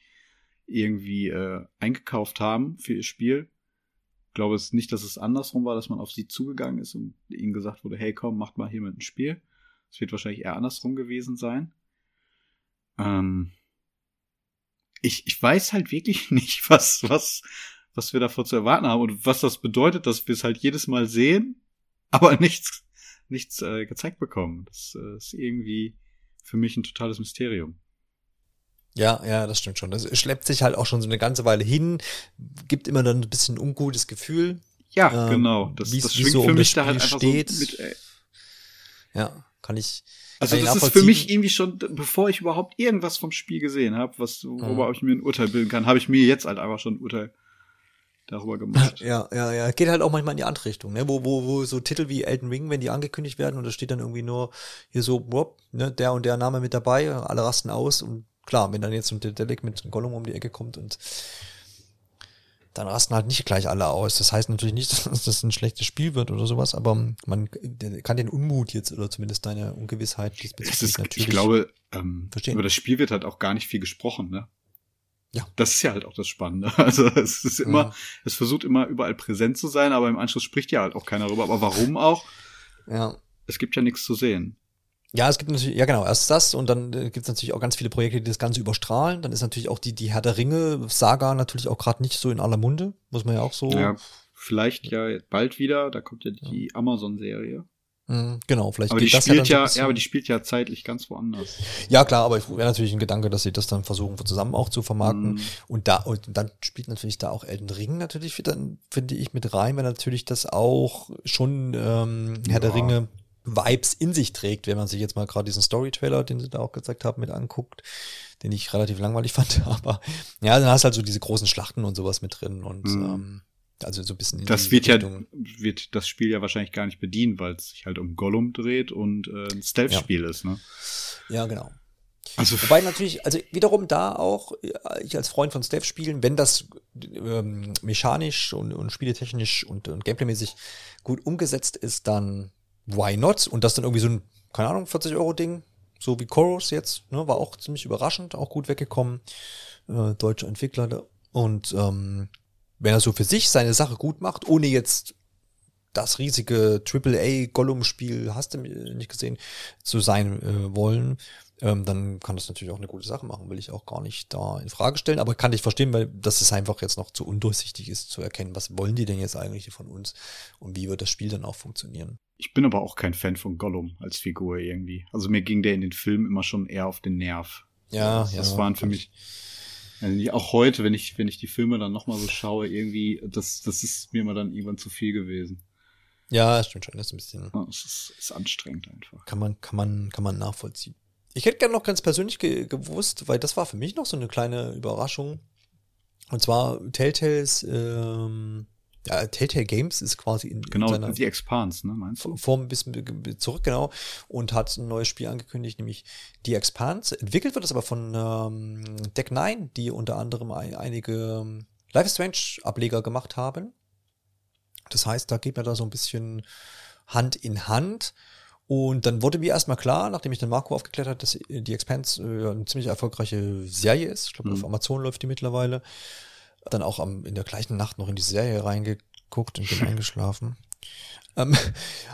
irgendwie äh, eingekauft haben für ihr Spiel. Ich glaube es nicht, dass es andersrum war, dass man auf sie zugegangen ist und ihnen gesagt wurde, hey komm, macht mal hier mit ein Spiel. Es wird wahrscheinlich eher andersrum gewesen sein. Ähm, ich, ich weiß halt wirklich nicht, was, was, was wir davor zu erwarten haben und was das bedeutet, dass wir es halt jedes Mal sehen, aber nichts, nichts äh, gezeigt bekommen. Das äh, ist irgendwie für mich ein totales Mysterium. Ja, ja, das stimmt schon. Das schleppt sich halt auch schon so eine ganze Weile hin, gibt immer dann ein bisschen ungutes Gefühl. Ja, ähm, genau. Das, das schwingt so für um mich da halt einfach steht. so mit. Ey. Ja, kann ich, also das ist für mich irgendwie schon, bevor ich überhaupt irgendwas vom Spiel gesehen habe, was worüber mhm. ich mir ein Urteil bilden kann, habe ich mir jetzt halt einfach schon ein Urteil darüber gemacht. Ja, ja, ja. Geht halt auch manchmal in die andere Richtung, ne? Wo, wo, wo so Titel wie Elden Ring, wenn die angekündigt werden und da steht dann irgendwie nur hier so, wop, ne, der und der Name mit dabei, alle rasten aus und klar, wenn dann jetzt ein Dedelic mit Gollum um die Ecke kommt und dann rasten halt nicht gleich alle aus. Das heißt natürlich nicht, dass das ein schlechtes Spiel wird oder sowas, aber man kann den Unmut jetzt oder zumindest deine Ungewissheit diesbezüglich ist, natürlich. Ich glaube, ähm, verstehen. über das Spiel wird halt auch gar nicht viel gesprochen, ne? Ja. Das ist ja halt auch das Spannende. Also es ist immer, ja. es versucht immer überall präsent zu sein, aber im Anschluss spricht ja halt auch keiner darüber. Aber warum auch? Ja. Es gibt ja nichts zu sehen. Ja, es gibt natürlich, ja genau, erst das und dann äh, gibt es natürlich auch ganz viele Projekte, die das Ganze überstrahlen. Dann ist natürlich auch die, die Herr der Ringe-Saga natürlich auch gerade nicht so in aller Munde, muss man ja auch so. Ja, vielleicht ja bald wieder, da kommt ja die ja. Amazon-Serie. Mhm, genau, vielleicht. Aber die spielt ja, ja, ja, aber die spielt ja zeitlich ganz woanders. Ja, klar, aber wäre natürlich ein Gedanke, dass sie das dann versuchen, zusammen auch zu vermarkten. Mm. Und da, und dann spielt natürlich da auch Elden Ring natürlich, dann finde ich mit rein, weil natürlich das auch schon ähm, Herr ja. der Ringe Vibes in sich trägt, wenn man sich jetzt mal gerade diesen Story-Trailer, den sie da auch gezeigt haben, mit anguckt, den ich relativ langweilig fand. Aber ja, dann hast du halt so diese großen Schlachten und sowas mit drin und mhm. ähm, also so ein bisschen. In das wird Richtung. ja wird das Spiel ja wahrscheinlich gar nicht bedienen, weil es sich halt um Gollum dreht und äh, ein Stealth-Spiel ja. ist, ne? Ja, genau. Also Wobei natürlich, also wiederum da auch, äh, ich als Freund von Stealth-Spielen, wenn das ähm, mechanisch und, und spieletechnisch und, und gameplaymäßig gut umgesetzt ist, dann why not? Und das dann irgendwie so ein, keine Ahnung, 40 Euro Ding, so wie Chorus jetzt, ne, war auch ziemlich überraschend, auch gut weggekommen. Äh, deutsche Entwickler. Und ähm, wenn er so für sich seine Sache gut macht, ohne jetzt das riesige AAA Gollum-Spiel, hast du nicht gesehen, zu sein äh, wollen, ähm, dann kann das natürlich auch eine gute Sache machen, will ich auch gar nicht da in Frage stellen, aber kann ich verstehen, weil das ist einfach jetzt noch zu undurchsichtig ist, zu erkennen, was wollen die denn jetzt eigentlich von uns und wie wird das Spiel dann auch funktionieren. Ich bin aber auch kein Fan von Gollum als Figur irgendwie. Also mir ging der in den Filmen immer schon eher auf den Nerv. Ja, das, ja. Das waren für mich, also auch heute, wenn ich, wenn ich die Filme dann nochmal so schaue, irgendwie, das, das ist mir immer dann irgendwann zu viel gewesen. Ja, stimmt schon, das ist ein bisschen. Ja, es ist, ist anstrengend einfach. Kann man, kann man, kann man nachvollziehen. Ich hätte gerne noch ganz persönlich ge gewusst, weil das war für mich noch so eine kleine Überraschung. Und zwar Telltales, ähm, ja, Telltale Games ist quasi in, genau, in seiner die Expanse, ne, meinst du? Form ein bisschen zurück, genau, und hat ein neues Spiel angekündigt, nämlich die Expanse. Entwickelt wird es aber von ähm, Deck 9, die unter anderem ein, einige ähm, Life is Strange Ableger gemacht haben. Das heißt, da geht mir da so ein bisschen Hand in Hand. Und dann wurde mir erstmal klar, nachdem ich den Marco aufgeklärt hat, dass die Expanse äh, eine ziemlich erfolgreiche Serie ist. Ich glaube, mhm. auf Amazon läuft die mittlerweile. Dann auch am, in der gleichen Nacht noch in die Serie reingeguckt und bin eingeschlafen. Ähm,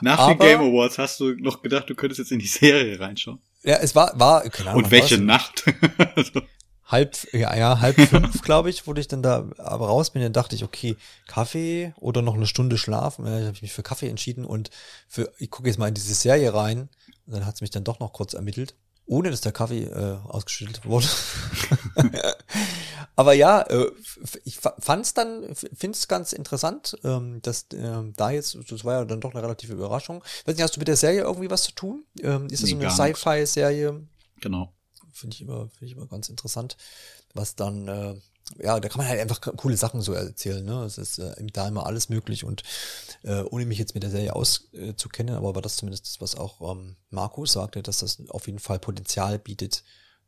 Nach aber, den Game Awards hast du noch gedacht, du könntest jetzt in die Serie reinschauen. Ja, es war, war, keine Ahnung. Und welche Nacht? also halb, ja, ja, halb fünf, glaube ich, wurde ich dann da aber raus bin, dann dachte ich, okay, Kaffee oder noch eine Stunde schlafen. Ja, ich habe mich für Kaffee entschieden und für, ich gucke jetzt mal in diese Serie rein. Und dann hat es mich dann doch noch kurz ermittelt, ohne dass der Kaffee äh, ausgeschüttelt wurde. aber ja, äh, ich fand es dann, finde es ganz interessant, ähm, dass äh, da jetzt, das war ja dann doch eine relative Überraschung. Weiß nicht, hast du mit der Serie irgendwie was zu tun? Ähm, ist das nee, so eine Sci-Fi-Serie? Genau finde ich immer, finde ich immer ganz interessant, was dann, äh, ja, da kann man halt einfach coole Sachen so erzählen, ne? Es ist äh, da immer alles möglich und äh, ohne mich jetzt mit der Serie auszukennen, äh, aber war das zumindest das, was auch ähm, Markus sagte, dass das auf jeden Fall Potenzial bietet,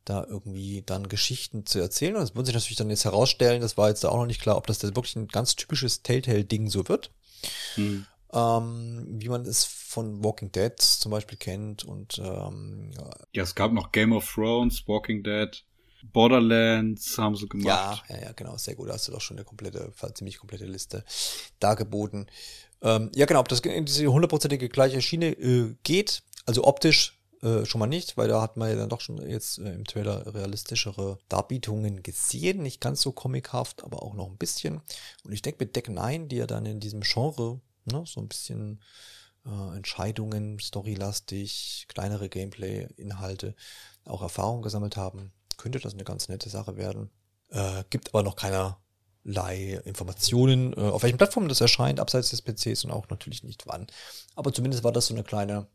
da irgendwie dann Geschichten zu erzählen. Und es wird sich natürlich dann jetzt herausstellen, das war jetzt da auch noch nicht klar, ob das wirklich ein ganz typisches Telltale-Ding so wird. Hm ähm, wie man es von Walking Dead zum Beispiel kennt und ähm, ja, es gab noch Game of Thrones, Walking Dead, Borderlands haben sie gemacht. Ja, ja, ja, genau, sehr gut. Da hast du doch schon eine komplette, ziemlich komplette Liste dargeboten. Ähm, ja, genau, ob das in diese hundertprozentige gleiche Schiene äh, geht, also optisch äh, schon mal nicht, weil da hat man ja dann doch schon jetzt äh, im Trailer realistischere Darbietungen gesehen. Nicht ganz so comichaft, aber auch noch ein bisschen. Und ich denke mit Deck 9, die ja dann in diesem Genre ne, so ein bisschen äh, Entscheidungen, storylastig, kleinere Gameplay-Inhalte, auch Erfahrung gesammelt haben, könnte das eine ganz nette Sache werden. Äh, gibt aber noch keinerlei Informationen, äh, auf welchen Plattformen das erscheint, abseits des PCs und auch natürlich nicht wann. Aber zumindest war das so eine kleine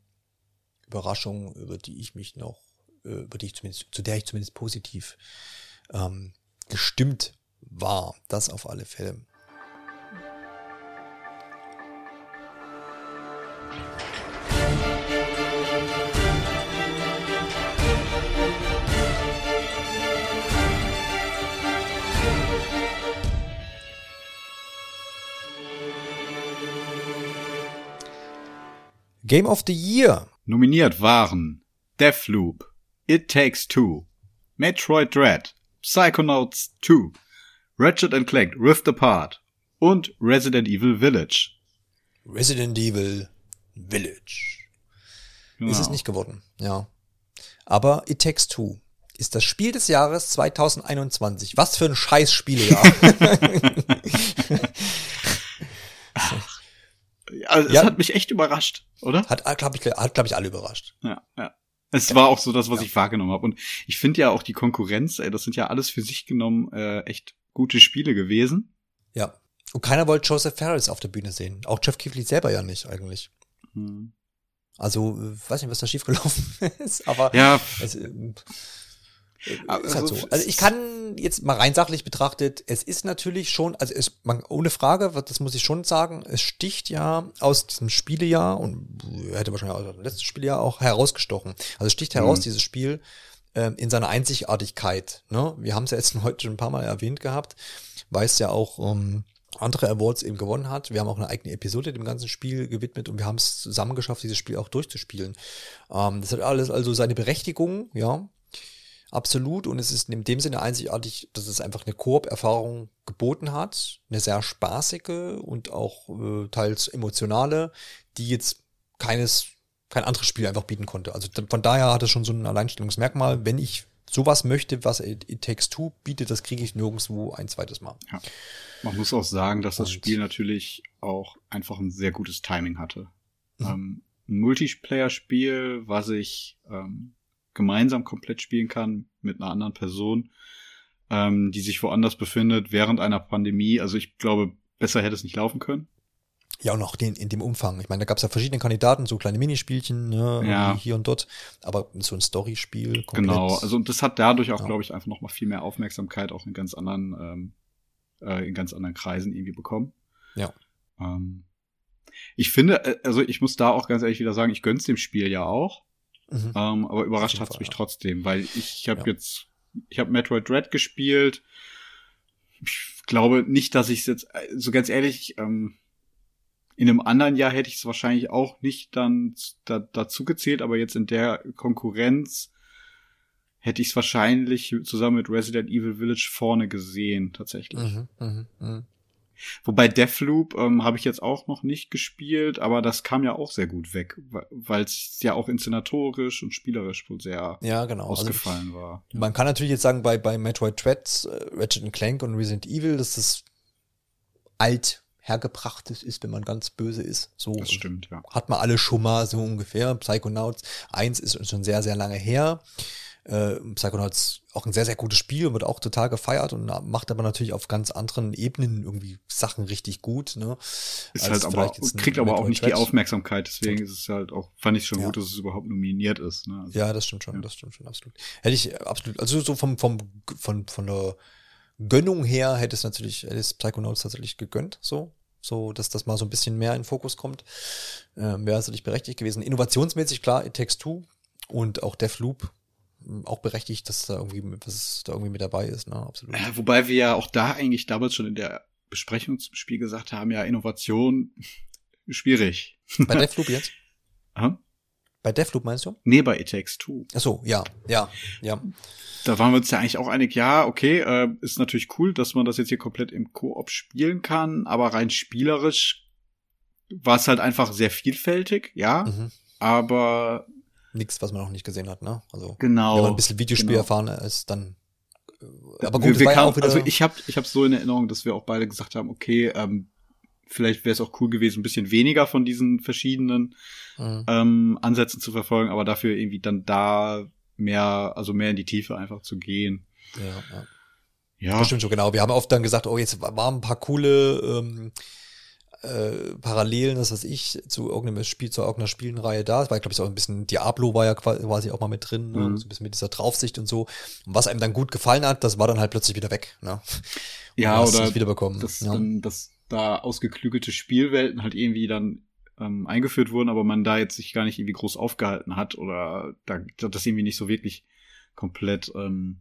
Überraschung, über die ich mich noch, äh, über die ich zumindest, zu der ich zumindest positiv ähm, gestimmt war. Das auf alle Fälle. Game of the Year. Nominiert waren Deathloop, It Takes Two, Metroid Dread, Psychonauts 2, Ratchet Clank Rift Apart und Resident Evil Village. Resident Evil Village. Genau. Ist es nicht geworden, ja. Aber It Takes Two ist das Spiel des Jahres 2021. Was für ein Scheißspielejahr. Also, es hat mich echt überrascht, oder? Hat, glaube ich, hat, glaub ich, alle überrascht. Ja, ja. Es ja. war auch so das, was ja. ich wahrgenommen habe. Und ich finde ja auch die Konkurrenz, ey, das sind ja alles für sich genommen äh, echt gute Spiele gewesen. Ja. Und keiner wollte Joseph Ferris auf der Bühne sehen. Auch Jeff Keighley selber ja nicht, eigentlich. Hm. Also, äh, weiß nicht, was da schiefgelaufen ist, aber ja. es, ähm, also, ist halt so. Also ich kann jetzt mal rein sachlich betrachtet, es ist natürlich schon, also es, man, ohne Frage, das muss ich schon sagen, es sticht ja aus diesem Spielejahr und hätte wahrscheinlich auch das letzte Spielejahr auch herausgestochen. Also es sticht heraus, mhm. dieses Spiel, ähm, in seiner Einzigartigkeit. Ne? Wir haben es ja jetzt heute schon ein paar Mal erwähnt gehabt, weil es ja auch ähm, andere Awards eben gewonnen hat. Wir haben auch eine eigene Episode dem ganzen Spiel gewidmet und wir haben es zusammen geschafft, dieses Spiel auch durchzuspielen. Ähm, das hat alles also seine Berechtigung, ja, absolut. Und es ist in dem Sinne einzigartig, dass es einfach eine Koop-Erfahrung geboten hat, eine sehr spaßige und auch äh, teils emotionale, die jetzt keines kein anderes Spiel einfach bieten konnte. Also von daher hat es schon so ein Alleinstellungsmerkmal. Wenn ich sowas möchte, was It, Takes Two bietet, das kriege ich nirgendwo ein zweites Mal. Ja. Man muss auch sagen, dass das Spiel natürlich auch einfach ein sehr gutes Timing hatte. Mhm. Ähm, ein Multiplayer-Spiel, was ich ähm, gemeinsam komplett spielen kann mit einer anderen Person, ähm, die sich woanders befindet während einer Pandemie. Also ich glaube, besser hätte es nicht laufen können. Ja, und auch den, in dem Umfang. Ich meine, da gab es ja verschiedene Kandidaten, so kleine Minispielchen, ne, ja. hier und dort, aber so ein Storyspiel. Genau, also und das hat dadurch auch, ja. glaube ich, einfach noch mal viel mehr Aufmerksamkeit auch in ganz anderen, ähm, äh, in ganz anderen Kreisen irgendwie bekommen. Ja. Ähm, ich finde, äh, also ich muss da auch ganz ehrlich wieder sagen, ich gönn's dem Spiel ja auch, mhm. ähm, aber überrascht hat's mich trotzdem, weil ich, habe ja. jetzt, ich habe Metroid Dread gespielt. Ich glaube nicht, dass ich jetzt, äh, so ganz ehrlich, ähm, in einem anderen Jahr hätte ich es wahrscheinlich auch nicht dann da, dazu gezählt, aber jetzt in der Konkurrenz hätte ich es wahrscheinlich zusammen mit Resident Evil Village vorne gesehen, tatsächlich. Mhm, mh, mh. Wobei Deathloop ähm, habe ich jetzt auch noch nicht gespielt, aber das kam ja auch sehr gut weg, weil es ja auch inszenatorisch und spielerisch wohl sehr ja, genau. Also ausgefallen also, war. Man kann natürlich jetzt sagen, bei, bei Metroid Dread, äh, Ratchet Clank und Resident Evil, dass das alt hergebrachtes ist, wenn man ganz böse ist. So das stimmt, ja. Hat man alle schon mal so ungefähr. Psychonauts 1 ist schon sehr, sehr lange her. Äh, Psychonauts auch ein sehr, sehr gutes Spiel, wird auch total gefeiert und macht aber natürlich auf ganz anderen Ebenen irgendwie Sachen richtig gut. Ne? Ist halt aber, kriegt aber auch nicht die Aufmerksamkeit, deswegen ist es halt auch, fand ich schon ja. gut, dass es überhaupt nominiert ist. Ne? Also, ja, das stimmt schon, ja. das stimmt schon, absolut. Hätte ich absolut, also so vom, vom, von, von der Gönnung her hätte es natürlich, hätte es Psychonauts tatsächlich gegönnt, so. So, dass das mal so ein bisschen mehr in den Fokus kommt. Ähm, Wäre natürlich berechtigt gewesen. Innovationsmäßig klar, It Takes Two und auch Deathloop auch berechtigt, dass da irgendwie, dass da irgendwie mit dabei ist, ne, absolut. Äh, wobei wir ja auch da eigentlich damals schon in der Besprechung zum Spiel gesagt haben, ja, Innovation schwierig. Bei Deathloop jetzt? Aha. Bei Deathloop meinst du? Nee, bei It Takes Two. Ach so, ja, ja, ja. Da waren wir uns ja eigentlich auch einig, ja, okay, äh, ist natürlich cool, dass man das jetzt hier komplett im Koop spielen kann, aber rein spielerisch war es halt einfach sehr vielfältig, ja, mhm. aber nichts, was man noch nicht gesehen hat, ne? Also genau, wenn man ein bisschen Videospiel genau. erfahren ist, dann äh, aber gut, wir, wir kamen, also ich habe ich hab so in Erinnerung, dass wir auch beide gesagt haben, okay, ähm, vielleicht wäre es auch cool gewesen, ein bisschen weniger von diesen verschiedenen mhm. ähm, Ansätzen zu verfolgen, aber dafür irgendwie dann da mehr, also mehr in die Tiefe einfach zu gehen. Ja, ja. ja. Das stimmt so genau. Wir haben oft dann gesagt, oh, jetzt waren ein paar coole ähm, äh, Parallelen, das was ich, zu irgendeinem Spiel, zu irgendeiner Spielenreihe da. Es war, glaube ich, auch ein bisschen Diablo war ja quasi auch mal mit drin, ne? mhm. so ein bisschen mit dieser Draufsicht und so. Und was einem dann gut gefallen hat, das war dann halt plötzlich wieder weg. Ne? Ja, oder wiederbekommen. Das, ja. Dann, das da ausgeklügelte Spielwelten halt irgendwie dann ähm, eingeführt wurden, aber man da jetzt sich gar nicht irgendwie groß aufgehalten hat oder da das irgendwie nicht so wirklich komplett ähm,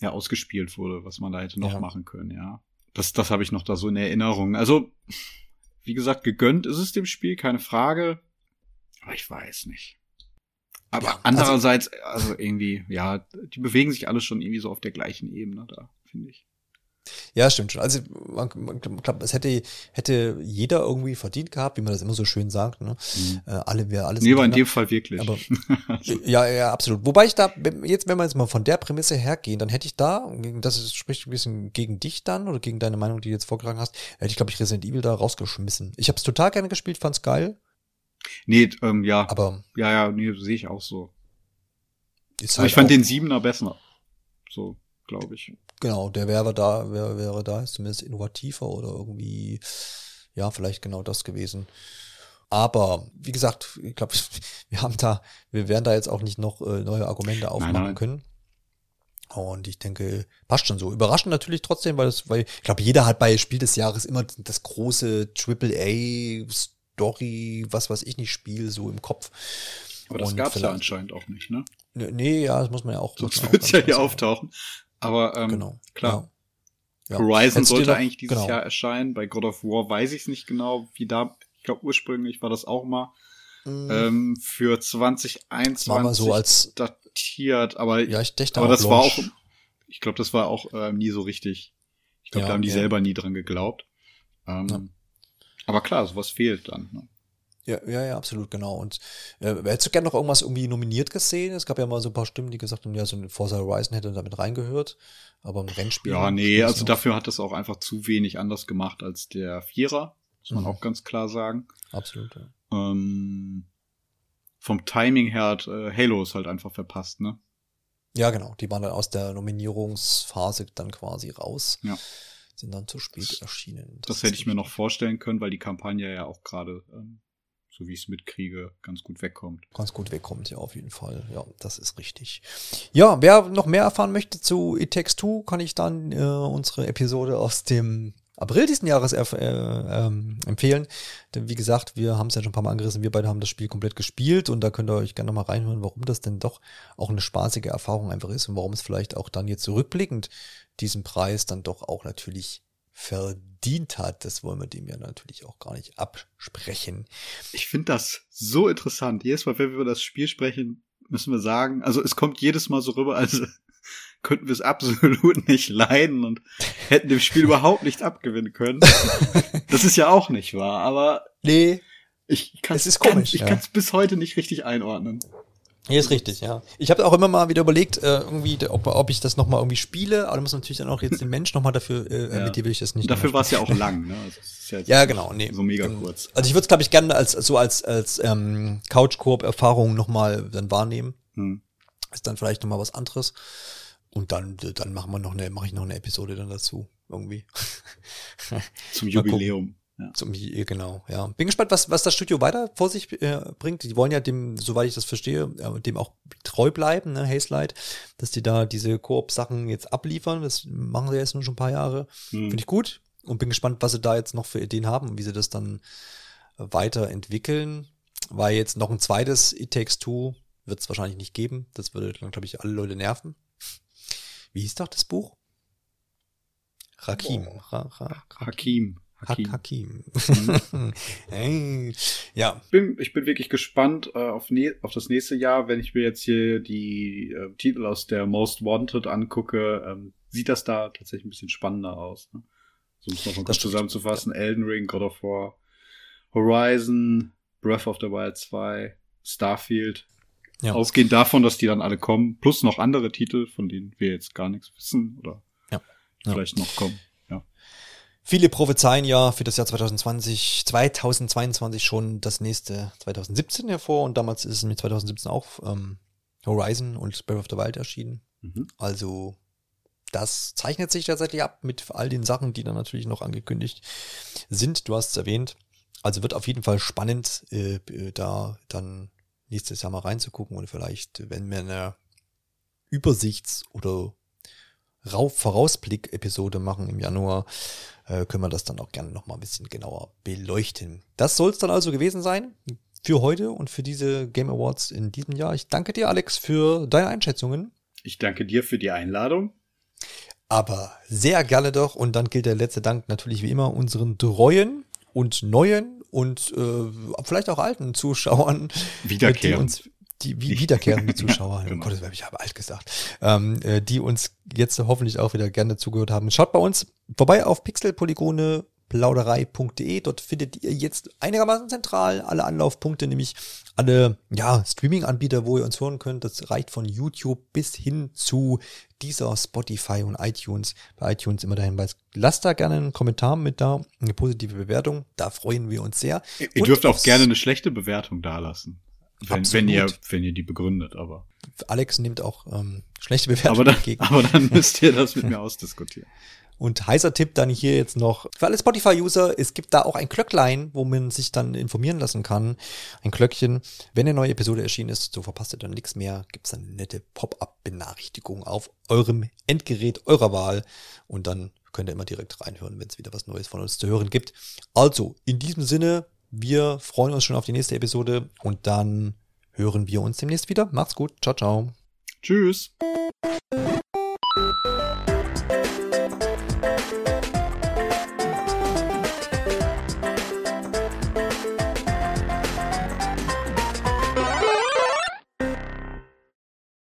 ja ausgespielt wurde, was man da hätte noch ja. machen können, ja. Das, das habe ich noch da so in Erinnerung. Also, wie gesagt, gegönnt ist es dem Spiel, keine Frage. Aber ich weiß nicht. Aber ja, also andererseits, also, also irgendwie, ja, die bewegen sich alle schon irgendwie so auf der gleichen Ebene da, finde ich. Ja, stimmt schon. Also man, man glaubt, es hätte, hätte jeder irgendwie verdient gehabt, wie man das immer so schön sagt. Ne? Mhm. Äh, alle wäre alles. Nee, war in dem Fall wirklich. Aber, ja, ja, absolut. Wobei ich da, jetzt, wenn wir jetzt mal von der Prämisse hergehen, dann hätte ich da, das spricht ein bisschen gegen dich dann oder gegen deine Meinung, die du jetzt vorgetragen hast, hätte ich, glaube ich, Resident Evil da rausgeschmissen. Ich habe es total gerne gespielt, fand's geil. Nee, ähm, ja. Aber. Ja, ja, nee, sehe ich auch so. Halt ich fand den Siebener besser. So, glaube ich. Genau, der wäre da, wäre, wäre da, ist zumindest innovativer oder irgendwie, ja, vielleicht genau das gewesen. Aber wie gesagt, ich glaube, wir haben da, wir werden da jetzt auch nicht noch äh, neue Argumente aufmachen nein, nein. können. Und ich denke, passt schon so. Überraschend natürlich trotzdem, weil das, weil ich glaube, jeder hat bei Spiel des Jahres immer das große Triple A Story, was weiß ich nicht, Spiel so im Kopf. Aber das gab es ja anscheinend auch nicht, ne? Nee, ja, das muss man ja auch. Sonst wird es ja hier auftauchen. Aber ähm, Genau. klar. Ja. Ja. Horizon Hättest sollte eigentlich dieses genau. Jahr erscheinen. Bei God of War weiß ich es nicht genau, wie da. Ich glaube, ursprünglich war das auch mal Mhm. ähm, für 2021 war mal so als, datiert, aber, ja, ich dachte aber das war Launch. auch, ich glaube, das war auch ähm, nie so richtig. Ich glaube, Ja, da haben die selber nie dran geglaubt. Ähm. Aber klar, sowas fehlt dann. Ne? Ja, ja, ja, absolut, genau. Und äh, hättest du gerne noch irgendwas irgendwie nominiert gesehen? Es gab ja mal so ein paar Stimmen, die gesagt haben, ja, so ein Forza Horizon hätte damit reingehört. Aber im Rennspiel. Ja, nee, also noch- dafür hat das auch einfach zu wenig anders gemacht als der Vierer, muss man Mhm. auch ganz klar sagen. Absolut, ja. Ähm, vom Timing her hat äh, Halo ist halt einfach verpasst, ne? Ja, genau. Die waren dann aus der Nominierungsphase dann quasi raus. Ja. Sind dann zu spät Das- erschienen. Das, ist hätte ich mir noch vorstellen können, weil die Kampagne ja auch gerade, ähm, so wie ich es mitkriege, ganz gut wegkommt. ganz gut wegkommt, ja, auf jeden Fall. Ja, das ist richtig. Ja, wer noch mehr erfahren möchte zu It Takes Two, kann ich dann äh, unsere Episode aus dem April diesen Jahres äh, ähm, empfehlen. Denn wie gesagt, wir haben es ja schon ein paar Mal angerissen, wir beide haben das Spiel komplett gespielt und da könnt ihr euch gerne nochmal reinhören, warum das denn doch auch eine spaßige Erfahrung einfach ist und warum es vielleicht auch dann jetzt zurückblickend diesen Preis dann doch auch natürlich verdient hat. Das wollen wir dem ja natürlich auch gar nicht absprechen. Ich finde das so interessant. Jedes Mal, wenn wir über das Spiel sprechen, müssen wir sagen, also es kommt jedes Mal so rüber, als könnten wir es absolut nicht leiden und hätten dem Spiel überhaupt nichts abgewinnen können. Das ist ja auch nicht wahr, aber Nee, ich kann Es ist komisch, ich ja. kann es bis heute nicht richtig einordnen. Ja, ist richtig, ja. Ich habe auch immer mal wieder überlegt, äh, irgendwie, ob, ob ich das nochmal irgendwie spiele, aber da muss natürlich dann auch jetzt den Mensch nochmal dafür, äh, Ja. mit dir will ich das nicht. Dafür war es ja auch lang, ne? Also ja, Ja, genau, nee. So mega kurz. Also ich würde es, glaube ich, gerne als so als, als ähm, Couch-Koop-Erfahrung nochmal dann wahrnehmen. Hm. Ist dann vielleicht nochmal was anderes. Und dann, dann machen wir noch eine, mache ich noch eine Episode dann dazu. Irgendwie. Zum. Jubiläum. Ja. Zum, äh, genau, ja. Bin gespannt, was, was das Studio weiter vor sich äh, bringt. Die wollen ja dem, soweit ich das verstehe, äh, dem auch treu bleiben, ne, Hazelight, dass die da diese Koop-Sachen jetzt abliefern. Das machen sie jetzt nur schon ein paar Jahre. Hm. Finde ich gut und bin gespannt, was sie da jetzt noch für Ideen haben und wie sie das dann weiterentwickeln. Weil jetzt noch ein zweites It Takes Two wird es wahrscheinlich nicht geben. Das würde glaube ich, alle Leute nerven. Wie hieß doch das Buch? Rakim. Ra, ra, Hakim. Hakim. Hakim. Hey. Ja, bin, ich bin wirklich gespannt äh, auf, ne auf das nächste Jahr, wenn ich mir jetzt hier die äh, Titel aus der Most Wanted angucke, ähm, sieht das da tatsächlich ein bisschen spannender aus. Ne? So um es nochmal kurz zusammenzufassen. Elden Ring, God of War, Horizon, Breath of the Wild 2, Starfield. Ja. Ausgehend davon, dass die dann alle kommen, plus noch andere Titel, von denen wir jetzt gar nichts wissen oder Ja. Ja. vielleicht noch kommen. Viele prophezeien ja für das Jahr 2020, 2022 schon das nächste 2017 hervor und damals ist es mit 2017 auch ähm, Horizon und Breath of the Wild erschienen. Mhm. Also das zeichnet sich tatsächlich ab mit all den Sachen, die dann natürlich noch angekündigt sind. Du hast es erwähnt. Also wird auf jeden Fall spannend, äh, äh, da dann nächstes Jahr mal reinzugucken und vielleicht, wenn wir eine Übersichts- oder Rau- Vorausblick-Episode machen im Januar, äh, können wir das dann auch gerne noch mal ein bisschen genauer beleuchten. Das soll es dann also gewesen sein für heute und für diese Game Awards in diesem Jahr. Ich danke dir, Alex, für deine Einschätzungen. Ich danke dir für die Einladung. Aber sehr gerne doch. Und dann gilt der letzte Dank natürlich wie immer unseren treuen und neuen und äh, vielleicht auch alten Zuschauern, Wiederkehrend. die uns die wie wiederkehrende Zuschauer, Ja, oh genau. Gott, ich habe alt gesagt, ähm, äh, die uns jetzt hoffentlich auch wieder gerne zugehört haben. Schaut bei uns vorbei auf pixelpolygone plauderei.de. Dort findet ihr jetzt einigermaßen zentral alle Anlaufpunkte, nämlich alle ja, Streaming-Anbieter, wo ihr uns hören könnt. Das reicht von YouTube bis hin zu dieser Spotify und iTunes. Bei iTunes immer der Hinweis, lasst da gerne einen Kommentar mit da, eine positive Bewertung. Da freuen wir uns sehr. Ihr Und dürft auch gerne eine schlechte Bewertung dalassen. Wenn, wenn ihr, wenn ihr die begründet, aber. Alex nimmt auch ähm, schlechte Bewertungen Aber dann, entgegen. aber dann müsst ihr das mit mir ausdiskutieren. Und heißer Tipp dann hier jetzt noch für alle Spotify-User, es gibt da auch ein Glöcklein, wo man sich dann informieren lassen kann. Ein Glöckchen. Wenn eine neue Episode erschienen ist, so verpasst ihr dann nichts mehr, gibt's dann eine nette Pop-up-Benachrichtigung auf eurem Endgerät eurer Wahl. Und dann könnt ihr immer direkt reinhören, wenn es wieder was Neues von uns zu hören gibt. Also, in diesem Sinne, wir freuen uns schon auf die nächste Episode und dann hören wir uns demnächst wieder. Macht's gut. Ciao, ciao. Tschüss.